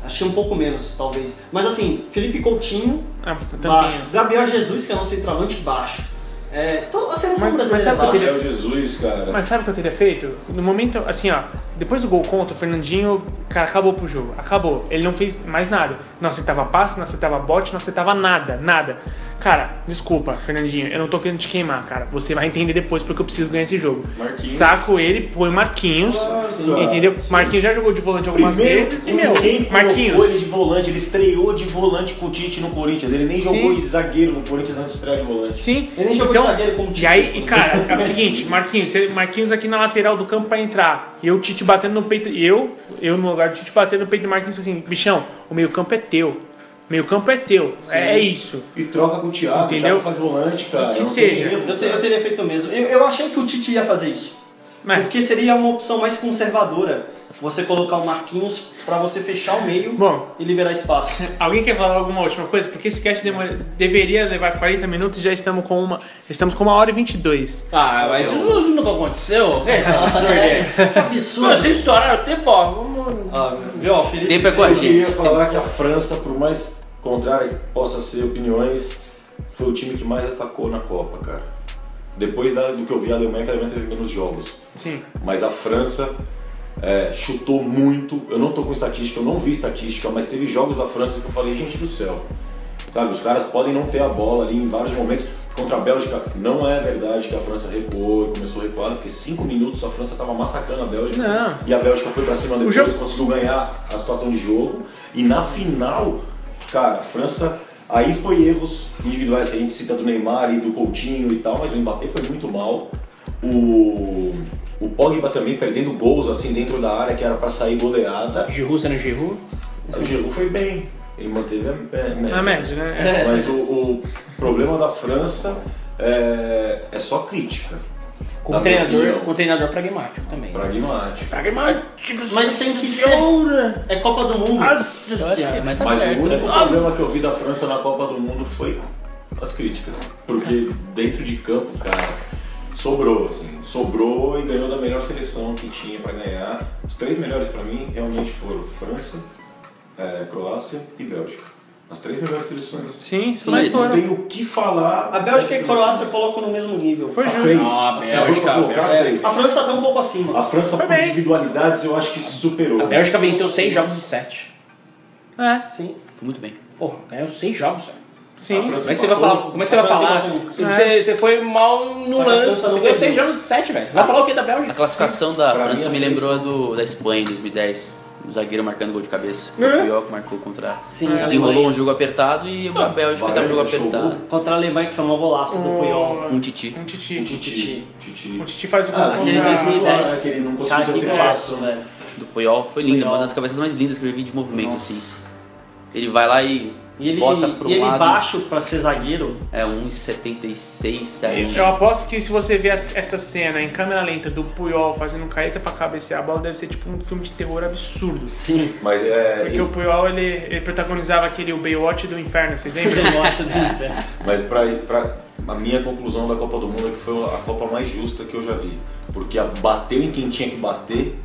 acho que um pouco menos, talvez. Mas assim, Felipe Coutinho, Ah, baixo. Gabriel Jesus, que é um centroavante, baixo. É, toda a seleção Mas- mas sabe é o que eu baixa. Gabriel Jesus, cara. Mas sabe o que eu teria feito? No momento, assim, ó, depois do gol contra, o Fernandinho, cara, acabou pro jogo. Acabou. Ele não fez mais nada. Não acertava passe, não acertava bote, não acertava nada, nada. Cara, desculpa, Fernandinho, eu não tô querendo te queimar, cara. Você vai entender depois porque eu preciso ganhar esse jogo. Marquinhos. Saco ele, põe o Marquinhos, Claro, entendeu? sim. Marquinhos já jogou de volante algumas Primeiro, vezes e, meu, Marquinhos. ele de volante, ele estreou de volante com o Tite no Corinthians. Ele nem Sim. jogou de zagueiro no Corinthians antes de estrear de volante. Sim, Ele nem jogou então, de zagueiro como E titular. aí, e, cara, é o seguinte, Marquinhos, Marquinhos aqui na lateral do campo pra entrar. E eu, Tite batendo no peito. e Eu, eu no lugar do Tite batendo no peito do Marquinhos, assim: bichão, o meio-campo é teu. O meio-campo é teu. É, é isso. E troca com o Thiago. Entendeu? O Thiago faz volante, cara. Que seja. Eu, te- eu teria feito mesmo. Eu, eu achei que o Tite ia fazer isso. Né? Porque seria uma opção mais conservadora. Você colocar o Marquinhos pra você fechar o meio Bom. e liberar espaço. Alguém quer falar alguma última coisa? Porque esse cast demora- deveria levar 40 minutos e já estamos com uma. Estamos com uma hora e 22. Ah, mas isso nunca aconteceu. que absurdo. Vocês estouraram o tempo, ó. Vamos... Ah, viu, ó, Felipe, Tempo é com a Eu gente. queria falar que a França, por mais contrário que possa ser opiniões, foi o time que mais atacou na Copa, cara. Depois da- do que eu vi a Alemanha, que a Alemanha teve menos jogos. Sim. Mas a França é, chutou muito. Eu não tô com estatística, eu não vi estatística, mas teve jogos da França que eu falei, gente do céu. Sabe, os caras podem não ter a bola ali em vários momentos. Contra a Bélgica, não é verdade que a França recuou e começou a recuar, porque cinco minutos a França estava massacrando a Bélgica. Não. E a Bélgica foi pra cima depois, jogo- conseguiu ganhar a situação de jogo. E na final, cara, a França. Aí foi erros individuais que a gente cita do Neymar e do Coutinho e tal, mas o Mbappé foi muito mal. O, o Pogba também perdendo gols assim dentro da área que era pra sair goleada. Giroud sendo Giroud. O Giroud foi bem, ele manteve a, a média. Na média, né? É. Mas o, o problema da França é, é só crítica. Com um treinador, com um treinador pragmático também. Pragmático. Pragmático, Mas tem que ser. É Copa do Mundo. Nossa Eu acho que, senhora. mas tá Mas certo, o único né? problema que eu vi da França na Copa do Mundo foi as críticas. Porque dentro de campo, cara, sobrou, assim. Sobrou e ganhou da melhor seleção que tinha pra ganhar. Os três melhores pra mim realmente foram França, é, Croácia e Bélgica. As três melhores seleções. Sim, Sim, mas Não tem o que falar. A Bélgica e a Croácia coloco no mesmo nível. Foi As justo. três. Ah, a for Bélgica, três. A França tá um pouco acima. A França, por bem. individualidades, eu acho que superou. a Bélgica venceu seis jogos de sete. É, Sim. Foi muito bem. Porra, ganhou seis jogos, velho. A sim. Como é que você vai falar? Como é que você vai A falar? Você, É. você- foi mal no a lance. Não Você ganhou seis jogos de sete, velho. Você vai falar o que da A Bélgica? classificação da Pra França mim, me lembrou a do, da Espanha em 2010. O zagueiro marcando gol de cabeça. Foi É. o Puyol que marcou contra. Sim, a Desenrolou um jogo apertado e a Bélgica vai, tava um jogo apertado. gol. Contra a Alemanha que foi um golaço do Puyol. Um titi. Um titi. Titi. Titi. O Titi faz o Ah, gol Aquele contra- 2010. que ele não conseguiu ter que golaço, velho. Do Puyol foi lindo, Puyol. uma das cabeças mais lindas que eu já vi de movimento, Nossa. assim. Ele vai lá e, E ele, bota pro e ele lado. baixo pra ser zagueiro. É 1,76, 7. Eu aposto que se você ver essa cena em câmera lenta do Puyol fazendo careta pra cabecear a bola, deve ser tipo um filme de terror absurdo. Sim. Mas é. Porque ele- o Puyol, ele, ele protagonizava aquele o Baywatch do Inferno, vocês lembram? Gosto dele, velho. Mas pra, pra, a minha conclusão da Copa do Mundo é que foi a Copa mais justa que eu já vi. Porque bateu em quem tinha que bater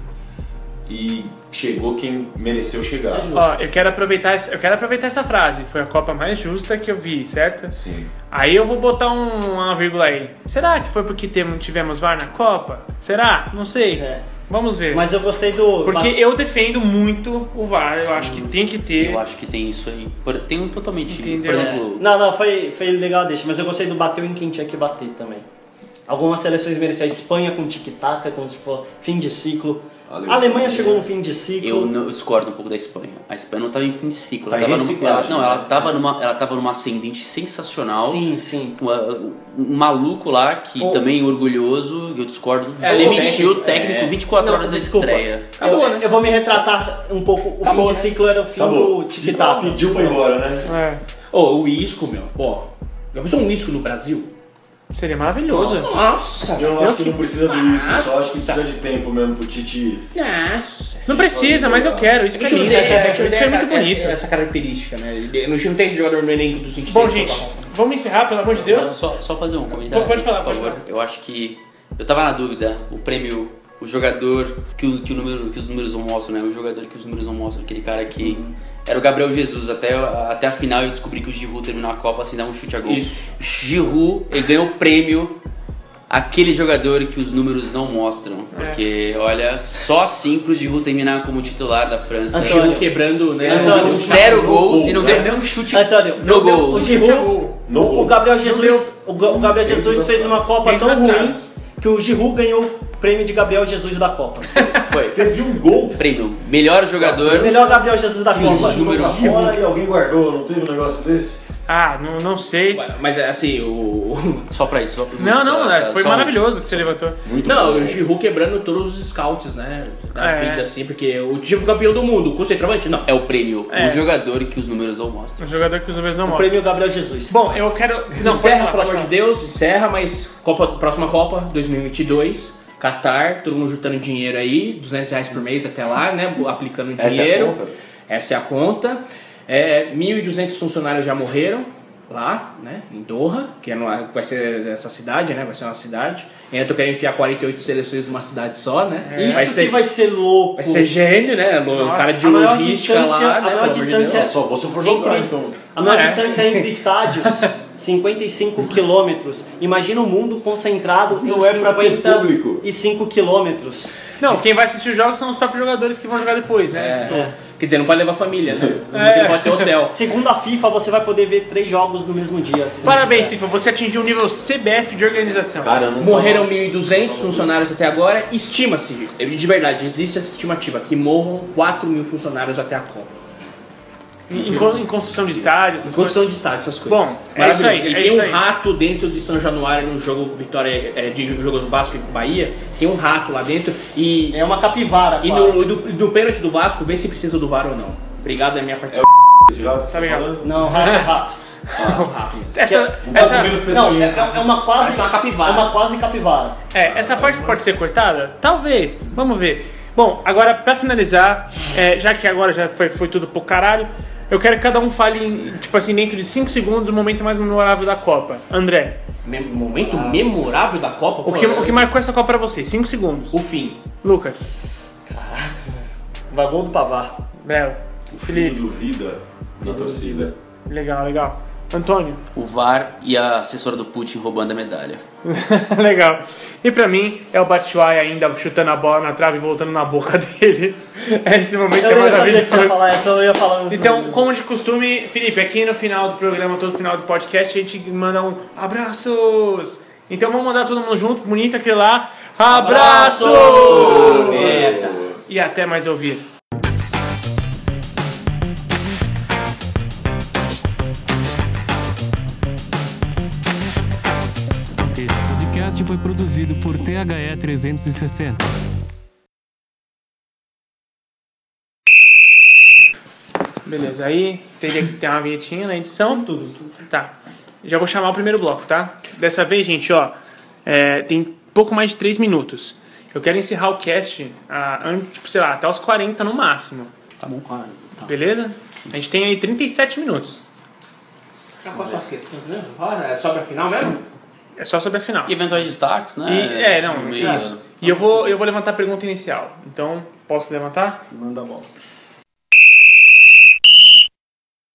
e chegou quem mereceu chegar. Ó, eu quero aproveitar essa, eu quero aproveitar essa frase. Foi a Copa mais justa que eu vi, certo? Sim. Aí eu vou botar um, uma vírgula aí. Será que foi porque tivemos VAR na Copa? Será? Não sei. É. Vamos ver. Mas eu gostei do. Porque eu defendo muito o VAR. Eu acho que tem que ter. Eu acho que tem isso aí. Tem um totalmente. Entendeu? Por É. exemplo, Não, não, foi, foi legal deixa, mas eu gostei do bateu em quem tinha que bater também. Algumas seleções mereciam. A Espanha com tic-tac, como se for fim de ciclo. A A Alemanha- Alemanha chegou no fim de ciclo. eu, não- eu discordo um pouco da Espanha. A Espanha não estava em fim de ciclo. Tá Ela em tava ela, não, ela né? estava numa, ela tava numa ascendente sensacional. Sim, sim. Uma- um maluco lá que O- também orgulhoso, eu discordo, É, demitiu o o técnico é. 24 Não, horas da estreia. Acabou, eu, né? eu vou me retratar um pouco. O Acabou, fim de né? ciclo era o fim Acabou. do tic-tac. Pediu pra ir embora, né? É, Ô, o Isco, meu. Pô, já pensou um Isco no Brasil? Seria maravilhoso. Nossa! Eu não acho que não precisa do isso, eu só acho que precisa de tempo mesmo pro Tite. Nossa! Não precisa, mas eu quero. Isso que é lindo. Isso que é muito bonito. Essa característica, né? A gente não tem esse jogador no elenco dos 23. Bom, gente, vamos encerrar, pelo amor de Deus? Só, só fazer um comentário. Pode falar, por favor. Eu acho que. Eu tava na dúvida, o prêmio, o jogador que, o, que, o número, que os números não mostram, né? O jogador que os números não mostram, aquele cara que. Era o Gabriel Jesus. Até, até a final eu descobri que o Giroud terminou a Copa sem dar um chute a gol. Isso. Giroud, ele ganhou o prêmio. Aquele jogador que os números não mostram. É. Porque, olha, só assim pro Giroud terminar como titular da França. Antônio, Chegou quebrando, né? Antônio, Zero gols gol, e não né? deu nem um chute Antônio, no gol. O Giroud, No o, gol. o Gabriel Jesus, o, Ga- o Gabriel Jesus fez uma Copa tão ruim. Que o Giroud ganhou o prêmio de Gabriel Jesus da Copa. Foi. Teve um gol Prêmio. Melhor jogador. Melhor Gabriel Jesus da Copa. pra fora e alguém guardou, não teve um negócio desse? Ah, não, não sei. Mas assim, o. Só pra isso. Só pra Não, não, pra- é, foi só maravilhoso que você levantou. Muito Não, bom. o Giroud quebrando todos os scouts, né? Da É. vida, assim, porque o time foi campeão do mundo. Com o centroavante? Não. É o prêmio. É. O jogador que os números não mostram. Um jogador que os números não O mostram. prêmio Gabriel Jesus. Bom, eu quero. Não, encerra, falar, pelo amor de. Deus, encerra, mas Copa, próxima Copa, 2022, Qatar, todo mundo juntando dinheiro aí, 200 reais por mês até lá, né? Aplicando Essa é a dinheiro. conta? Essa é a conta. É, 1.200 funcionários já morreram lá, né? Em Doha, que é numa- vai ser essa cidade, né? Vai ser uma cidade. Ainda tô querendo enfiar 48 seleções numa cidade só, né? Isso vai que ser, vai ser louco. vai ser gênio, né? O cara de a maior logística distância- lá, a né? maior amor de distância-. Só vou se eu for jogar, Entre- então. A maior É. distância entre estádios 55 quilômetros. Imagina o mundo concentrado Não em é pra ter público. 55 quilômetros. Não, quem vai assistir os jogos são os próprios jogadores que vão jogar depois, né? É. Quer dizer, não pode levar família, né? Não É. pode ter hotel. Segundo a FIFA, você vai poder ver três jogos no mesmo dia. Parabéns. Cifa, você atingiu o nível CBF de organização. Cara, eu não Morreram 1.200 funcionários até agora. Estima-se, de verdade, existe essa estimativa, que morram 4 mil funcionários até a Copa. Em, em con- em construção de estádios, essas coisas. Construção de estádio, essas coisas. Bom, é isso aí, é E tem isso um aí. rato dentro de São Januário no jogo Vitória, é, de jogo do Vasco e Bahia. Tem um rato lá dentro. E, É uma capivara. e quase. no, do, do pênalti do Vasco, vê se precisa do VAR ou não. Obrigado, é minha partida. esse rato que você Tá? Não, rato é rato. Essa, Um rato essa, menos Não, é, é uma quase. Parece uma capivara. É uma quase capivara. é, essa parte pode ser cortada? Talvez. Vamos ver. Bom, agora pra finalizar, é, já que agora já foi, foi tudo pro caralho, eu quero que cada um fale, em, tipo assim, dentro de 5 segundos, o momento mais memorável da Copa. André, Me- momento memorável da Copa. o que, é o que marcou essa Copa pra você? 5 segundos. O fim. Lucas, Vai gol do Pavar. Léo, O filho Felipe, do Vida na torcida. legal, legal. Antônio, O VAR e a assessora do Putin roubando a medalha. legal. E pra mim, é o Batshuayi ainda chutando a bola na trave e voltando na boca dele. Esse momento Eu é nem sabia que você ia falar essa, eu ia falar mesmo. Então, como de costume, Felipe, aqui no final do programa, todo final do podcast, a gente manda um abraços. Então vamos mandar todo mundo junto, bonito aquele lá. Abraços! E até mais ouvir. Podcast foi produzido por THE 360. Beleza, aí teria que ter uma vinhetinha na edição. Tudo, Tá. Já vou chamar o primeiro bloco, tá? Dessa vez, gente, ó, é, tem pouco mais de 3 minutos. Eu quero encerrar o cast, ah, an- tipo, sei lá, até os 40 no máximo. Tá bom. Ah, tá. Beleza? A gente tem aí 37 minutos. Quais são as questões mesmo? Fala, é sobre a final mesmo? É só sobre a final. E eventuais destaques, né? E- é, não, isso. E eu vou, eu vou levantar a pergunta inicial. Então, posso levantar? Manda a bola.